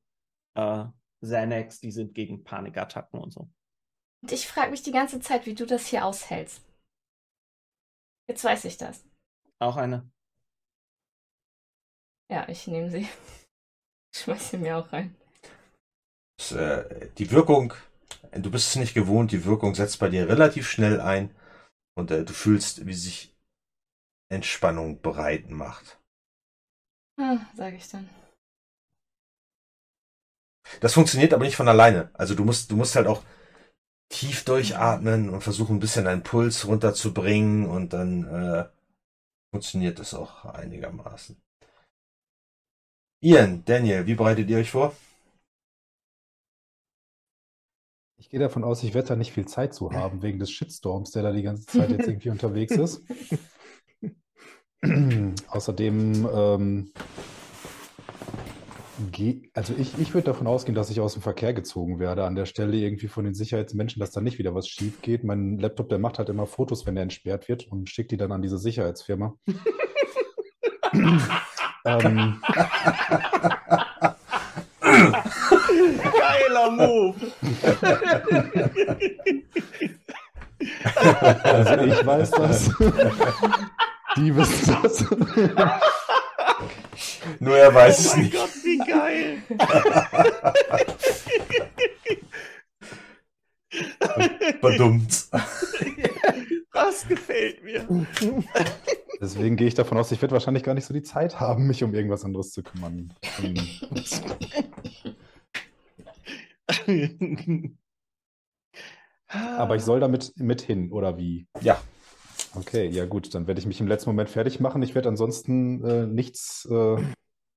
äh, Xanax, die sind gegen Panikattacken und so. Und ich frage mich die ganze Zeit, wie du das hier aushältst. Jetzt weiß ich das. Auch eine. Ja, ich nehme sie. Schmeiß sie mir auch rein. Das, äh, die Wirkung, du bist es nicht gewohnt, die Wirkung setzt bei dir relativ schnell ein und äh, du fühlst, wie sich Entspannung bereit macht. Ah, sage ich dann. Das funktioniert aber nicht von alleine. Also du musst, du musst halt auch tief durchatmen und versuchen ein bisschen deinen Puls runterzubringen und dann äh, funktioniert das auch einigermaßen. Ian, Daniel, wie bereitet ihr euch vor? Ich gehe davon aus, ich werde da nicht viel Zeit zu haben, wegen des Shitstorms, der da die ganze Zeit jetzt irgendwie unterwegs ist. Außerdem, ähm, also ich, ich würde davon ausgehen, dass ich aus dem Verkehr gezogen werde an der Stelle irgendwie von den Sicherheitsmenschen, dass da nicht wieder was schief geht. Mein Laptop, der macht halt immer Fotos, wenn er entsperrt wird und schickt die dann an diese Sicherheitsfirma. ähm, Geiler Move. Also ich weiß das. Die wissen das. Nur er weiß oh es mein nicht. Gott, wie geil. Verdummt. Das gefällt mir. Deswegen gehe ich davon aus, ich werde wahrscheinlich gar nicht so die Zeit haben, mich um irgendwas anderes zu kümmern. Aber ich soll damit mit hin, oder wie? Ja. Okay, ja gut, dann werde ich mich im letzten Moment fertig machen. Ich werde ansonsten äh, nichts äh,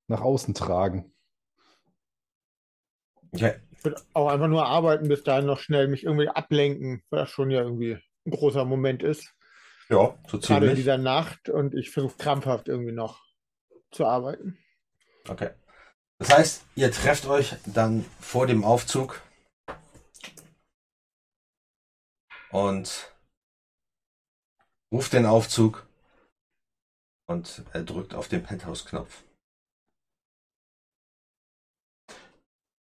nach außen tragen. Okay. Ich würde auch einfach nur arbeiten, bis dahin noch schnell mich irgendwie ablenken, weil das schon ja irgendwie ein großer Moment ist. Ja, so Gerade in ziemlich. dieser Nacht und ich versuche krampfhaft irgendwie noch zu arbeiten. Okay. Das heißt, ihr trefft euch dann vor dem Aufzug und ruft den Aufzug und er drückt auf den Penthouse-Knopf.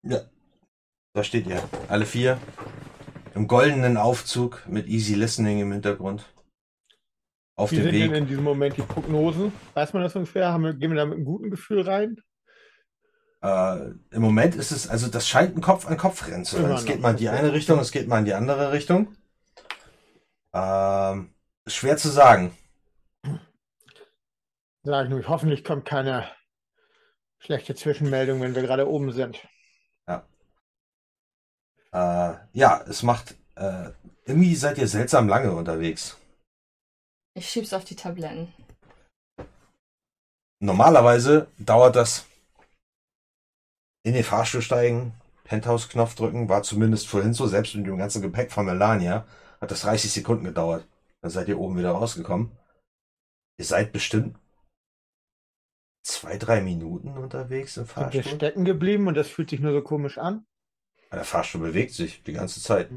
Ja, da steht ihr, alle vier, im goldenen Aufzug mit Easy Listening im Hintergrund. Auf Wie dem sind denn Weg. in diesem Moment die Prognosen? Weiß man das ungefähr? Haben wir, gehen wir da mit einem guten Gefühl rein? Äh, Im Moment ist es, also das scheint ein Kopf an Kopf rennen zu sein. Es geht mal in die eine Richtung, es geht mal in die andere Richtung. Ähm, schwer zu sagen. Sag ich nur, hoffentlich kommt keine schlechte Zwischenmeldung, wenn wir gerade oben sind. Äh, ja, es macht, äh, irgendwie seid ihr seltsam lange unterwegs. Ich schieb's auf die Tabletten. Normalerweise dauert das in den Fahrstuhl steigen, Penthouse-Knopf drücken, war zumindest vorhin so, selbst mit dem ganzen Gepäck von Melania, hat das 30 Sekunden gedauert. Dann seid ihr oben wieder rausgekommen. Ihr seid bestimmt zwei, drei Minuten unterwegs im Sind wir Fahrstuhl. stecken geblieben und das fühlt sich nur so komisch an? Der Fahrstuhl bewegt sich die ganze Zeit.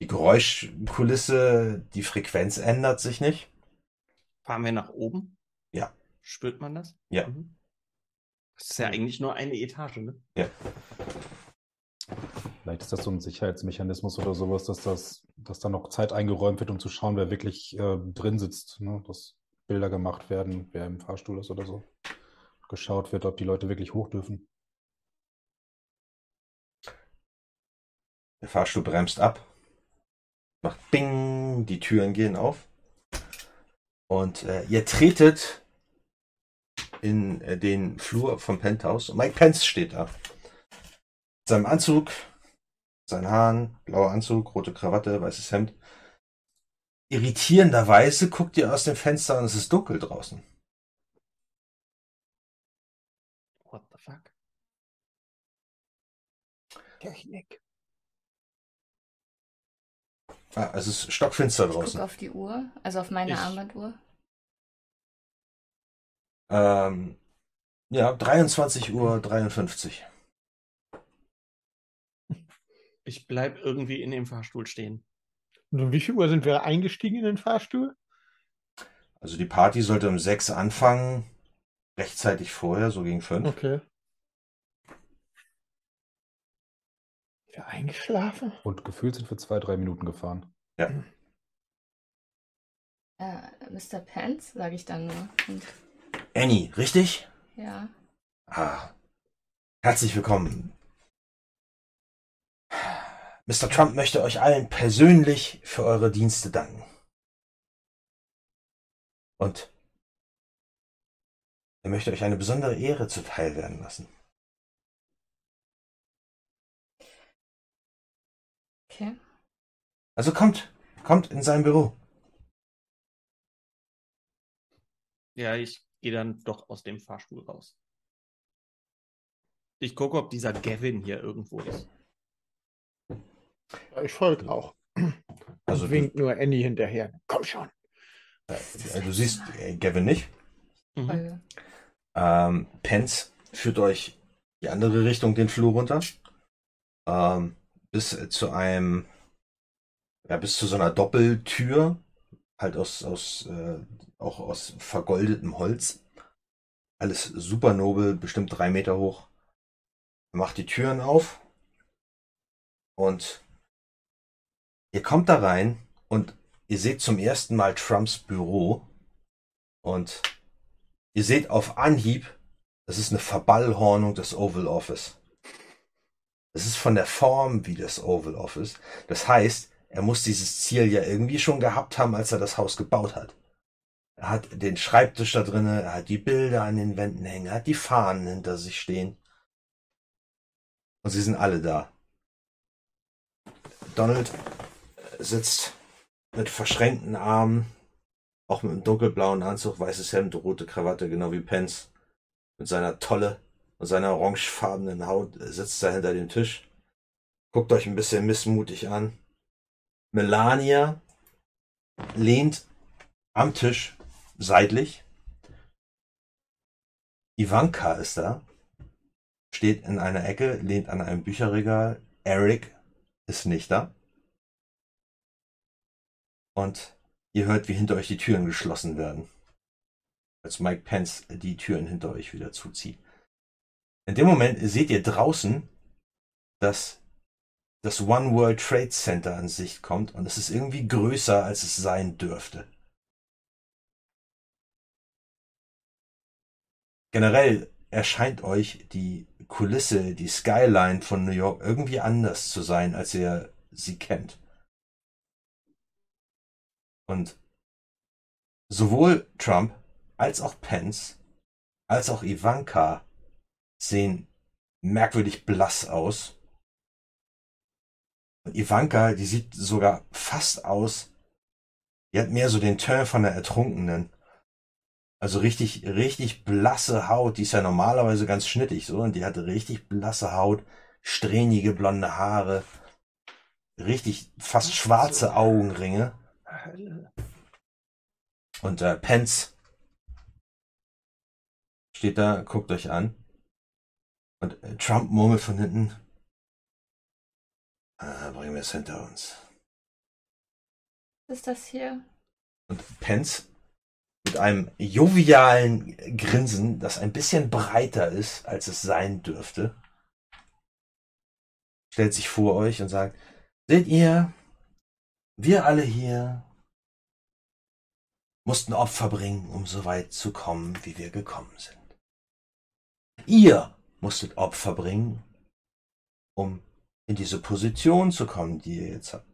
Die Geräuschkulisse, die Frequenz ändert sich nicht. Fahren wir nach oben? Ja. Spürt man das? Ja. Mhm. Das ist ja eigentlich nur eine Etage, ne? Ja. Vielleicht ist das so ein Sicherheitsmechanismus oder sowas, dass das, dass da noch Zeit eingeräumt wird, um zu schauen, wer wirklich äh, drin sitzt. Ne? Dass Bilder gemacht werden, wer im Fahrstuhl ist oder so. Geschaut wird, ob die Leute wirklich hoch dürfen. Der Fahrstuhl bremst ab. Macht Bing, die Türen gehen auf. Und äh, ihr tretet in äh, den Flur vom Penthouse. Und Mike Pence steht da. Seinem Anzug, seinen Haaren, blauer Anzug, rote Krawatte, weißes Hemd. Irritierenderweise guckt ihr aus dem Fenster und es ist dunkel draußen. What the fuck? Technik. Ah, es ist stockfinster Ich draußen. auf die Uhr, also auf meine Ich- Armbanduhr. Ähm, ja, 23 Uhr 53. Ich bleib irgendwie in dem Fahrstuhl stehen. Und um wie viel Uhr sind wir eingestiegen in den Fahrstuhl? Also die Party sollte um 6 anfangen. Rechtzeitig vorher, so gegen 5. Okay. Wir eingeschlafen? Und gefühlt sind wir zwei, drei Minuten gefahren. Ja. Äh, Mr. Pence, sage ich dann nur. Und, Annie, richtig? ja. Ah. Herzlich willkommen. Mr. Trump möchte euch allen persönlich für eure Dienste danken. Und er möchte euch eine besondere Ehre zuteil werden lassen. Okay. Also kommt, kommt in sein Büro. Ja, ich gehe dann doch aus dem Fahrstuhl raus. Ich gucke, ob dieser Gavin hier irgendwo ist. Ich folge auch. Also Also winkt nur Andy hinterher. Komm schon. Äh, Du siehst äh, Gavin nicht. Mhm. Ähm, Pence führt euch die andere Richtung den Flur runter. Ähm, bis äh, zu einem, ja, bis zu so einer Doppeltür, halt aus, aus, äh, auch aus vergoldetem Holz. Alles super nobel, bestimmt drei Meter hoch. Macht die Türen auf und ihr kommt da rein und ihr seht zum ersten Mal Trumps Büro und Ihr seht auf Anhieb, das ist eine Verballhornung des Oval Office. Es ist von der Form wie das Oval Office. Das heißt, er muss dieses Ziel ja irgendwie schon gehabt haben, als er das Haus gebaut hat. Er hat den Schreibtisch da drinne, er hat die Bilder an den Wänden hängen, er hat die Fahnen hinter sich stehen. Und sie sind alle da. Donald sitzt mit verschränkten Armen auch mit einem dunkelblauen Anzug, weißes Hemd, rote Krawatte, genau wie Pence. Mit seiner Tolle und seiner orangefarbenen Haut sitzt er hinter dem Tisch. Guckt euch ein bisschen missmutig an. Melania lehnt am Tisch seitlich. Ivanka ist da. Steht in einer Ecke, lehnt an einem Bücherregal. Eric ist nicht da. Und Ihr hört, wie hinter euch die Türen geschlossen werden. Als Mike Pence die Türen hinter euch wieder zuzieht. In dem Moment seht ihr draußen, dass das One World Trade Center an Sicht kommt und es ist irgendwie größer, als es sein dürfte. Generell erscheint euch die Kulisse, die Skyline von New York irgendwie anders zu sein, als ihr sie kennt. Und sowohl Trump als auch Pence als auch Ivanka sehen merkwürdig blass aus. Und Ivanka, die sieht sogar fast aus, die hat mehr so den Turn von der Ertrunkenen. Also richtig, richtig blasse Haut, die ist ja normalerweise ganz schnittig, so, und die hatte richtig blasse Haut, strähnige blonde Haare, richtig fast schwarze Augenringe. Und äh, Pence steht da, guckt euch an. Und äh, Trump murmelt von hinten. Ah, bringen wir es hinter uns. Was ist das hier? Und Pence mit einem jovialen Grinsen, das ein bisschen breiter ist, als es sein dürfte, stellt sich vor euch und sagt, seht ihr, wir alle hier mussten Opfer bringen, um so weit zu kommen, wie wir gekommen sind. Ihr musstet Opfer bringen, um in diese Position zu kommen, die ihr jetzt habt.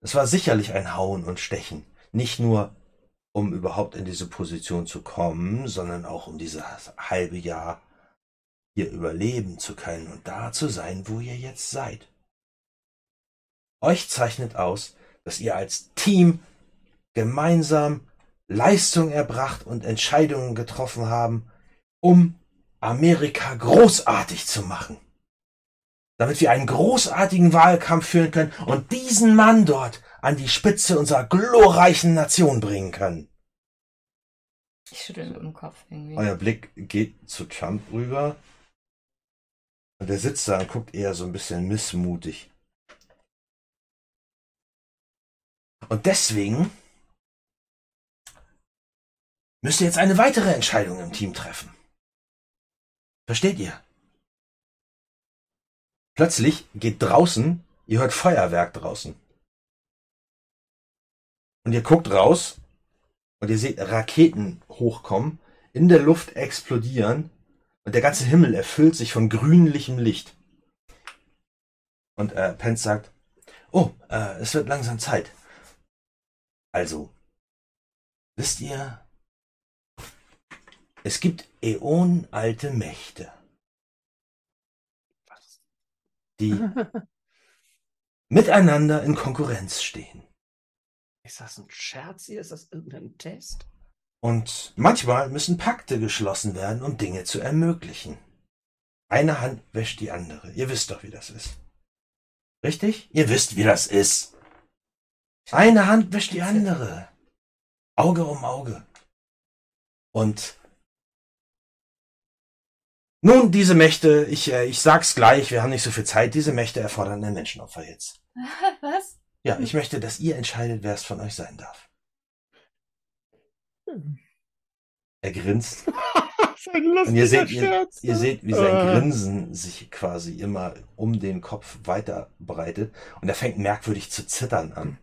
Es war sicherlich ein Hauen und Stechen, nicht nur um überhaupt in diese Position zu kommen, sondern auch um dieses halbe Jahr hier überleben zu können und da zu sein, wo ihr jetzt seid. Euch zeichnet aus, dass ihr als Team gemeinsam Leistung erbracht und Entscheidungen getroffen haben, um Amerika großartig zu machen. Damit wir einen großartigen Wahlkampf führen können und diesen Mann dort an die Spitze unserer glorreichen Nation bringen können. Ich schüttel mit dem Kopf irgendwie. Euer Blick geht zu Trump rüber. Und der sitzt da und guckt eher so ein bisschen missmutig. Und deswegen müsst ihr jetzt eine weitere Entscheidung im Team treffen. Versteht ihr? Plötzlich geht draußen, ihr hört Feuerwerk draußen. Und ihr guckt raus und ihr seht Raketen hochkommen, in der Luft explodieren Und der ganze Himmel erfüllt sich von grünlichem Licht. Und äh, Pence sagt, oh, äh, es wird langsam Zeit. Also, wisst ihr, es gibt äonenalte Mächte, die miteinander in Konkurrenz stehen. Ist das ein Scherz hier? Ist das irgendein Test? Und manchmal müssen Pakte geschlossen werden, um Dinge zu ermöglichen. Eine Hand wäscht die andere. Ihr wisst doch, wie das ist. Richtig? Ihr wisst, wie das ist. Eine Hand wäscht die andere. Auge um Auge. Und nun, diese Mächte, ich, äh, ich sag's gleich, wir haben nicht so viel Zeit, diese Mächte erfordern ein Menschenopfer jetzt. Was? Ja, ich möchte, dass ihr entscheidet, wer es von euch sein darf. Er grinst. Sein Und ihr seht, ihr, ihr seht, wie sein Äh. Grinsen sich quasi immer um den Kopf weiter breitet. Und er fängt merkwürdig zu zittern an.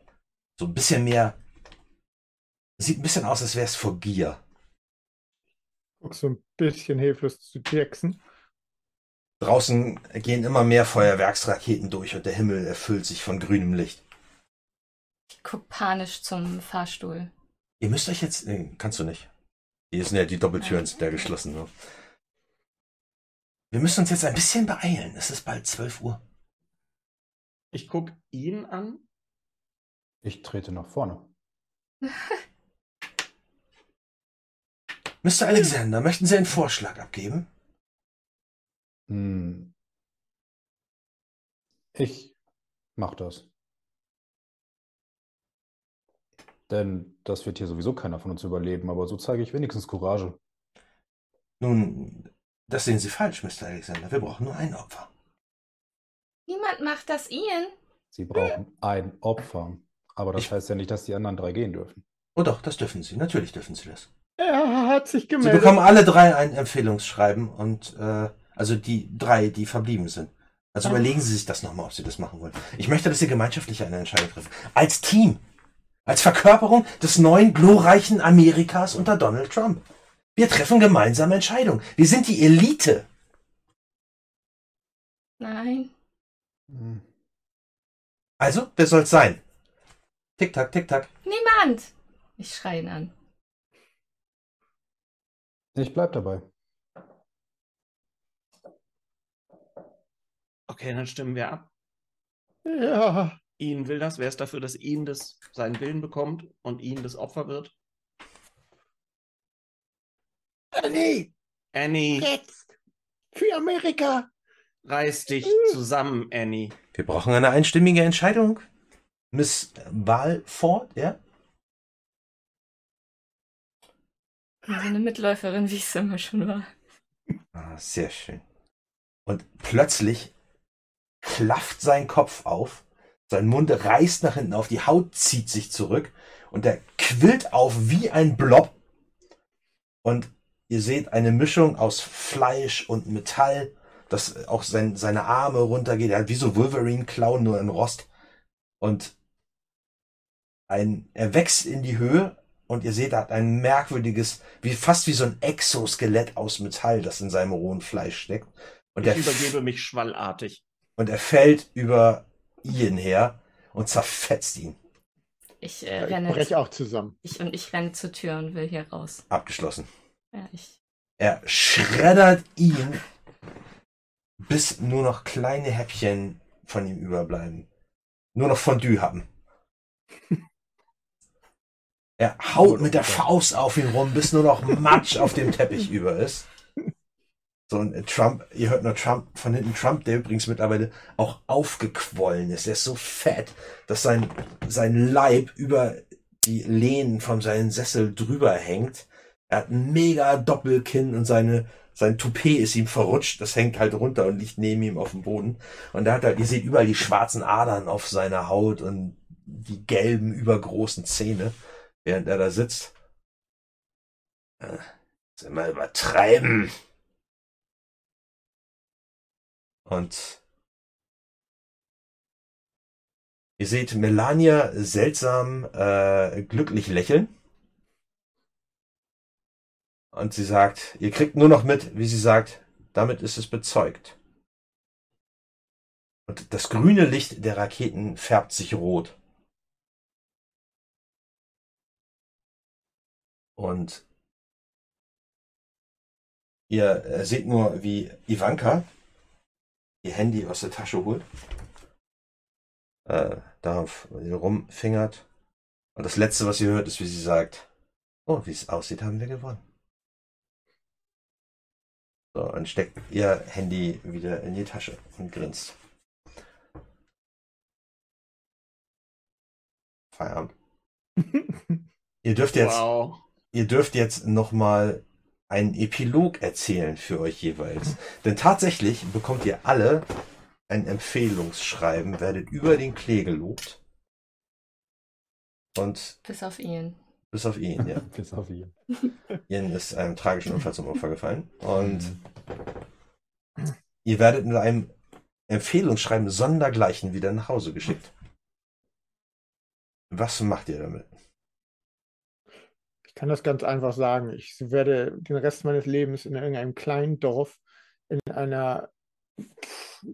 So ein bisschen mehr. Sieht ein bisschen aus, als wäre es vor Gier. Guck so ein bisschen hilflos zu Jackson. Draußen gehen immer mehr Feuerwerksraketen durch und der Himmel erfüllt sich von grünem Licht. Ich guck panisch zum Fahrstuhl. Ihr müsst euch jetzt. Nee, kannst du nicht. Hier sind ja die Doppeltüren, sind ja geschlossen. Ne? Wir müssen uns jetzt ein bisschen beeilen. Es ist bald 12 Uhr. Ich guck ihn an. Ich trete nach vorne. Mr. Alexander, möchten Sie einen Vorschlag abgeben? Hm. Ich mach das. Denn das wird hier sowieso keiner von uns überleben, aber so zeige ich wenigstens Courage. Nun, das sehen Sie falsch, Mr. Alexander. Wir brauchen nur ein Opfer. Niemand macht das, Ian. Sie brauchen ein Opfer. Aber das heißt ja nicht, dass die anderen drei gehen dürfen. Oh doch, das dürfen Sie. Natürlich dürfen Sie das. Er hat sich Sie gemeldet. bekommen alle drei ein Empfehlungsschreiben und äh, also die drei, die verblieben sind. Also überlegen Sie sich das nochmal, ob Sie das machen wollen. Ich möchte, dass Sie gemeinschaftlich eine Entscheidung treffen. Als Team. Als Verkörperung des neuen glorreichen Amerikas unter Donald Trump. Wir treffen gemeinsame Entscheidungen. Wir sind die Elite. Nein. Hm. Also, wer soll's sein? Tick-Tack, Tick-Tack. Niemand. Ich schreie ihn an. Ich bleib dabei. Okay, dann stimmen wir ab. Ja. Ihn will das. Wer ist dafür, dass ihn das seinen Willen bekommt und ihn das Opfer wird? Annie, Annie, jetzt. Für Amerika. reiß dich zusammen, Annie. Wir brauchen eine einstimmige Entscheidung. Miss Walford, ja? So eine Mitläuferin, wie ich es immer schon war. Ah, sehr schön. Und plötzlich klafft sein Kopf auf, sein Mund reißt nach hinten auf, die Haut zieht sich zurück und er quillt auf wie ein Blob. Und ihr seht eine Mischung aus Fleisch und Metall, dass auch sein, seine Arme runtergeht. Er hat wie so Wolverine-Klauen, nur in Rost. Und ein, er wächst in die Höhe und ihr seht, er hat ein merkwürdiges, wie fast wie so ein Exoskelett aus Metall, das in seinem rohen Fleisch steckt. Und Ich er, übergebe mich schwallartig. und er fällt über Ian her und zerfetzt ihn. Ich äh, Ich renne. breche auch zusammen. Ich, und ich renne zur Tür und will hier raus. Abgeschlossen. Ja, ich. Er schreddert ihn, bis nur noch kleine Häppchen von ihm überbleiben. Nur noch Fondue haben. Er haut mit der Faust auf ihn rum, bis nur noch Matsch auf dem Teppich über ist. So, und äh, Trump, ihr hört nur Trump von hinten, Trump, der übrigens mittlerweile auch aufgequollen ist. Er ist so fett, dass sein, sein Leib über die Lehnen von seinem Sessel drüber hängt. Er hat ein mega Doppelkinn und seine, sein Toupet ist ihm verrutscht. Das hängt halt runter und liegt neben ihm auf dem Boden. Und er hat halt, ihr seht überall die schwarzen Adern auf seiner Haut und die gelben, übergroßen Zähne, während er da sitzt. Äh, ist immer übertreiben. Und ihr seht Melania seltsam äh, glücklich lächeln. Und sie sagt, ihr kriegt nur noch mit, wie sie sagt, damit ist es bezeugt. Und das grüne Licht der Raketen färbt sich rot. Und ihr äh, seht nur, wie Ivanka ihr Handy aus der Tasche holt, äh, darauf rumfingert. Und das Letzte, was ihr hört, ist, wie sie sagt, oh, wie es aussieht, haben wir gewonnen. So, und steckt ihr Handy wieder in die Tasche und grinst. Feierabend. ihr dürft jetzt, Wow. Ihr dürft jetzt noch mal einen Epilog erzählen für euch jeweils. Denn tatsächlich bekommt ihr alle ein Empfehlungsschreiben, werdet über den Klee gelobt. Und Bis auf ihn. bis auf ihn, ja. Bis auf ihn. Ian ist einem tragischen Unfall zum Opfer gefallen. Und ihr werdet mit einem Empfehlungsschreiben sondergleichen wieder nach Hause geschickt. Was macht ihr damit? Kann das ganz einfach sagen. Ich werde den Rest meines Lebens in irgendeinem kleinen Dorf in einer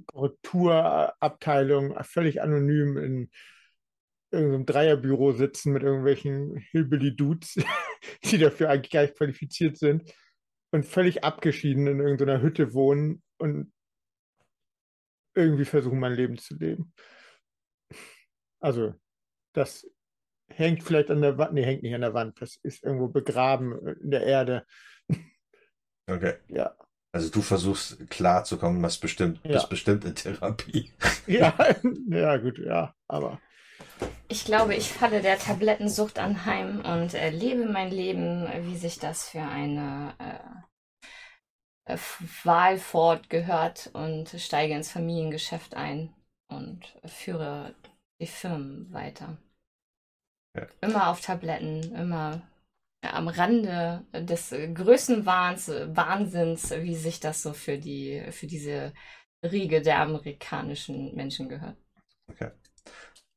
Korrekturabteilung völlig anonym in irgendeinem Dreierbüro sitzen mit irgendwelchen Hillbilly-Dudes, die dafür eigentlich gar nicht qualifiziert sind und völlig abgeschieden in irgendeiner Hütte wohnen und irgendwie versuchen, mein Leben zu leben. Also, das hängt vielleicht an der Wand, nee, hängt nicht an der Wand, das ist irgendwo begraben in der Erde. Okay. Ja. Also du versuchst klarzukommen, was bestimmt, Ja. bist bestimmt in Therapie. Ja, ja, gut, ja, aber Ich glaube, ich falle der Tablettensucht anheim und äh, lebe mein Leben, wie sich das für eine äh, äh, Wahl fortgehört und steige ins Familiengeschäft ein und führe die Firmen weiter. Ja. Immer auf Tabletten, immer am Rande des äh, größten Wahns, Wahnsinns, wie sich das so für die, für diese Riege der amerikanischen Menschen gehört. Okay.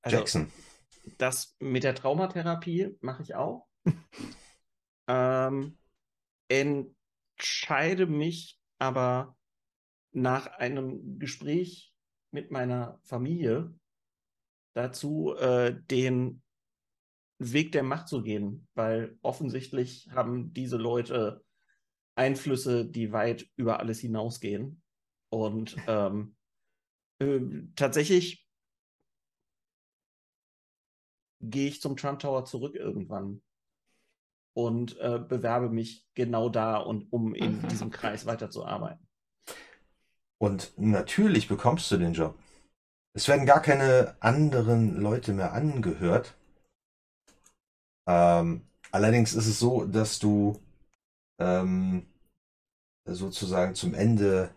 Also, Jackson. Das mit der Traumatherapie mache ich auch. ähm, entscheide mich aber nach einem Gespräch mit meiner Familie dazu, äh, den Weg der Macht zu gehen, weil offensichtlich haben diese Leute Einflüsse, die weit über alles hinausgehen. Und ähm, äh, tatsächlich gehe ich zum Trump Tower zurück irgendwann und äh, bewerbe mich genau da und um in Mhm. diesem Kreis weiterzuarbeiten. Und natürlich bekommst du den Job. Es werden gar keine anderen Leute mehr angehört. Ähm, allerdings ist es so, dass du ähm, sozusagen zum Ende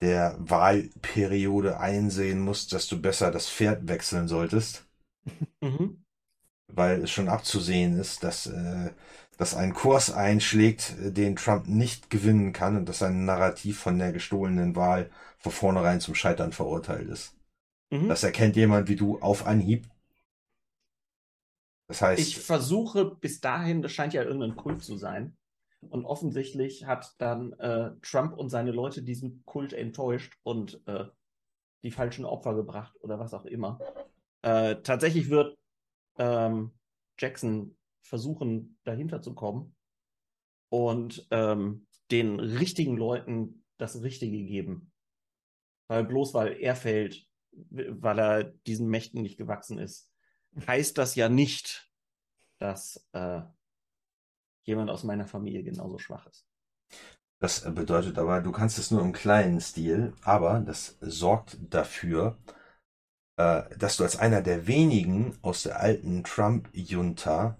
der Wahlperiode einsehen musst, dass du besser das Pferd wechseln solltest, Mhm. weil es schon abzusehen ist, dass, äh, dass ein Kurs einschlägt, äh, den Trump nicht gewinnen kann und dass sein Narrativ von der gestohlenen Wahl von vornherein zum Scheitern verurteilt ist. Mhm. Das erkennt jemand wie du auf Anhieb. Das heißt, Ich versuche bis dahin, das scheint ja irgendein Kult zu sein. Und offensichtlich hat dann äh, Trump und seine Leute diesen Kult enttäuscht und äh, die falschen Opfer gebracht oder was auch immer. Äh, tatsächlich wird ähm, Jackson versuchen, dahinter zu kommen und ähm, den richtigen Leuten das Richtige geben. Weil bloß weil er fällt, weil er diesen Mächten nicht gewachsen ist, heißt das ja nicht, dass äh, jemand aus meiner Familie genauso schwach ist. Das bedeutet aber, du kannst es nur im kleinen Stil, aber das sorgt dafür, äh, dass du als einer der wenigen aus der alten Trump-Junta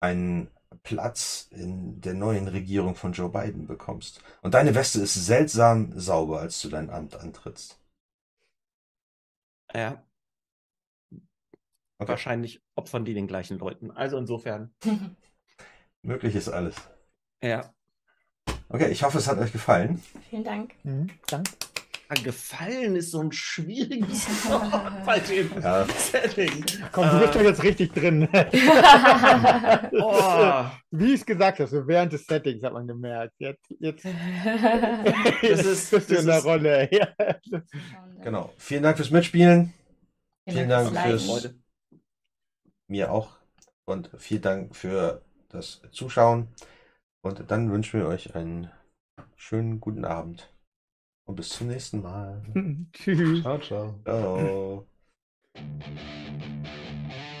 einen Platz in der neuen Regierung von Joe Biden bekommst. Und deine Weste ist seltsam sauber, als du dein Amt antrittst. Ja. Wahrscheinlich opfern die den gleichen Leuten. Also insofern, Möglich ist alles. ja. Okay, ich hoffe, es hat euch gefallen. Vielen Dank. Mhm, danke. gefallen ist so ein schwieriges Wort bei dem Ja. Setting. Komm, du bist Äh, doch jetzt richtig drin. Oh. Wie ich es gesagt habe, so während des Settings hat man gemerkt. Jetzt, jetzt, Das jetzt ist- bist du in der ist- Rolle. Ja. Genau. Vielen Dank fürs Mitspielen. Vielen Dank fürs Liken. Mir auch. Und vielen Dank für das Zuschauen. Und dann wünschen wir euch einen schönen guten Abend. Und bis zum nächsten Mal. Tschüss. Ciao, ciao. Ciao.